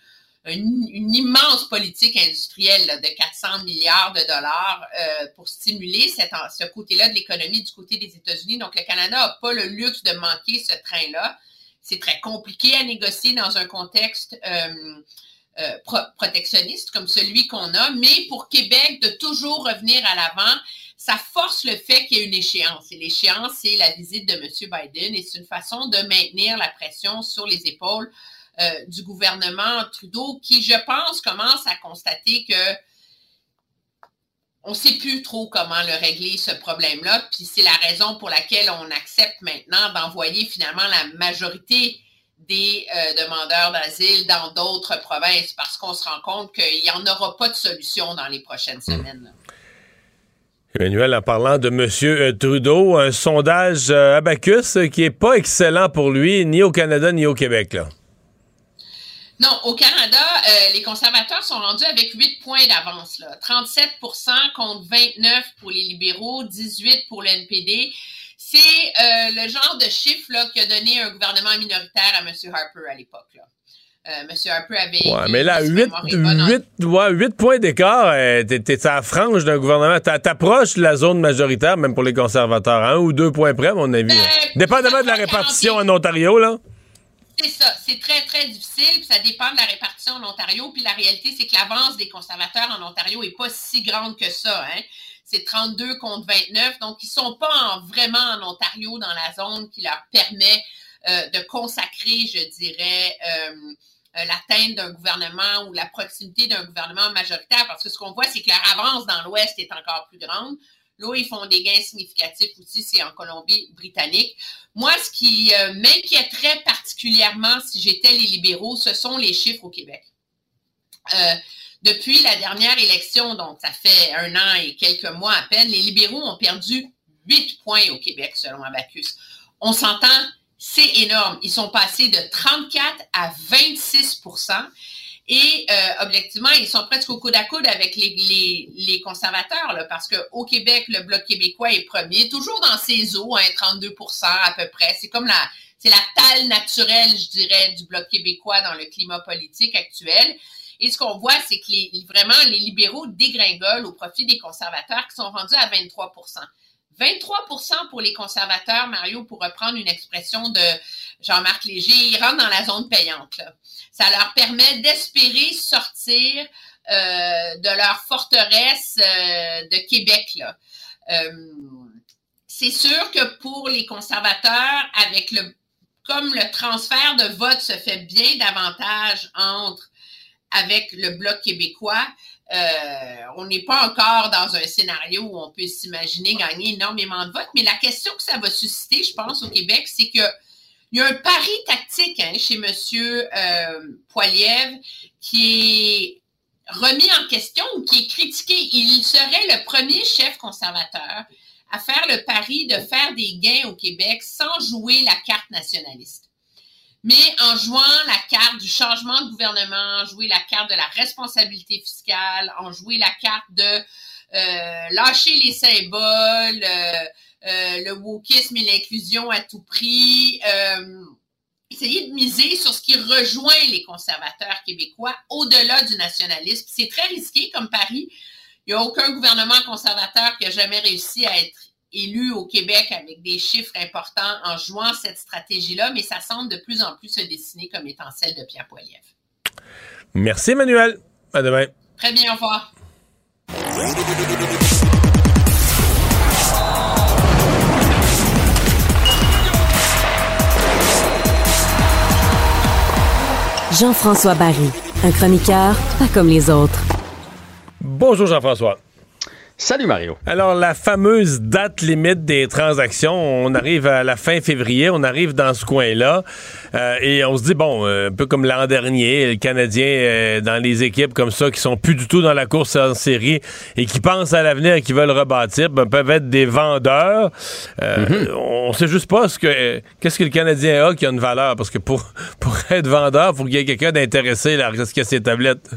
Speaker 14: une, immense politique industrielle de 400 milliards de dollars euh, pour stimuler ce côté-là de l'économie du côté des États-Unis. Donc, le Canada n'a pas le luxe de manquer ce train-là c'est très compliqué à négocier dans un contexte euh, euh, protectionniste comme celui qu'on a, mais pour Québec, de toujours revenir à l'avant, ça force le fait qu'il y ait une échéance. Et l'échéance, c'est la visite de M. Biden et c'est une façon de maintenir la pression sur les épaules euh, du gouvernement Trudeau qui, je pense, commence à constater que on ne sait plus trop comment le régler, ce problème-là. Puis c'est la raison pour laquelle on accepte maintenant d'envoyer finalement la majorité des euh, demandeurs d'asile dans d'autres provinces parce qu'on se rend compte qu'il n'y en aura pas de solution dans les prochaines hmm. semaines.
Speaker 1: Emmanuel, en parlant de M. Euh, Trudeau, un sondage euh, Abacus qui n'est pas excellent pour lui, ni au Canada ni au Québec. Là.
Speaker 14: Non, au Canada, euh, les conservateurs sont rendus avec 8 points d'avance. 37% contre 29 pour les libéraux, 18 pour le NPD. C'est euh, le genre de chiffre là, qui a donné un gouvernement minoritaire à M. Harper à l'époque. Euh, M. Harper avait.
Speaker 1: Ouais, mais là, 8, 8, ouais, 8 points d'écart, t'es à la frange d'un gouvernement. T'approches la zone majoritaire, même pour les conservateurs. Un ou deux points près, à mon avis. Ben, Dépendamment de la répartition en Ontario, là.
Speaker 14: C'est ça, c'est très, très difficile, puis ça dépend de la répartition en Ontario, puis la réalité, c'est que l'avance des conservateurs en Ontario n'est pas si grande que ça. Hein? C'est 32 contre 29, donc ils ne sont pas vraiment en Ontario dans la zone qui leur permet euh, de consacrer, je dirais, euh, euh, l'atteinte d'un gouvernement ou la proximité d'un gouvernement majoritaire, parce que ce qu'on voit, c'est que leur avance dans l'Ouest est encore plus grande. Là, ils font des gains significatifs aussi, c'est en Colombie-Britannique. Moi, ce qui euh, m'inquiéterait particulièrement si j'étais les libéraux, ce sont les chiffres au Québec. Depuis la dernière élection, donc ça fait un an et quelques mois à peine, les libéraux ont perdu 8 points au Québec, selon Abacus. On s'entend, c'est énorme. Ils sont passés de 34 à 26% et euh, objectivement, ils sont presque au coude à coude avec les, conservateurs, parce qu'au Québec, le Bloc québécois est premier, toujours dans ses eaux, hein, 32% à peu près. C'est comme la, c'est la naturelle, je dirais, du Bloc québécois dans le climat politique actuel. Et ce qu'on voit, c'est que les, vraiment, les libéraux dégringolent au profit des conservateurs qui sont rendus à 23% 23% pour les conservateurs, Mario, pour reprendre une expression de Jean-Marc Léger, ils rentrent dans la zone payante. Ça leur permet d'espérer sortir euh, de leur forteresse euh, de Québec. Euh, c'est sûr que pour les conservateurs, avec le comme le transfert de vote se fait bien davantage entre avec le bloc québécois, euh, on n'est pas encore dans un scénario où on peut s'imaginer gagner énormément de votes, mais la question que ça va susciter, je pense, au Québec, c'est que il y a un pari tactique hein, chez M. Euh, qui est remis en question ou qui est critiqué. Il serait le premier chef conservateur à faire le pari de faire des gains au Québec sans jouer la carte nationaliste mais en jouant la carte du changement de gouvernement, en jouer la carte de la responsabilité fiscale, en jouer la carte de euh, lâcher les symboles, euh, euh, le wokisme et l'inclusion à tout prix. essayer de miser sur ce qui rejoint les conservateurs québécois au-delà du nationalisme. C'est très risqué comme pari. Il n'y a aucun gouvernement conservateur qui a jamais réussi à être élu au Québec avec des chiffres importants en jouant cette stratégie-là, mais ça semble de plus en plus se dessiner comme étant celle de Pierre Poilievre.
Speaker 1: Merci, Emmanuel. À demain.
Speaker 14: Très bien, au revoir.
Speaker 5: Jean-François Barry, un chroniqueur pas comme les autres.
Speaker 1: Bonjour Jean-François.
Speaker 15: Salut Mario.
Speaker 1: Alors, la fameuse date limite des transactions, on arrive à la fin février, on arrive dans ce coin-là, euh, et on se dit, bon, euh, un peu comme l'an dernier, les Canadiens euh, dans les équipes comme ça, qui sont plus du tout dans la course en série et qui pensent à l'avenir et qui veulent rebâtir, ben, peuvent être des vendeurs. Mm-hmm. On sait juste pas ce que qu'est-ce que le Canadien a qui a une valeur, parce que pour, pour être vendeur, il faut qu'il y ait quelqu'un d'intéressé à ce qu'il y a ses tablettes.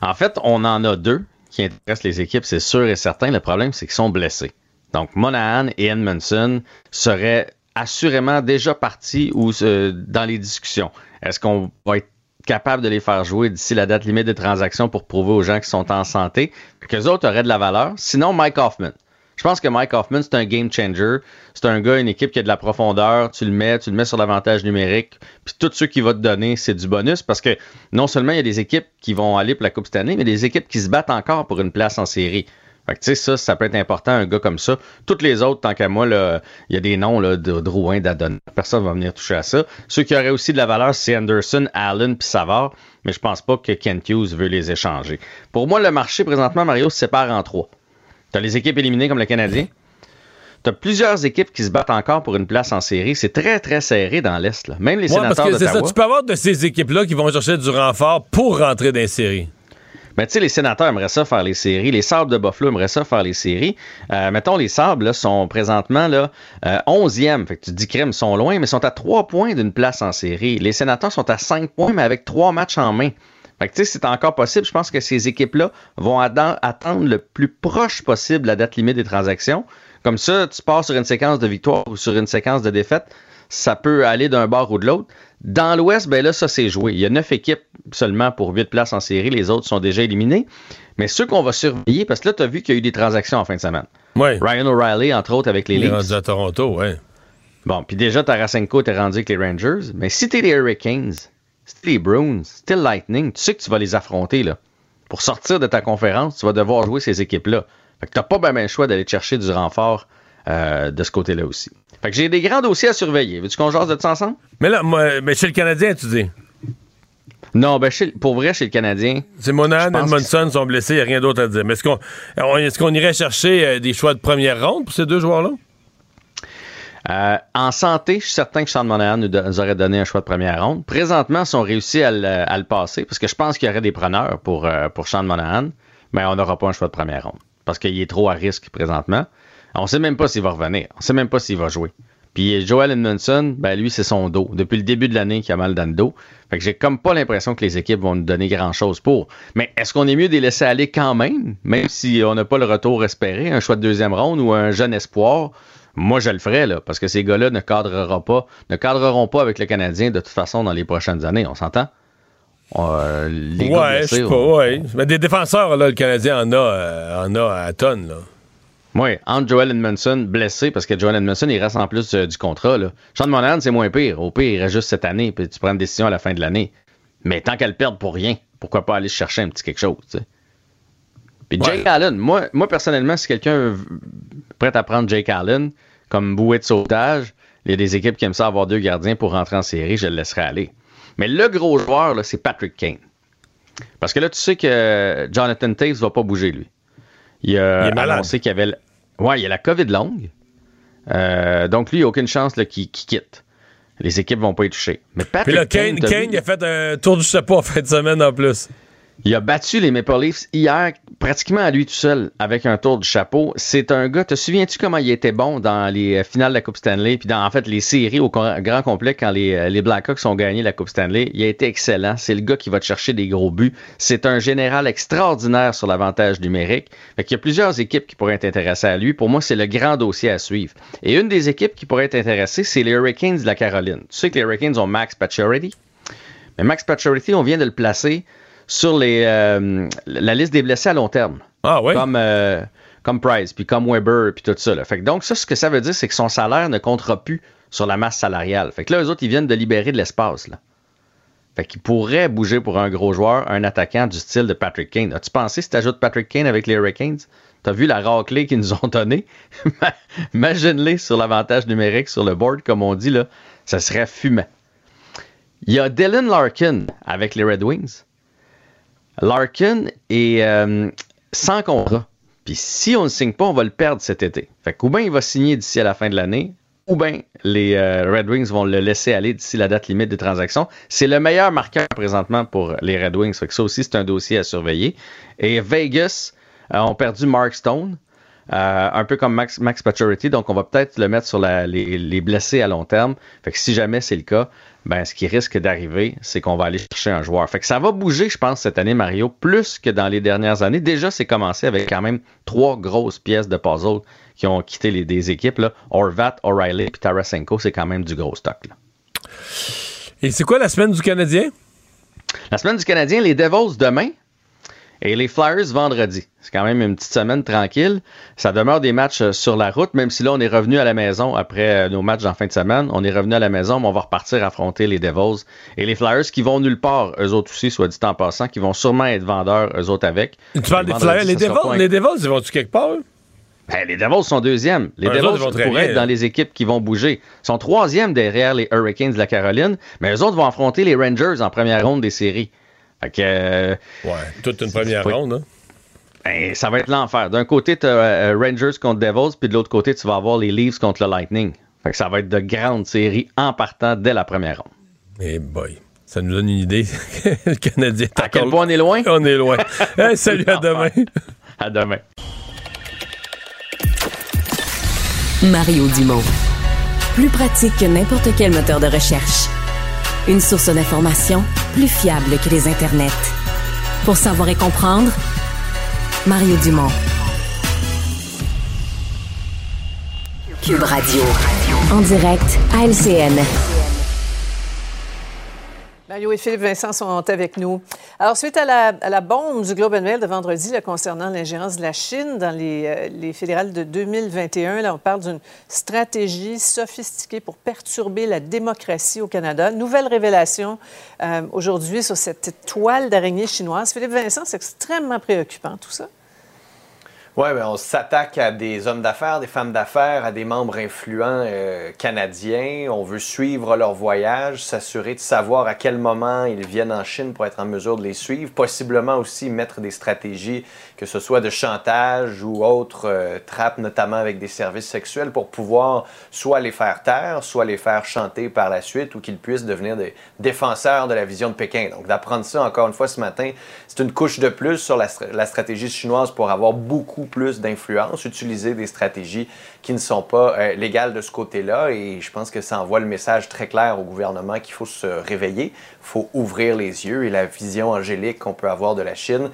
Speaker 15: En fait, on en a deux qui intéressent les équipes, c'est sûr et certain. Le problème, c'est qu'ils sont blessés. Donc, Monahan et Edmondson seraient assurément déjà partis ou euh, dans les discussions. Est-ce qu'on va être capable de les faire jouer d'ici la date limite des transactions pour prouver aux gens qui sont en santé? Que les autres auraient de la valeur? Sinon, Mike Hoffman. Je pense que Mike Hoffman, c'est un game changer. C'est un gars, une équipe qui a de la profondeur. Tu le mets, tu le mets sur l'avantage numérique. Puis tout ce qu'il va te donner, c'est du bonus parce que non seulement il y a des équipes qui vont aller pour la Coupe cette année, mais des équipes qui se battent encore pour une place en série. Fait que tu sais, ça, ça peut être important, un gars comme ça. Toutes les autres, tant qu'à moi, il y a des noms là, de Drouin, d'Adon. Personne va venir toucher à ça. Ceux qui auraient aussi de la valeur, c'est Anderson, Allen puis Savard. Mais je pense pas que Kent Hughes veut les échanger. Pour moi, le marché, présentement, Mario, se sépare en trois. Tu as les équipes éliminées comme le Canadien. Tu as plusieurs équipes qui se battent encore pour une place en série. C'est très, très serré dans l'Est. Même les sénateurs parce que
Speaker 1: ça. Tu peux avoir de ces équipes-là qui vont chercher du renfort pour rentrer dans les séries.
Speaker 15: Mais ben, tu sais, les sénateurs aimeraient ça faire les séries. Les Sables de Buffalo aimeraient ça faire les séries. Euh, mettons, les Sables sont présentement là, 11e. Euh, fait que tu dis crème, sont loin, mais sont à 3 points d'une place en série. Les sénateurs sont à 5 points, mais avec 3 matchs en main. Fait que, c'est encore possible. Je pense que ces équipes-là vont attendre le plus proche possible la date limite des transactions. Comme ça, tu pars sur une séquence de victoire ou sur une séquence de défaite. Ça peut aller d'un bord ou de l'autre. Dans l'Ouest, ben là, ça c'est joué. Il y a neuf équipes seulement pour huit places en série. Les autres sont déjà éliminés. Mais ceux qu'on va surveiller, parce que là, tu as vu qu'il y a eu des transactions en fin de semaine.
Speaker 1: Ouais.
Speaker 15: Ryan O'Reilly, entre autres, avec les Leafs.
Speaker 1: à Toronto, ouais.
Speaker 15: Bon, puis déjà, Tarasenko était rendu avec les Rangers. Mais si t'es les Hurricanes, c'était les Bruins, le Lightning, tu sais que tu vas les affronter, là. Pour sortir de ta conférence, tu vas devoir jouer ces équipes-là. Fait que t'as pas bien le choix d'aller chercher du renfort euh, de ce côté-là aussi. Fait que j'ai des grands dossiers à surveiller. Veux-tu qu'on jase de ça ensemble?
Speaker 1: Mais là, moi, mais chez le Canadien, tu dis?
Speaker 15: Non, ben pour vrai, chez le Canadien.
Speaker 1: C'est Monahan et Edmondson sont blessés, il n'y a rien d'autre à dire. Mais est-ce qu'on est qu'on irait chercher euh, des choix de première ronde pour ces deux joueurs-là?
Speaker 15: Euh, en santé, je suis certain que Sean Monahan nous, aurait donné un choix de première ronde. Présentement, ils ont réussi à le, passer, parce que je pense qu'il y aurait des preneurs pour, euh, pour Sean Monahan, mais on n'aura pas un choix de première ronde, parce qu'il est trop à risque présentement. On ne sait même pas s'il va revenir. On ne sait même pas s'il va jouer. Puis Joel Edmondson, ben lui, c'est son dos. Depuis le début de l'année qu'il a mal dans le dos. Fait que j'ai comme pas l'impression que les équipes vont nous donner grand-chose pour. Mais est-ce qu'on est mieux de les laisser aller quand même, même si on n'a pas le retour espéré, un choix de deuxième ronde ou un jeune espoir? Moi, je le ferais, là, parce que ces gars-là ne cadreront pas, ne cadreront pas avec le Canadien de toute façon dans les prochaines années. On s'entend?
Speaker 1: Euh, les ouais, je sais pas, ouais. Mais des défenseurs, là, le Canadien en a, euh, en a à tonnes, là.
Speaker 15: Oui, entre Joel Edmondson blessé, parce que Joel Edmondson, il reste en plus euh, du contrat. Là. Sean Monahan, c'est moins pire. Au pire, il reste juste cette année, puis tu prends une décision à la fin de l'année. Mais tant qu'elle perd pour rien, pourquoi pas aller chercher un petit quelque chose, tu sais? Puis Jake Allen, moi, moi personnellement, si quelqu'un est prêt à prendre Jake Allen comme bouée de sauvetage, il y a des équipes qui aiment ça avoir deux gardiens pour rentrer en série, je le laisserai aller. Mais le gros joueur, c'est Patrick Kane. Parce que là, tu sais que Jonathan Taves va pas bouger, lui. Il a annoncé qu'il y avait. Ouais, il y a la COVID longue. Euh, donc, lui, il n'y a aucune chance qu'il quitte. Les équipes vont pas y toucher. Mais
Speaker 1: Patrick Puis là, Kane, Kane, il a fait un tour du chapeau en fin de semaine en plus.
Speaker 15: Il a battu les Maple Leafs hier pratiquement à lui tout seul avec un tour du chapeau. C'est un gars, te souviens-tu comment il était bon dans les euh, finales de la Coupe Stanley puis dans en fait les séries au grand complet quand les, euh, les Blackhawks ont gagné la Coupe Stanley? Il a été excellent. C'est le gars qui va te chercher des gros buts. C'est un général extraordinaire sur l'avantage numérique. Fait qu'il y a plusieurs équipes qui pourraient être intéressées à lui. Pour moi, c'est le grand dossier à suivre. Et une des équipes qui pourrait être intéressée, c'est les Hurricanes de la Caroline. Tu sais que les Hurricanes ont Max Pacioretty? Mais Max Pacioretty, on vient de le placer sur les, euh, la liste des blessés à long terme.
Speaker 1: Ah oui?
Speaker 15: Comme, euh, comme Price, puis comme Weber, puis tout ça. Là. Fait que donc, ça, ce que ça veut dire, c'est que son salaire ne comptera plus sur la masse salariale. Fait que là, eux autres, ils viennent de libérer de l'espace. Là. Fait qu'ils pourraient bouger pour un gros joueur, un attaquant du style de Patrick Kane. As-tu pensé si tu ajoutes Patrick Kane avec les Hurricanes? T'as vu la raclée qu'ils nous ont donnée? Imagine-les sur l'avantage numérique sur le board, comme on dit, là. Ça serait fumant. Il y a Dylan Larkin avec les Red Wings. Larkin est euh, sans contrat. Puis si on ne signe pas, on va le perdre cet été. Fait que ou bien il va signer d'ici à la fin de l'année, ou bien les euh, Red Wings vont le laisser aller d'ici la date limite des transactions. C'est le meilleur marqueur présentement pour les Red Wings. Fait que ça aussi, c'est un dossier à surveiller. Et Vegas euh, ont perdu Mark Stone. un peu comme Max, Max Pacioretty, donc on va peut-être le mettre sur les, les, blessés à long terme. Fait que si jamais c'est le cas, ben, ce qui risque d'arriver, c'est qu'on va aller chercher un joueur. Fait que ça va bouger, je pense, cette année, Mario, plus que dans les dernières années. Déjà, c'est commencé avec quand même trois grosses pièces de puzzle qui ont quitté les des équipes. Là. Orvat, O'Reilly et Tarasenko, c'est quand même du gros stock. Là.
Speaker 1: Et c'est quoi la semaine du Canadien?
Speaker 15: La semaine du Canadien, les Devils demain, et les Flyers vendredi. C'est quand même une petite semaine tranquille. Ça demeure des matchs euh, sur la route, même si là, on est revenu à la maison après euh, nos matchs en fin de semaine. On est revenu à la maison, mais on va repartir affronter les Devils. Et les Flyers qui vont nulle part, eux autres aussi, soit dit en passant, qui vont sûrement être vendeurs, eux autres avec.
Speaker 1: Tu parles des Flyers, les Devils, les Devils, ils vont-tu quelque part?
Speaker 15: Ben, les Devils sont deuxièmes. Les
Speaker 1: Ben,
Speaker 15: Devils pourraient être dans les équipes qui vont bouger. Ils sont troisièmes derrière les Hurricanes de la Caroline, mais eux autres vont affronter les Rangers en première ronde des séries. Fait que, euh,
Speaker 1: Ouais, toute une première ronde. Hein?
Speaker 15: ben, ça va être l'enfer. D'un côté, tu as Rangers contre Devils, puis de l'autre côté, tu vas avoir les Leafs contre le Lightning. Fait que ça va être de grandes séries en partant dès la première ronde.
Speaker 1: Eh boy, ça nous donne une idée. le Canadien est
Speaker 15: À quel point on est loin?
Speaker 1: On est loin. Hey, salut, à demain.
Speaker 15: À demain.
Speaker 5: Mario Dumont. Plus pratique que n'importe quel moteur de recherche. Une source d'information plus fiable que les internets. Pour savoir et comprendre, Mario Dumont. Cube Radio. En direct à LCN.
Speaker 16: Mario et Philippe Vincent sont avec nous. Alors, suite à la, à la bombe du Globe and Mail de vendredi concernant l'ingérence de la Chine dans les, euh, les fédérales de 2021, là, on parle d'une stratégie sophistiquée pour perturber la démocratie au Canada. Nouvelle révélation euh, aujourd'hui sur cette toile d'araignée chinoise. Philippe Vincent, c'est extrêmement préoccupant tout ça.
Speaker 6: Oui, ben on s'attaque à des hommes d'affaires, des femmes d'affaires, à des membres influents euh, canadiens. On veut suivre leur voyage, s'assurer de savoir à quel moment ils viennent en Chine pour être en mesure de les suivre. Possiblement aussi mettre des stratégies, que ce soit de chantage ou autres euh, trappes, notamment avec des services sexuels, pour pouvoir soit les faire taire, soit les faire chanter par la suite ou qu'ils puissent devenir des défenseurs de la vision de Pékin. Donc d'apprendre ça encore une fois ce matin, c'est une couche de plus sur la, stra- la stratégie chinoise pour avoir beaucoup plus d'influence, utiliser des stratégies qui ne sont pas euh, légales de ce côté-là. Et je pense que ça envoie le message très clair au gouvernement qu'il faut se réveiller, il faut ouvrir les yeux et la vision angélique qu'on peut avoir de la Chine.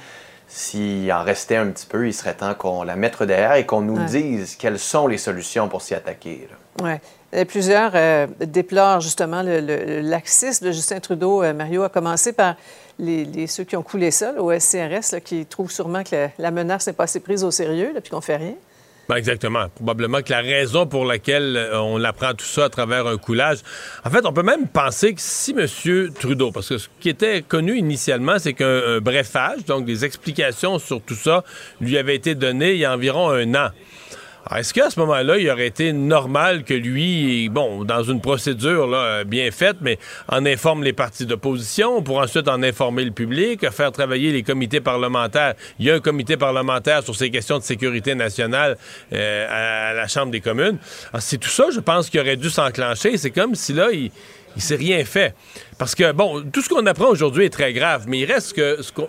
Speaker 6: S'il en restait un petit peu, il serait temps qu'on la mette derrière et qu'on nous
Speaker 16: Ouais.
Speaker 6: dise quelles sont les solutions pour s'y attaquer.
Speaker 16: Et plusieurs euh, déplorent justement le, le- le laxisme de Justin Trudeau. Euh, Mario a commencé par les, les- ceux qui ont coulé ça, là, au SCRS, là, qui trouvent sûrement que la, la menace n'est pas assez prise au sérieux, là, puis qu'on fait rien.
Speaker 1: Ben, exactement. Probablement que la raison pour laquelle euh, on apprend tout ça à travers un coulage. En fait, on peut même penser que si M. Trudeau, parce que ce qui était connu initialement, c'est qu'un un brefage, donc des explications sur tout ça, lui avait été donné il y a environ un an. Alors, est-ce qu'à ce moment-là, il aurait été normal que lui, bon, dans une procédure bien faite, mais en informe les partis d'opposition pour ensuite en informer le public, faire travailler les comités parlementaires? Il y a un comité parlementaire sur ces questions de sécurité nationale euh, à, la Chambre des communes. Alors, c'est tout ça, je pense, qui aurait dû s'enclencher. C'est comme si là, il il s'est rien fait. Parce que, bon, tout ce qu'on apprend aujourd'hui est très grave, mais il reste que ce qu'on-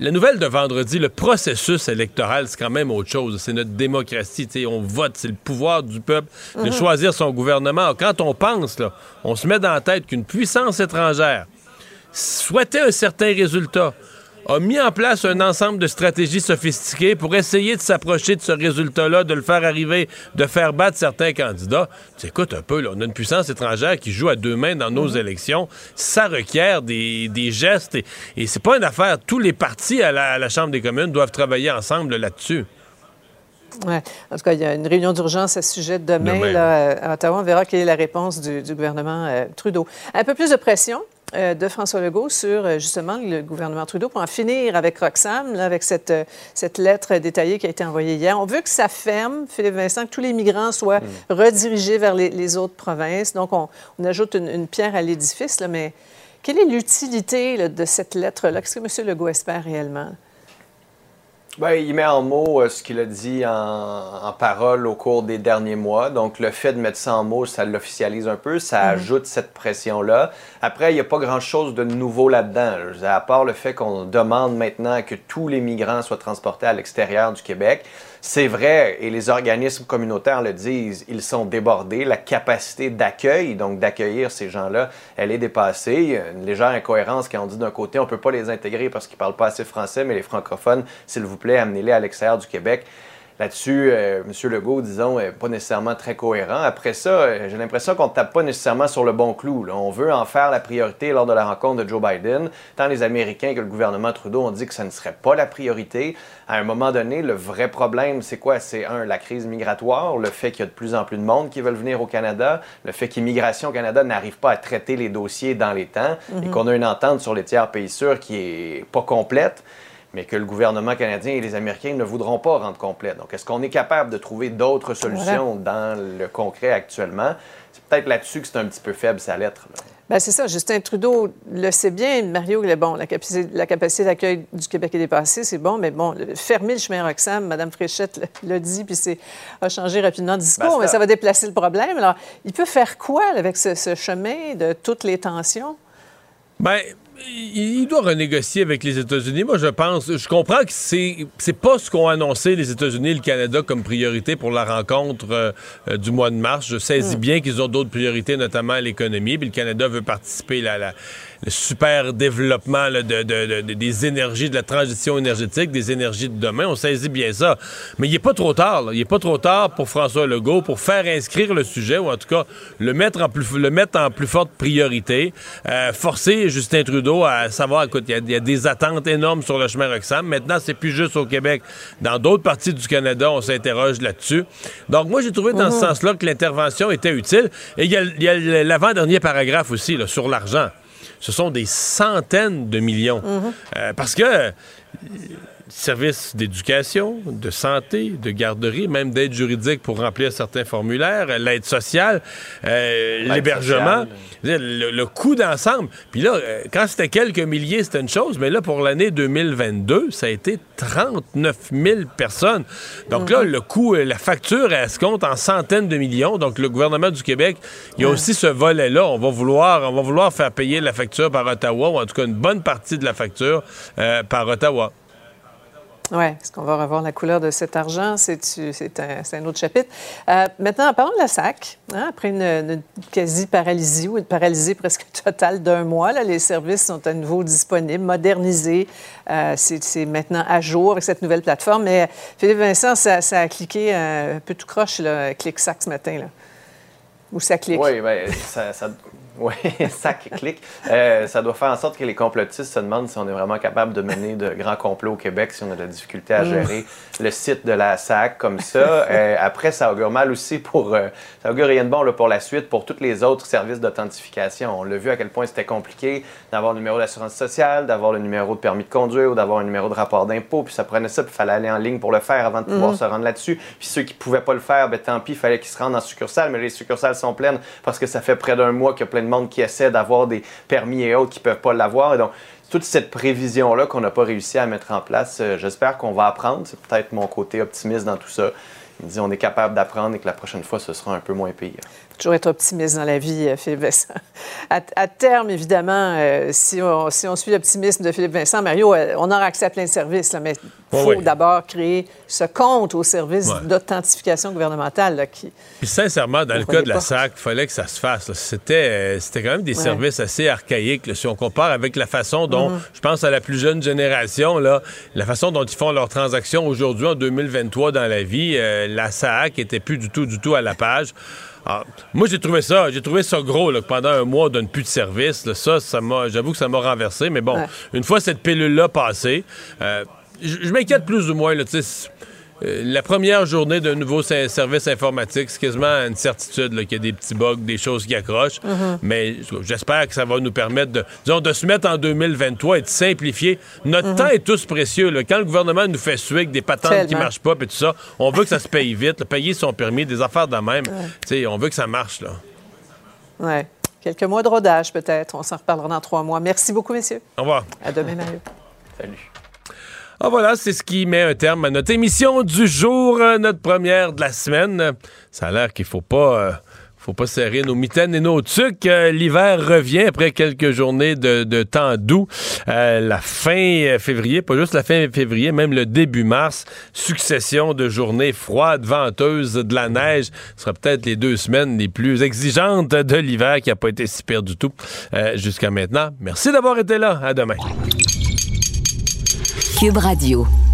Speaker 1: la nouvelle de vendredi, le processus électoral, c'est quand même autre chose. C'est notre démocratie. on vote, c'est le pouvoir du peuple de choisir son gouvernement. Quand on pense, là, on se met dans la tête qu'une puissance étrangère souhaitait un certain résultat, a mis en place un ensemble de stratégies sophistiquées pour essayer de s'approcher de ce résultat-là, de le faire arriver, de faire battre certains candidats. Tu écoute un peu, là, on a une puissance étrangère qui joue à deux mains dans nos mhm. élections. Ça requiert des, gestes et, et c'est pas une affaire. Tous les partis à la, Chambre des communes doivent travailler ensemble là-dessus.
Speaker 16: Ouais. En tout cas, il y a une réunion d'urgence à ce sujet demain, là, à Ottawa. On verra quelle est la réponse du, gouvernement euh, Trudeau. Un peu plus de pression de François Legault sur euh, justement le gouvernement Trudeau pour en finir avec Roxham, avec cette, euh, cette lettre détaillée qui a été envoyée hier. On veut que ça ferme, Philippe Vincent, que tous les migrants soient mm. redirigés vers les, autres provinces. Donc, on, ajoute une, pierre à l'édifice, mais quelle est l'utilité de cette lettre-là? Qu'est-ce que M. Legault espère réellement?
Speaker 6: Bien, il met en mots euh, ce qu'il a dit en, en, parole au cours des derniers mois. Donc, le fait de mettre ça en mots, ça l'officialise un peu, ça mhm. ajoute cette pression-là. Après, il n'y a pas grand-chose de nouveau là-dedans. À part le fait qu'on demande maintenant que tous les migrants soient transportés à l'extérieur du Québec. C'est vrai, et les organismes communautaires le disent, ils sont débordés. La capacité d'accueil, donc d'accueillir ces gens-là, elle est dépassée. Il y a une légère incohérence quand on dit d'un côté, on ne peut pas les intégrer parce qu'ils ne parlent pas assez français, mais les francophones, s'il vous plaît, amenez-les à l'extérieur du Québec. Là-dessus, euh, M. Legault, disons, n'est pas nécessairement très cohérent. Après ça, euh, j'ai l'impression qu'on ne tape pas nécessairement sur le bon clou. On veut en faire la priorité lors de la rencontre de Joe Biden. Tant les Américains que le gouvernement Trudeau ont dit que ça ne serait pas la priorité. À un moment donné, le vrai problème, c'est quoi? C'est un, la crise migratoire, le fait qu'il y a de plus en plus de monde qui veulent venir au Canada, le fait qu'Immigration Canada n'arrive pas à traiter les dossiers dans les temps et mhm. qu'on a une entente sur les tiers pays sûrs qui est pas complète mais que le gouvernement canadien et les Américains ne voudront pas rendre complet. Donc, est-ce qu'on est capable de trouver d'autres solutions dans le concret actuellement? C'est peut-être là-dessus que c'est un petit peu faible, sa lettre.
Speaker 16: Bien, c'est ça. Justin Trudeau le sait bien. Mario, bon, la capacité, la capacité d'accueil du Québec est dépassée, c'est bon, mais bon, fermer le chemin Roxham, Mme Fréchette l'a dit, puis c'est a changé rapidement de discours, mais ça va déplacer le problème. Alors, il peut faire quoi avec ce, ce chemin de toutes les tensions?
Speaker 1: Bien, il doit renégocier avec les États-Unis. Moi, je pense, je comprends que c'est c'est pas ce qu'ont annoncé les États-Unis et le Canada comme priorité pour la rencontre euh, du mois de mars. Je saisis hmm. bien qu'ils ont d'autres priorités, notamment l'économie. Puis le Canada veut participer à la, le super développement de, des énergies, de la transition énergétique, des énergies de demain. On saisit bien ça. Mais il n'est pas trop tard. Il n'est pas trop tard pour François Legault pour faire inscrire le sujet, ou en tout cas le mettre en plus, le mettre en plus forte priorité. Euh, forcer Justin Trudeau à savoir, écoute, il y, a des attentes énormes sur le chemin Roxham. Maintenant, c'est plus juste au Québec. Dans d'autres parties du Canada, on s'interroge là-dessus. Donc, moi, j'ai trouvé dans ce mhm. sens-là que l'intervention était utile. Et il y a, l'avant-dernier paragraphe aussi, là, sur l'argent ce sont des centaines de millions. Mhm. Euh, parce que services d'éducation, de santé, de garderie, même d'aide juridique pour remplir certains formulaires, l'aide sociale, euh, l'hébergement, le, coût d'ensemble. Puis là, euh, quand c'était quelques milliers, c'était une chose, mais là, pour l'année 2022, ça a été 39 000 personnes. Donc là, mhm. le coût, euh, la facture, elle se compte en centaines de millions. Donc le gouvernement du Québec, il y a aussi ce volet-là. On va vouloir, on va vouloir faire payer la facture par Ottawa, ou en tout cas une bonne partie de la facture par Ottawa.
Speaker 16: Oui, est-ce qu'on va revoir la couleur de cet argent? C'est un, autre chapitre. Euh, maintenant, parlons de la SAC. Hein, après une, quasi-paralysie ou une paralysie presque totale d'un mois, là, les services sont à nouveau disponibles, modernisés. Euh, c'est maintenant à jour avec cette nouvelle plateforme. Mais Philippe Vincent, ça, a cliqué un peu tout croche, là, clic-sac ce matin. Là. Ou ça clique?
Speaker 6: Oui, bien, ça, oui, ça clique. Euh, ça doit faire en sorte que les complotistes se demandent si on est vraiment capable de mener de grands complots au Québec, si on a de la difficulté à gérer le site de la SAC comme ça. Euh, après, ça augure mal aussi pour. Euh, ça augure rien de bon là, pour la suite, pour tous les autres services d'authentification. On l'a vu à quel point c'était compliqué d'avoir le numéro d'assurance sociale, d'avoir le numéro de permis de conduire ou d'avoir un numéro de rapport d'impôt. Puis ça prenait ça, puis il fallait aller en ligne pour le faire avant de pouvoir mhm. se rendre là-dessus. Puis ceux qui ne pouvaient pas le faire, ben, tant pis, il fallait qu'ils se rendent en succursale. Mais les succursales sont pleines parce que ça fait près d'un mois qu'il y a plein de qui essaie d'avoir des permis et autres qui ne peuvent pas l'avoir. Et donc, toute cette prévision-là qu'on n'a pas réussi à mettre en place, euh, j'espère qu'on va apprendre. C'est peut-être mon côté optimiste dans tout ça. Il dit on est capable d'apprendre et que la prochaine fois, ce sera un peu moins pire.
Speaker 16: Toujours être optimiste dans la vie, Philippe Vincent. À, terme, évidemment, si, on, si, on, suit l'optimisme de Philippe Vincent, Mario, on aura accès à plein de services, là, mais il faut d'abord créer ce compte au service d'authentification gouvernementale. qui,
Speaker 1: Puis sincèrement, dans le cas de la SAC, il fallait que ça se fasse. C'était, quand même des services assez archaïques. si on compare avec la façon dont, mm-hmm. je pense à la plus jeune génération, là, la façon dont ils font leurs transactions aujourd'hui en 2023 dans la vie, la SAC était plus du tout, du tout à la page. Ah, moi, j'ai trouvé ça, j'ai trouvé ça gros là, que pendant un mois, on donne plus de service. ça, ça m'a, j'avoue que ça m'a renversé. Mais bon, une fois cette pilule-là passée, euh, je m'inquiète plus ou moins. Là, euh, la première journée d'un nouveau service informatique, c'est quasiment une certitude qu'il y a des petits bugs, des choses qui accrochent. Mm-hmm. Mais j'espère que ça va nous permettre de, disons, de se mettre en 2023 et de simplifier. Notre mm-hmm. temps est tous précieux. Quand le gouvernement nous fait suer avec des patentes qui marchent pas et tout ça, on veut que ça se paye vite. payer son permis, des affaires de même. On veut que ça marche. là.
Speaker 16: Ouais. Quelques mois de rodage, peut-être. On s'en reparlera dans trois mois. Merci beaucoup, messieurs.
Speaker 1: Au revoir.
Speaker 16: À demain, Mario.
Speaker 17: Salut.
Speaker 1: Ah voilà, c'est ce qui met un terme à notre émission du jour, euh, notre première de la semaine. Ça a l'air qu'il faut pas... Euh, faut pas serrer nos mitaines et nos tucs. Euh, l'hiver revient après quelques journées de, temps doux. la fin février, pas juste la fin février, même le début mars, succession de journées froides, venteuses, de la neige. Ce sera peut-être les deux semaines les plus exigeantes de l'hiver qui n'a pas été si pire du tout jusqu'à maintenant. Merci d'avoir été là. À demain.
Speaker 5: Cube Radio.